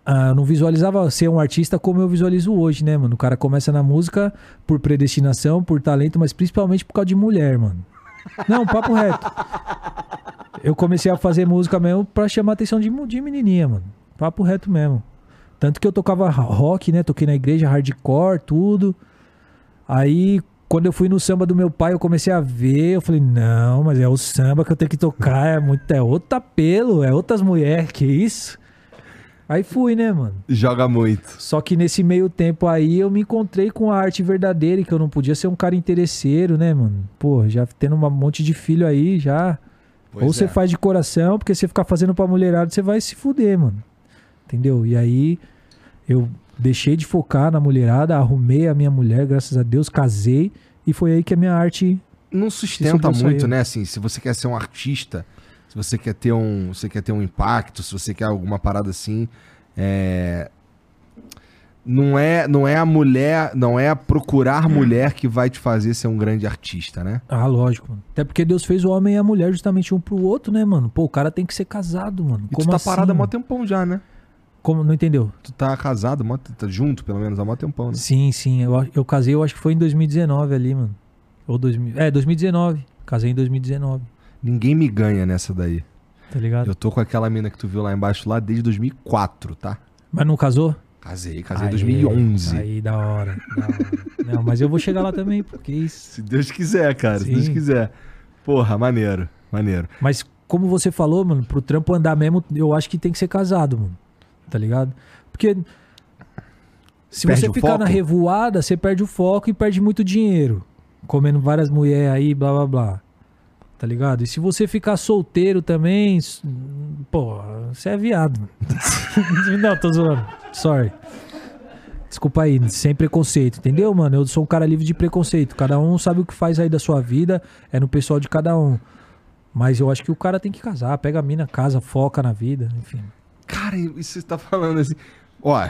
ah, eu não visualizava ser um artista como eu visualizo hoje, né, mano? O cara começa na música por predestinação, por talento, mas principalmente por causa de mulher, mano. Não, papo reto. Eu comecei a fazer música mesmo pra chamar a atenção de, de menininha, mano. Papo reto mesmo. Tanto que eu tocava rock, né? Toquei na igreja, hardcore, tudo. Aí, quando eu fui no samba do meu pai, eu comecei a ver. Eu falei, não, mas é o samba que eu tenho que tocar. É muito, é outro apelo, é outras mulheres, que isso? Aí fui, né, mano? Joga muito. Só que nesse meio tempo aí eu me encontrei com a arte verdadeira que eu não podia ser um cara interesseiro, né, mano? Pô, já tendo um monte de filho aí, já. Pois Ou você é. faz de coração, porque você ficar fazendo pra mulherada, você vai se fuder, mano. Entendeu? E aí eu deixei de focar na mulherada, arrumei a minha mulher, graças a Deus, casei. E foi aí que a minha arte. não sustenta muito, né? Assim, se você quer ser um artista, se você quer ter um, você quer ter um impacto, se você quer alguma parada assim, é... não é, não é a mulher, não é procurar mulher que vai te fazer ser um grande artista, né? Ah, lógico, mano. Até porque Deus fez o homem e a mulher justamente um pro outro, né, mano? Pô, o cara tem que ser casado, mano. E Como tu tá assim, parado há mó tempão já, né? Como, não entendeu? Tu tá casado, tá junto, pelo menos, há mó tempão, né? Sim, sim. Eu, eu casei, eu acho que foi em 2019 ali, mano. Ou 2000. É, 2019. Casei em 2019. Ninguém me ganha nessa daí. Tá ligado? Eu tô com aquela mina que tu viu lá embaixo lá desde 2004, tá? Mas não casou? Casei, casei em Aê, 2011. Aí, da hora, da hora. Não, mas eu vou chegar lá também, porque isso. Se Deus quiser, cara, se Sim. Deus quiser. Porra, maneiro, maneiro. Mas como você falou, mano, pro trampo andar mesmo, eu acho que tem que ser casado, mano. Tá ligado? Porque se Perde você ficar na revoada, você perde o foco e perde muito dinheiro. Comendo várias mulheres aí, blá blá blá. Tá ligado? E se você ficar solteiro também, pô, você é viado. *laughs* Não, tô zoando. Sorry. Desculpa aí, sem preconceito, entendeu, mano? Eu sou um cara livre de preconceito. Cada um sabe o que faz aí da sua vida, é no pessoal de cada um. Mas eu acho que o cara tem que casar, pega a mina, casa, foca na vida, enfim. Cara, isso você tá falando assim. Ó,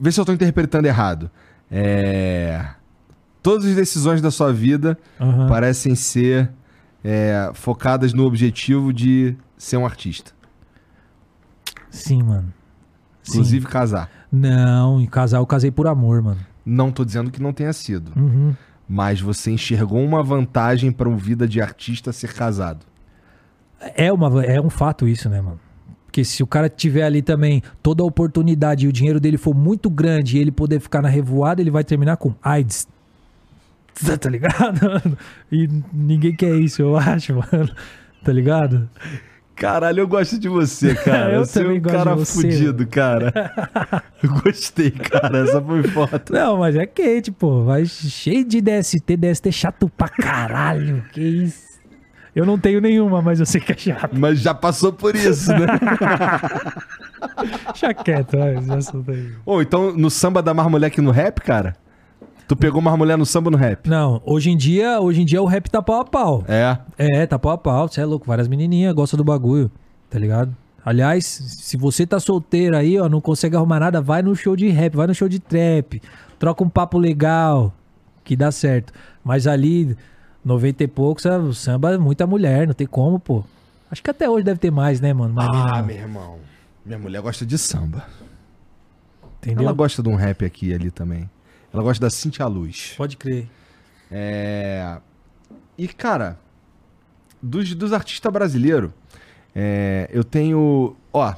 vê se eu tô interpretando errado. É. Todas as decisões da sua vida Aham. parecem ser é, focadas no objetivo de ser um artista. Sim, mano. Sim. Inclusive casar. Não, em casar eu casei por amor, mano. Não tô dizendo que não tenha sido. Uhum. Mas você enxergou uma vantagem para uma vida de artista ser casado. É, uma, é um fato isso, né, mano? Porque se o cara tiver ali também toda a oportunidade e o dinheiro dele for muito grande e ele poder ficar na revoada, ele vai terminar com AIDS. *laughs* Tá ligado? E ninguém quer isso, eu acho, mano. Tá ligado? Caralho, eu gosto de você, cara. *laughs* Eu você é também um gosto cara de você, fudido, cara. *laughs* Eu gostei, cara. Essa foi foto. Não, mas é quente, pô. Vai cheio de DST, DST chato pra caralho. Que isso? Eu não tenho nenhuma, mas eu sei que é chato. Mas já passou por isso, né? *laughs* Deixa quieto, vai, esse assunto aí. Ou então no samba dá mais mulher que no rap, cara? Tu pegou mais mulher no samba ou no rap? Não, hoje em dia, hoje em dia o rap tá pau a pau. É. É, tá pau a pau, você é louco. Várias menininhas gostam do bagulho, tá ligado? Aliás, se você tá solteiro aí, ó, não consegue arrumar nada, vai no show de rap, vai no show de trap, troca um papo legal, que dá certo. Mas ali, 90 e poucos, o samba é muita mulher, não tem como, pô. Acho que até hoje deve ter mais, né, mano? Mas Ah, meu irmão. Minha mulher gosta de samba. entendeu? Ela gosta de um rap aqui e ali também. Ela gosta da Cintia Luz. Pode crer. É... E, cara, dos, dos artistas brasileiros, é, eu tenho. Ó,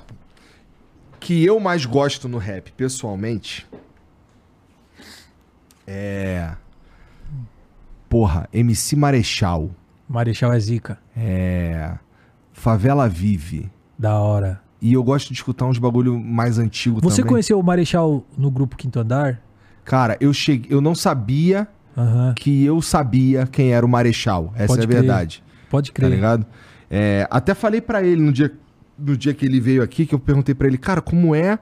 que eu mais gosto no rap, pessoalmente. É. Porra, MC Marechal. Marechal é zica. É. Favela Vive. Da hora. E eu gosto de escutar uns bagulho mais antigo Você também. conheceu o Marechal no grupo Quinto Andar? Cara, eu cheguei. Eu não sabia Aham. que eu sabia quem era o Marechal. Essa Pode é a crer. verdade. Pode Tá crer. ligado? É, até falei pra ele no dia, no dia que ele veio aqui, que eu perguntei pra ele, cara, como é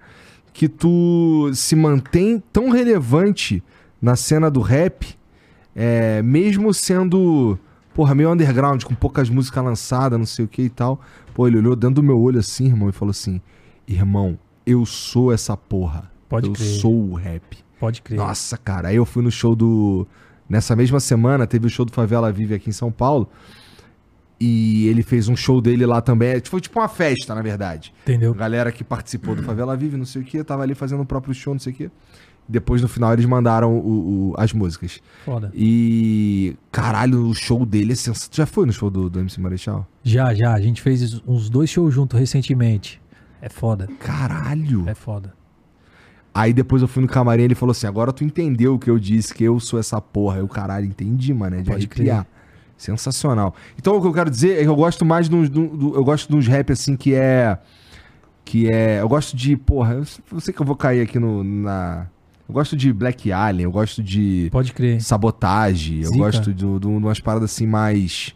que tu se mantém tão relevante na cena do rap, é, mesmo sendo, porra, meio underground, com poucas músicas lançadas, não sei o que e tal. Pô, ele olhou dentro do meu olho assim, irmão, e falou assim: Irmão, eu sou essa porra. Pode eu crer. sou o rap. Pode crer. Nossa, cara, aí eu fui no show do. Nessa mesma semana, teve o show do Favela Vive aqui em São Paulo. E ele fez um show dele lá também. Foi tipo uma festa, na verdade. Entendeu? A galera que participou do Favela Vive, não sei o que, tava ali fazendo o próprio show, não sei o que. Depois, no final, eles mandaram o- o- as músicas. Foda. E. Caralho, o show dele é sensacional. Já foi no show do, do MC Marechal? Já, já. A gente fez uns dois shows juntos recentemente. É foda. Caralho! É foda. Aí depois eu fui no camarim e ele falou assim: agora tu entendeu o que eu disse, que eu sou essa porra. Eu, caralho, entendi, mano. É de Pode arrepiar. Sensacional. Então o que eu quero dizer é que eu gosto mais de uns, eu gosto de uns rap assim que é. Que é. Eu gosto de. Porra, eu, eu sei que eu vou cair aqui no, na. Eu gosto de Black Alien, eu gosto de Pode crer. sabotagem, eu gosto de, de, de umas paradas assim mais.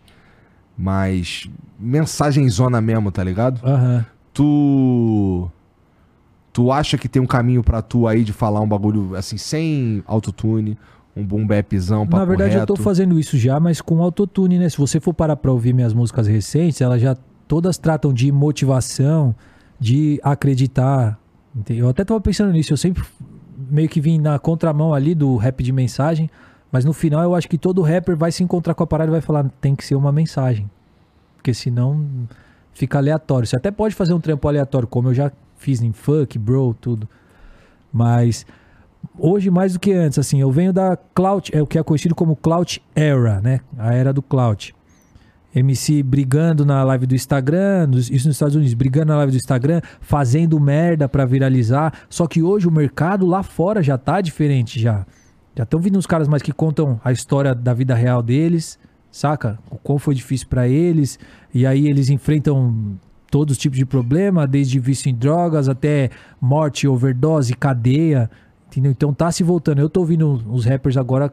Mais. Mensagem zona mesmo, tá ligado? Aham. tu tu acha que tem um caminho pra tu aí de falar um bagulho assim sem autotune, um boom bapzão, papo Na verdade, eu reto? tô fazendo isso já, mas com autotune, né? Se você for parar pra ouvir minhas músicas recentes, elas já todas tratam de motivação, de acreditar. Eu até tava pensando nisso, eu sempre meio que vim na contramão ali do rap de mensagem, mas no final eu acho que todo rapper vai se encontrar com a parada e vai falar, tem que ser uma mensagem. Porque senão fica aleatório. Você até pode fazer um trampo aleatório, como eu já fiz em funk, bro, tudo. Mas hoje mais do que antes, assim, eu venho da Cloud, é o que é conhecido como Cloud Era, né? A era do Cloud. MC brigando na live do Instagram, isso nos Estados Unidos, brigando na live do Instagram, fazendo merda pra viralizar. Só que hoje o mercado lá fora já tá diferente já. Já estão vindo uns caras mais que contam a história da vida real deles, saca? O quão foi difícil pra eles. E aí eles enfrentam todos os tipos de problema, desde vício em drogas até morte, overdose, cadeia. Entendeu? Então tá se voltando. Eu tô ouvindo os rappers agora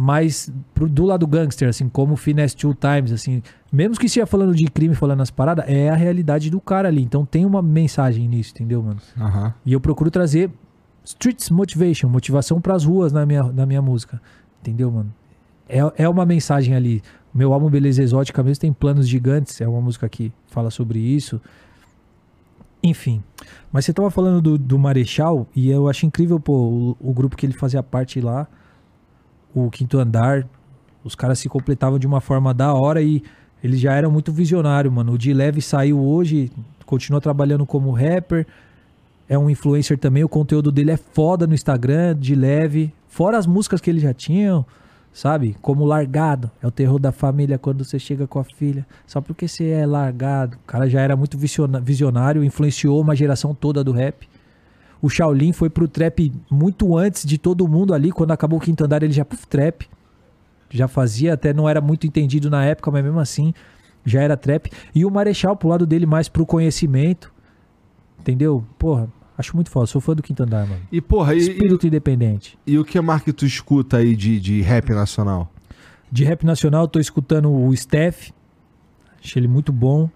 mais pro- do lado gangster, assim, como Finesse Two Times, assim. Mesmo que esteja falando de crime, falando as paradas, é a realidade do cara ali. Então tem uma mensagem nisso, entendeu, mano? E eu procuro trazer streets motivation, motivação pras ruas na minha, na minha música. Entendeu, mano? É, é uma mensagem ali. Meu álbum Beleza Exótica mesmo tem planos gigantes. É uma música que fala sobre isso. Enfim. Mas você tava falando do, do Marechal e eu acho incrível, pô, o, o grupo que ele fazia parte lá, o Quinto Andar, os caras se completavam de uma forma da hora e eles já eram muito visionários, mano. O de Leve saiu hoje, continua trabalhando como rapper, é um influencer também, o conteúdo dele é foda no Instagram, de leve, fora as músicas que ele já tinham, sabe? Como Largado, é o terror da família quando você chega com a filha, só porque você é largado. O cara já era muito visionário, influenciou uma geração toda do rap. O Shaolin foi pro trap muito antes de todo mundo ali, quando acabou o quinto andar ele já puf, trap. Já fazia, até não era muito entendido na época, mas mesmo assim já era trap. E o Marechal pro lado dele mais pro conhecimento. Entendeu? Porra, acho muito foda. Sou fã do Quinto Andar, mano. E, porra, e, e, Espírito independente. e o que mais que tu escuta aí de, de rap nacional? De rap nacional, tô escutando o Steph. Achei ele muito bom.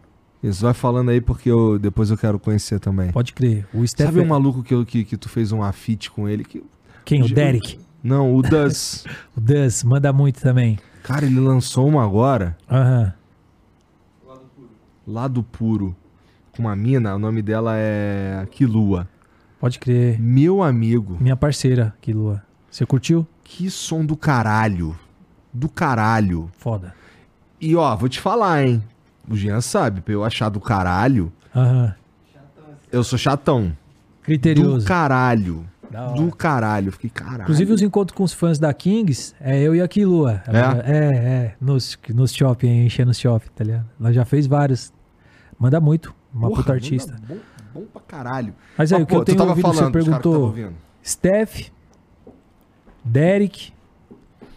Isso, vai falando aí porque eu, depois eu quero conhecer também. Pode crer. O Steph. Sabe é- um maluco que, eu- que, que tu fez um afite com ele? Que, Quem? O Derek. não, o Das. *laughs* O Duz, manda muito também. Cara, ele lançou uma agora, Aham. Lado Puro, com uma mina, o nome dela é Kilua. Pode crer. Meu amigo, Minha parceira, que Lua. Você curtiu? que som do caralho. Do caralho. Foda. E ó, vou te falar, hein. O Jean sabe, pra eu achar do caralho, Aham. eu sou chatão. Do Criterioso. caralho. Da hora. Do caralho. Fiquei caralho. Inclusive, os encontros com os fãs da Kings, é eu e a Kilua. Ela- É, é. Nos, nos shopping, enchendo os shopping, tá ligado? Ela já fez vários. Manda muito. Uma Porra, puta artista. Bom, bom pra caralho. Mas aí, Ah, o que pô, eu tenho ouvido, falando, você perguntou. Steph, Derek,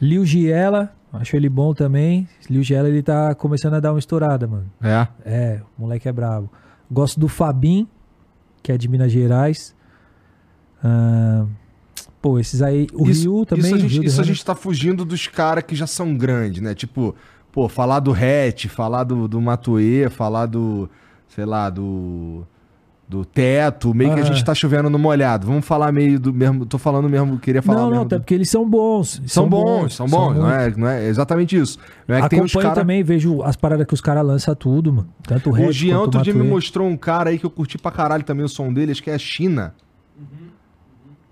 Lil Giela, acho ele bom também. Lil Giela, ele tá começando a dar uma estourada, mano. É. É, o moleque é brabo. Gosto do Fabim, que é de Minas Gerais. Ah, pô, esses aí. O isso, Rio também. Isso a, gente, isso a gente tá fugindo dos caras que já são grandes, né? Tipo, pô, falar do Hatch, falar do, do Matuê, falar do, sei lá, do. Do teto, meio que a Ah. gente tá chovendo no molhado. Vamos falar meio do mesmo. Tô falando mesmo, queria falar Não, não, mesmo. até do- porque eles são bons. São bons, são bons, não muito. é, não é exatamente isso. Não é Acompanho cara... também, vejo as paradas que os caras lançam tudo, mano. Tanto o O Jean outro dia me mostrou um cara aí que eu curti pra caralho também o som dele, acho que é a China.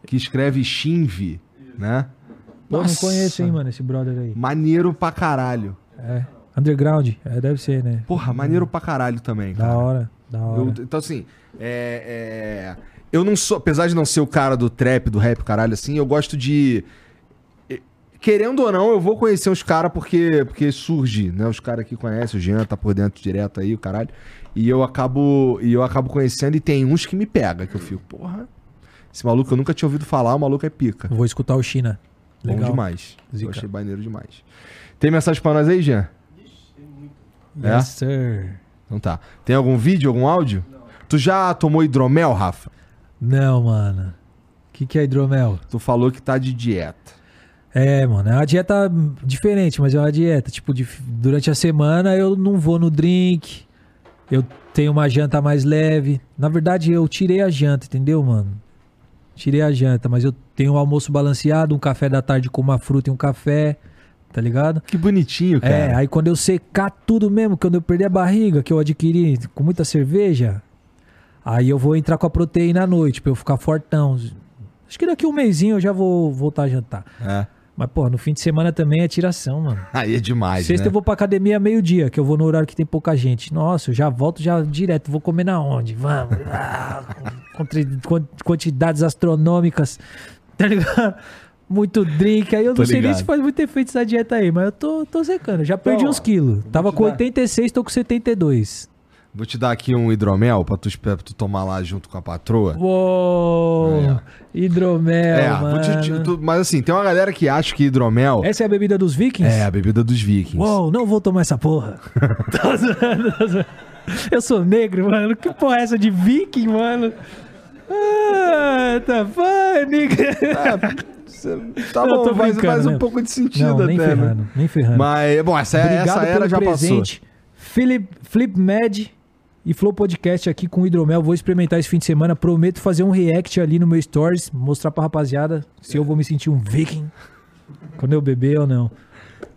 Que escreve Shinvi, né? Pô, não Nossa, conheço, hein, mano, esse brother aí. Maneiro pra caralho. É. Underground, é, deve ser, né? Porra, maneiro pra caralho também, Da cara. da hora. Eu- então, assim, é, é, eu não sou, apesar de não ser o cara do trap, do rap, caralho, assim, eu gosto de. Querendo ou não, eu vou conhecer os caras porque, porque surge, né? Os caras que conhecem, o Jean tá por dentro direto aí, o caralho. E eu acabo, e eu acabo conhecendo e tem uns que me pega, que eu fico, porra, esse maluco eu nunca tinha ouvido falar, o maluco é pica. Eu Vou escutar o China. Bom Legal. demais. Eu Zica. achei maneiro demais. Tem mensagem pra nós aí, Jean? É? Yes, sir. Então tá. Tem algum vídeo, algum áudio? Tu já tomou hidromel, Rafa? Não, mano. O que, que é hidromel? Tu falou que tá de dieta. É, mano, é uma dieta diferente, mas é uma dieta. Tipo, de- durante a semana eu não vou no drink, eu tenho uma janta mais leve. Na verdade, eu tirei a janta, entendeu, mano? Tirei a janta, mas eu tenho um almoço balanceado, um café da tarde com uma fruta e um café, tá ligado? Que bonitinho, cara. É, aí quando eu secar tudo mesmo, quando eu perder a barriga, que eu adquiri com muita cerveja, aí eu vou entrar com a proteína à noite, pra eu ficar fortão. Acho que daqui um mêsinho eu já vou voltar a jantar. É. Mas, pô, no fim de semana também é tiração, mano. Aí é demais, Sexta né? eu vou pra academia meio-dia, que eu vou no horário que tem pouca gente. Nossa, eu já volto já direto. Vou comer na onde? Vamos. Ah, quantidades astronômicas. *laughs* Tá ligado? Muito drink. Aí eu Tô não sei nem se faz muito efeito essa dieta aí, mas eu tô, tô secando. Já perdi Então, uns quilos. Tava com dar- 86, tô com 72. Vou te dar aqui um hidromel pra tu, pra tu tomar lá junto com a patroa. Uou! Hidromel, é, mano. te, te- tu- mas assim, tem uma galera que acha que hidromel Essa é a bebida dos vikings? é a bebida dos vikings. Uou, não vou tomar essa porra. *laughs* Tô zoando, tô zoando. Eu sou negro, mano. Que porra é essa de viking, mano? Ah, tá funny. Tá Eu tô bom, faz, faz um né? pouco de sentido Não, nem até, né? ferrando, nem ferrando. Mas, bom, essa, Obrigado essa era já presente. Flip, Flip Mad e Flow Podcast aqui com hidromel. Vou experimentar esse fim de semana. Prometo fazer um react ali no meu stories, mostrar pra rapaziada se eu vou me sentir um viking quando eu beber ou não.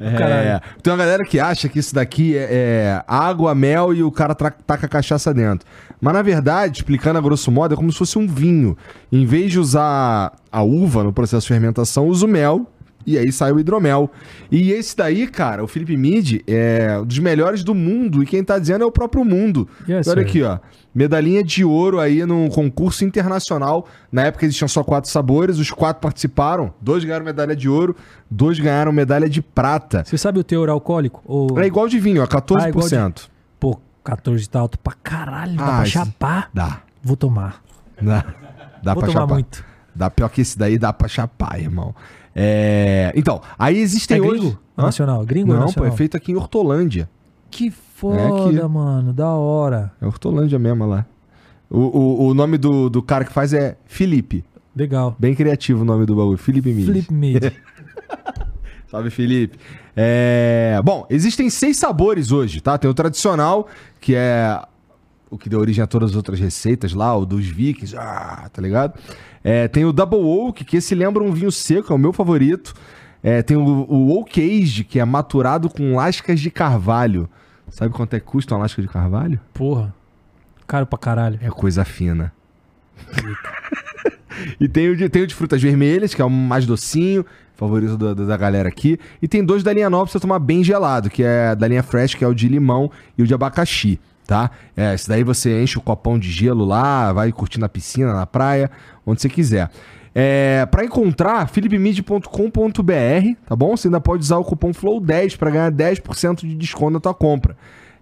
É, tem uma galera que acha que isso daqui é, é água, mel e o cara taca a cachaça dentro. Mas na verdade, explicando a grosso modo, é como se fosse um vinho. Em vez de usar a uva no processo de fermentação, usa o mel. E aí sai o hidromel. E esse daí, cara, o Felipe Mid é um dos melhores do mundo. E quem tá dizendo é o próprio mundo. Yes, Olha aqui, ó. Medalhinha de ouro aí num concurso internacional. Na época existiam só quatro sabores, os quatro participaram. Dois ganharam medalha de ouro, dois ganharam medalha de prata. Você sabe o teor alcoólico? Ou... É igual de vinho, ó, 14%. Ah, igual de- Pô, 14 tá alto pra caralho. Dá Ah, pra chapar. Dá. Vou tomar. Dá, dá Vou pra tomar chapar. muito. Dá pior que esse daí, dá pra chapar, irmão. É... Então, aí existem É hoje... gringo? Hã? Nacional? Gringo Não, pô, nacional? é feito aqui em Hortolândia. Que foda, mano. Da hora. É Hortolândia mesmo lá. O, o, o nome do, do cara que faz é Felipe. Legal. Bem criativo o nome do bagulho. Felipe Mid. Flip Mid. *laughs* Salve, Felipe. É, Bom, existem seis sabores hoje, tá? Tem o tradicional, que é o que deu origem a todas as outras receitas lá, o dos vikings, ah, tá ligado? É, tem o Double Oak, que esse lembra um vinho seco, é o meu favorito. É, tem o, o Oak Age, que é maturado com lascas de carvalho. Sabe quanto é que custa uma lasca de carvalho? Porra. Caro pra caralho. É coisa fina. *laughs* e tem o, de, tem o de frutas vermelhas, que é o mais docinho, favorito da, da galera aqui. E tem dois da linha nova pra você tomar bem gelado, que é da linha fresh, que é o de limão e o de abacaxi, tá? É, esse daí você enche o copão de gelo lá, vai curtir na piscina, na praia, onde você quiser. É, para encontrar, philipmid.com.br, tá bom? Você ainda pode usar o cupom FLOW10 para ganhar 10% de desconto na tua compra.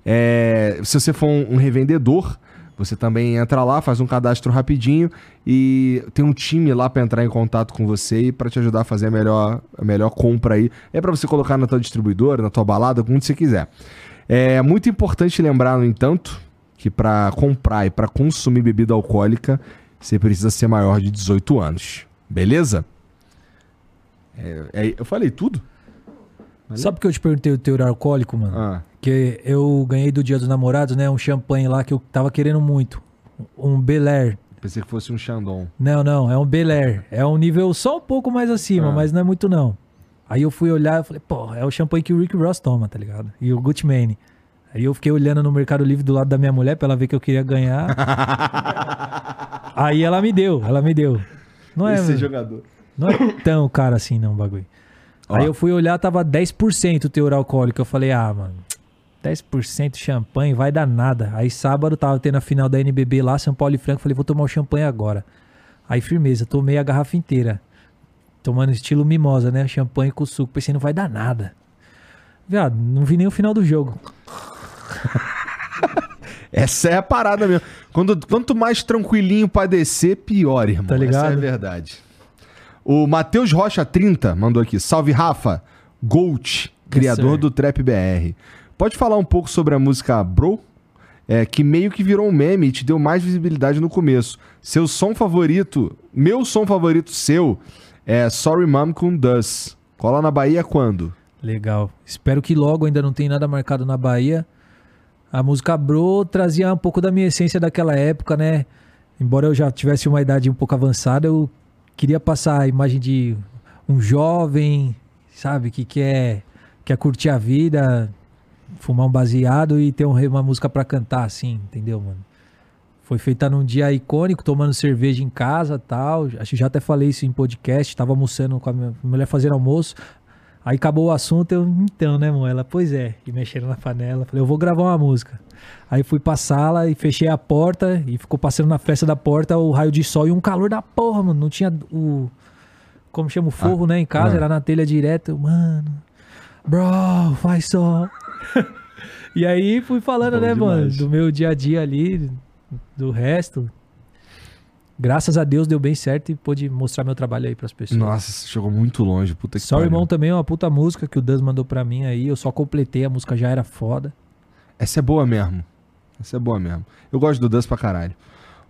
É, se você for um, um revendedor, você também entra lá, faz um cadastro rapidinho e tem um time lá para entrar em contato com você e para te ajudar a fazer a melhor, a melhor compra aí. É para você colocar na tua distribuidora, na tua balada, onde você quiser. É muito importante lembrar, no entanto, que para comprar e para consumir bebida alcoólica, você precisa ser maior de 18 anos. Beleza? É, é- eu falei tudo? Sabe por que eu te perguntei o teor alcoólico, mano? Ah, Que eu ganhei do Dia dos Namorados, né? Um champanhe lá que eu tava querendo muito. Um Bel Air. pensei que fosse um Chandon. Não, não, é um Bel Air. É um nível só um pouco mais acima, Ah. mas não é muito não. Aí eu fui olhar e falei, pô, é o champanhe que o Rick Ross toma, tá ligado? E o Gucci Mane. Aí eu fiquei olhando no Mercado Livre do lado da minha mulher pra ela ver que eu queria ganhar. *laughs* Aí ela me deu, ela me deu. Não é, Esse jogador. não é tão caro assim não o bagulho. Ó. Aí eu fui olhar, tava 10% o teor alcoólico. Eu falei, ah, mano, 10% champanhe vai dar nada. Aí sábado tava tendo a final da NBB lá, São Paulo e Franco. Falei, vou tomar o champanhe agora. Aí firmeza, tomei a garrafa inteira. Tomando estilo mimosa, né? Champanhe com suco. Pensei, não vai dar nada. Viado, não vi nem o final do jogo. *laughs* Essa é a parada mesmo. Quando, quanto mais tranquilinho pra descer, pior, irmão. Tá ligado? Essa é a verdade. O Matheus Rocha 30 mandou aqui. Salve, Rafa. Gold, criador sir. do Trap BR. Pode falar um pouco sobre a música Bro? É, que meio que virou um meme e te deu mais visibilidade no começo. Seu som favorito, meu som favorito seu, é Sorry Mom com Dus. Cola na Bahia quando? Legal. Espero que logo ainda não tenha nada marcado na Bahia. A música Bro trazia um pouco da minha essência daquela época, né? Embora eu já tivesse uma idade um pouco avançada, eu queria passar a imagem de um jovem, sabe, que quer, quer curtir a vida, fumar um baseado e ter um uma música pra cantar, assim, entendeu, mano? Foi feita num dia icônico, tomando cerveja em casa tal. Acho que já até falei isso em podcast. Tava almoçando com a minha mulher fazendo almoço. Aí acabou o assunto, eu, então, né, mãe? Ela, pois é. E mexendo na panela. Falei, eu vou gravar uma música. Aí fui pra sala e fechei a porta e ficou passando na fresta da porta o raio de sol e um calor da porra, mano. Não tinha o. como chama o forro, né, em casa, ah. era na telha direto. Mano, bro, faz só. *laughs* e aí fui falando, Bom né, mano, demais. do meu dia a dia ali, do resto. Graças a Deus deu bem certo e pude mostrar meu trabalho aí pras pessoas. Nossa, chegou muito longe, puta que pariu. irmão também é uma puta música que o Dan mandou pra mim aí. Eu só completei, a música já era foda. Essa é boa mesmo. Essa é boa mesmo. Eu gosto do Dance pra caralho.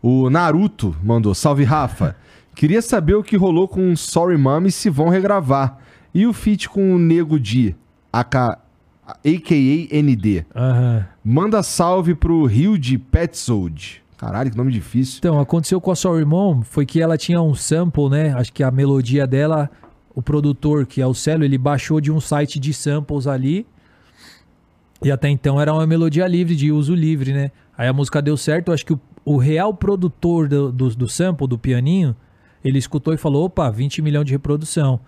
O Naruto mandou, salve Rafa. Queria saber o que rolou com Sorry Mom e se vão regravar. E o feat com o Nego Di, aka, a.k.a. ND. Aham. Manda salve pro Rio de Petzold. Caralho, que nome difícil. Então, aconteceu com a Sorry Mom foi que ela tinha um sample, né? Acho que a melodia dela, o produtor, que é o Celo, ele baixou de um site de samples ali. E até então era uma melodia livre, de uso livre, né? Aí a música deu certo. Acho que o, o real produtor do, do, do sample, do pianinho, ele escutou e falou: opa, 20 milhões de reprodução.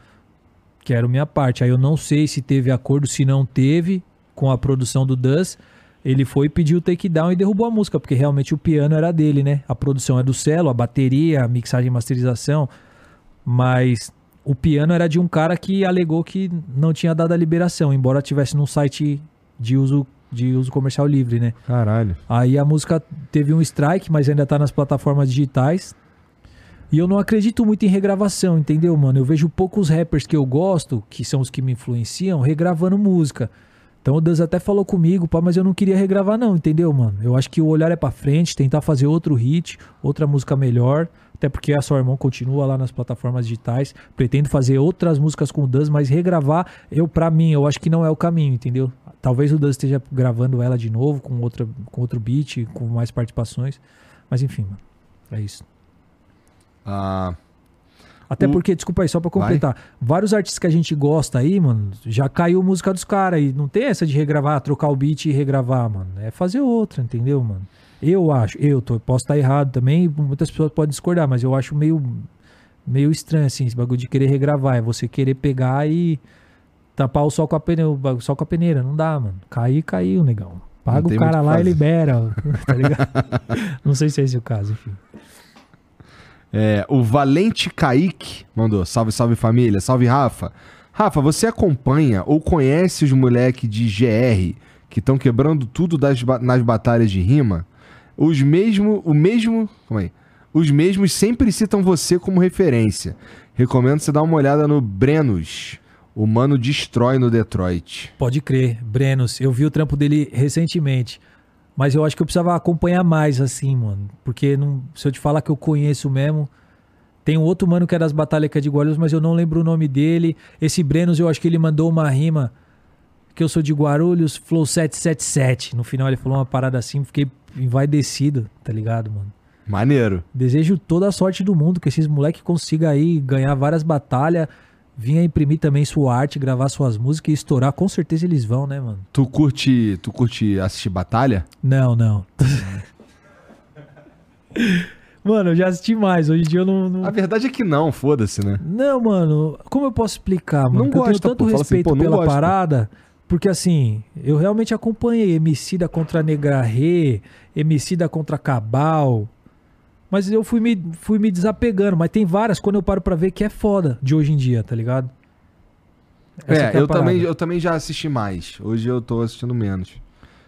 Quero minha parte. Aí eu não sei se teve acordo, se não teve, com a produção do Dus. Ele foi e pediu o takedown e derrubou a música, porque realmente o piano era dele, né? A produção é do Celo, a bateria, a mixagem e masterização. Mas o piano era de um cara que alegou que não tinha dado a liberação, embora tivesse num site de uso, de uso comercial livre, né? Caralho. Aí a música teve um strike, mas ainda tá nas plataformas digitais. E eu não acredito muito em regravação, entendeu, mano? Eu vejo poucos rappers que eu gosto, que são os que me influenciam, regravando música. Então o Deus até falou comigo, pá, mas eu não queria regravar não, entendeu, mano? Eu acho que o olhar é pra frente, tentar fazer outro hit, outra música melhor. Até porque a sua irmã continua lá nas plataformas digitais. Pretendo fazer outras músicas com o Duz, mas regravar, eu para mim, eu acho que não é o caminho, entendeu? Talvez o Duz esteja gravando ela de novo com, outra, com outro beat, com mais participações. Mas enfim, mano. É isso. Ah, Até O- porque, desculpa aí, só pra completar. Vários artistas que a gente gosta aí, mano, já caiu música dos caras. E não tem essa de regravar, trocar o beat e regravar, mano. É fazer outra, entendeu, mano? Eu acho, eu tô, posso estar errado também, muitas pessoas podem discordar, mas eu acho meio, meio estranho, assim, esse bagulho de querer regravar. É você querer pegar e tapar o sol com a peneira, o sol com a peneira. Não dá, mano. Cair, caiu, negão. Paga o cara lá e fazer. libera, *laughs* tá ligado? não sei se é esse o caso, enfim. É, o Valente Kaique mandou: Salve, salve família, salve Rafa. Rafa, você acompanha ou conhece os moleques de GR que estão quebrando tudo das nas batalhas de rima? Os mesmo, o mesmo, aí. Os mesmos sempre citam você como referência. Recomendo você dar uma olhada no Brenos. O mano destrói no Detroit. Pode crer, Brenos. Eu vi o trampo dele recentemente. Mas eu acho que eu precisava acompanhar mais, assim, mano. Porque não, se eu te falar que eu conheço mesmo. Tem um outro mano que é das batalhas que é de Guarulhos, mas eu não lembro o nome dele. Esse Brenos, eu acho que ele mandou uma rima que eu sou de Guarulhos, Flow 777. No final ele falou uma parada assim, fiquei envaidecido, tá ligado, mano? Maneiro. Desejo toda a sorte do mundo que esses moleques consigam aí ganhar várias batalhas, vir a imprimir também sua arte, gravar suas músicas e estourar. Com certeza eles vão, né, mano? Tu curte, tu curte assistir batalha? Não, não. *laughs* mano, eu já assisti mais. Hoje em dia eu não. não... A verdade é que não, foda-se, né? Não, mano, como eu posso explicar, mano? Não Porque eu tenho tanto pô. Assim, respeito pô, não pela gosta. parada, porque assim, eu realmente acompanhei Emicida contra Negra Rê, Emicida contra Cabal, mas eu fui me, fui me desapegando, mas tem várias quando eu paro pra ver que é foda de hoje em dia, tá ligado? Essa é, a eu parada. também, eu também já assisti mais. Hoje eu tô assistindo menos.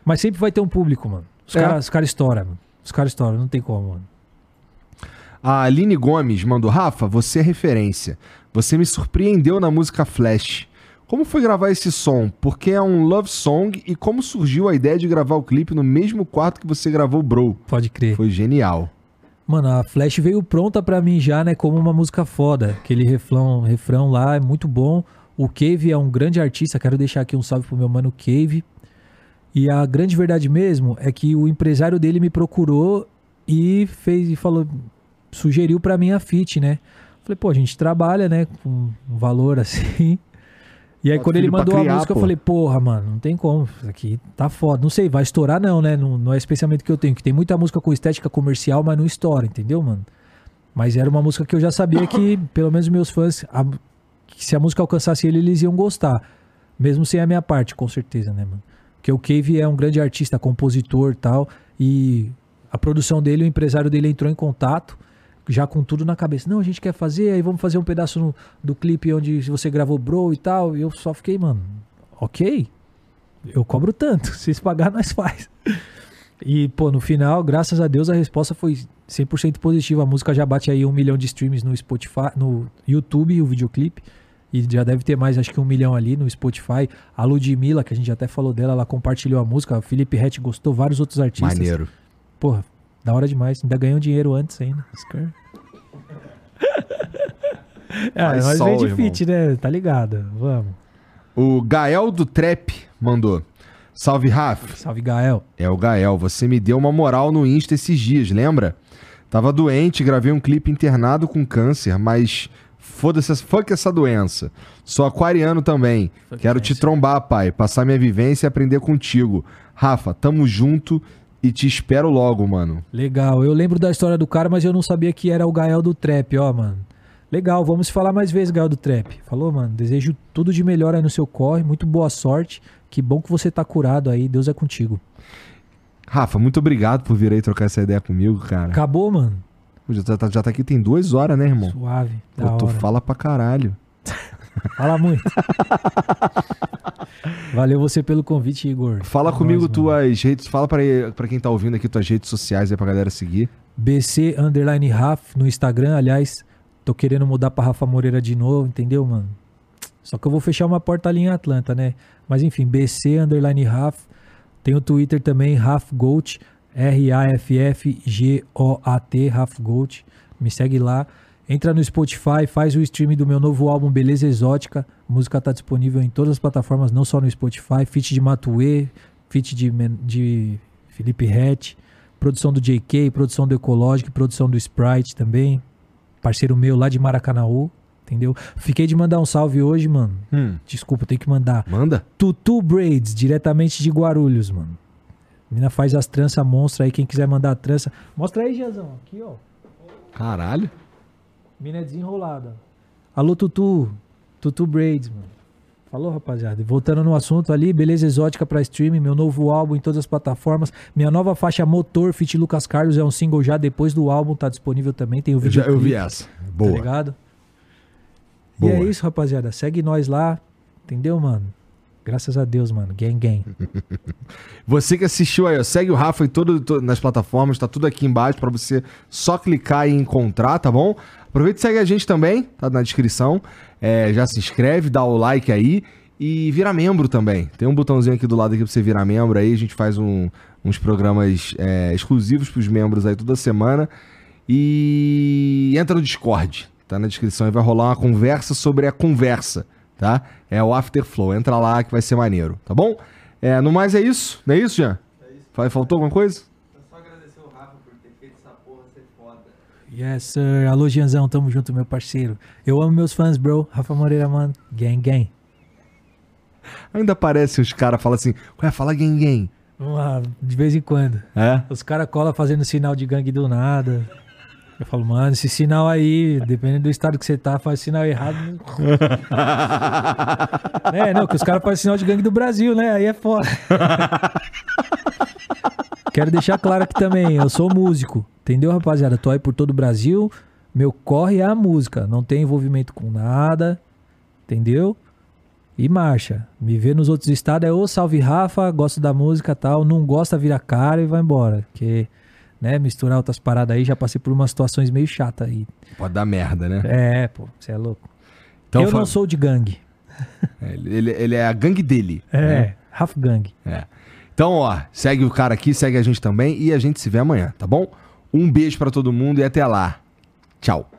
Mas sempre vai ter um público, mano. Os É. caras cara estouram, mano. Os caras estouram, não tem como, mano. A Aline Gomes mandou: Rafa, você é referência. Você me surpreendeu na música Flash. Como foi gravar esse som? Porque é um love song e como surgiu a ideia de gravar o clipe no mesmo quarto que você gravou Bro? Pode crer. Foi genial. Mano, a Flash veio pronta pra mim já, né? Como uma música foda. Aquele refrão, refrão lá é muito bom. O Cave é um grande artista. Quero deixar aqui um salve pro meu mano Cave. E a grande verdade mesmo é que o empresário dele me procurou e fez e falou, sugeriu pra mim a fit, né? Falei, pô, a gente trabalha, né? Com um valor assim. E aí, Bota quando ele mandou a criar, música, pô. eu falei, porra, mano, não tem como. Isso aqui tá foda. Não sei, vai estourar não, né? Não, não é esse pensamento que eu tenho. Que tem muita música com estética comercial, mas não estoura, entendeu, mano? Mas era uma música que eu já sabia que, *coughs* pelo menos meus fãs, a- se a música alcançasse ele, eles iam gostar. Mesmo sem a minha parte, com certeza, né, mano? Porque o Cave é um grande artista, compositor e tal. E a produção dele, o empresário dele entrou em contato. Já com tudo na cabeça. Não, a gente quer fazer, aí vamos fazer um pedaço no- do clipe onde você gravou Bro e tal. E eu só fiquei, mano, ok, eu cobro tanto. *laughs* Se vocês pagar, nós faz. E, pô, no final, graças a Deus, a resposta foi 100% positiva. A música já bate aí um milhão de streams no Spotify, no YouTube, o videoclipe. E já deve ter mais, acho que um milhão ali no Spotify. A Ludmilla, que a gente até falou dela, ela compartilhou a música. O Felipe Rett gostou, vários outros artistas. Maneiro. Porra, da hora demais. Ainda ganhou dinheiro antes ainda. *laughs* É, Faz nós sol, vem de irmão. fit, né? Tá ligado? Vamos. O Gael do Trap mandou. Salve, Raf. Salve, Gael. É o Gael. Você me deu uma moral no Insta esses dias, lembra? Tava doente, gravei um clipe internado com câncer, mas foda-se, fuck essa doença. Sou aquariano também. Fuck Quero te trombar, pai. Passar minha vivência e aprender contigo. Rafa, tamo junto e te espero logo, mano. Legal. Eu lembro da história do cara, mas eu não sabia que era o Gael do Trap, ó, mano. Legal, vamos falar mais vezes, Gael do Trap. Falou, mano. Desejo tudo de melhor aí no seu corre. Muito boa sorte. Que bom que você tá curado aí. Deus é contigo. Rafa, muito obrigado por vir aí trocar essa ideia comigo, cara. Acabou, mano. Já tá, já tá aqui tem duas horas, né, irmão? Suave. Pô, Da tu hora. fala pra caralho. Fala muito. *laughs* Valeu você pelo convite, Igor. Fala É comigo nóis, tuas redes. Fala pra quem tá ouvindo aqui tuas redes sociais aí pra galera seguir. BC Underline Raf no Instagram, aliás. Tô querendo mudar pra Rafa Moreira de novo, entendeu, mano? Só que eu vou fechar uma porta ali em Atlanta, né? Mas enfim, BC Underline Raf. Tem o Twitter também, Raf Gold. R-A-F-F-G-O-A-T, Raf Gold. Me segue lá. Entra no Spotify, faz o stream do meu novo álbum Beleza Exótica. A música tá disponível em todas as plataformas, não só no Spotify. Feat de Matuê, feat de, de Felipe Rett, produção do JK, produção do Ecologic, produção do Sprite também. Parceiro meu lá de Maracanaú, entendeu? Fiquei de mandar um salve hoje, mano. Hum, Desculpa, tem que mandar. manda. Tutu Braids, diretamente de Guarulhos, mano. A mina faz as tranças monstras aí, quem quiser mandar a trança. Mostra aí, Giazão, aqui, ó. Caralho. Mina é desenrolada. Alô, Tutu. Tutu Braids, mano. Falou, rapaziada. E Voltando no assunto ali, beleza exótica pra streaming, meu novo álbum em todas as plataformas. Minha nova faixa Motor, Fit Lucas Carlos, é um single já depois do álbum, tá disponível também. Tem o Eu, vídeo. já, eu vi essa. Tá Boa. ligado? Boa. E é isso, rapaziada. Segue nós lá. Entendeu, mano? Graças a Deus, mano. Gang, gang. *laughs* Você que assistiu aí, ó, segue o Rafa em todo, to- nas plataformas, tá tudo aqui embaixo pra você só clicar e encontrar, tá bom? Aproveita e segue a gente também, tá na descrição. É, já se inscreve, dá o like aí e vira membro também. Tem um botãozinho aqui do lado aqui pra você virar membro aí. A gente faz um- uns programas é, exclusivos pros membros aí toda semana. E entra no Discord, tá na descrição e vai rolar uma conversa sobre a conversa, tá? É o Afterflow. Entra lá que vai ser maneiro, tá bom? É, no mais é isso, não é isso, Jean? Fa- Faltou alguma coisa? Eu só agradecer o Rafa por ter feito essa porra ser foda. Yes, sir. Alô, Gianzão. Tamo junto, meu parceiro. Eu amo meus fãs, bro. Rafa Moreira, mano. Gang, gang. Ainda parece os caras falam assim, ué, fala gang gang. Vamos lá, de vez em quando. É? Os caras colam fazendo sinal de gangue do nada. Eu falo, mano, esse sinal aí, dependendo do estado que você tá, faz sinal errado. *laughs* é, não, que os caras fazem sinal de gangue do Brasil, né? Aí é foda. *laughs* Quero deixar claro aqui também, eu sou músico, entendeu, rapaziada? Tô aí por todo o Brasil, meu corre é a música, não tem envolvimento com nada, entendeu? E marcha. Me vê nos outros estados é ô salve Rafa, gosto da música tal, não gosta, vira cara e vai embora. Porque, né, misturar outras paradas aí, já passei por umas situações meio chatas aí. Pode dar merda, né? É, pô, você é louco. Então, eu não sou de gangue. É, ele, ele é a gangue dele. É, né? Rafa Gang. É. Então, ó, segue o cara aqui, segue a gente também e a gente se vê amanhã, tá bom? Um beijo pra todo mundo e até lá. Tchau.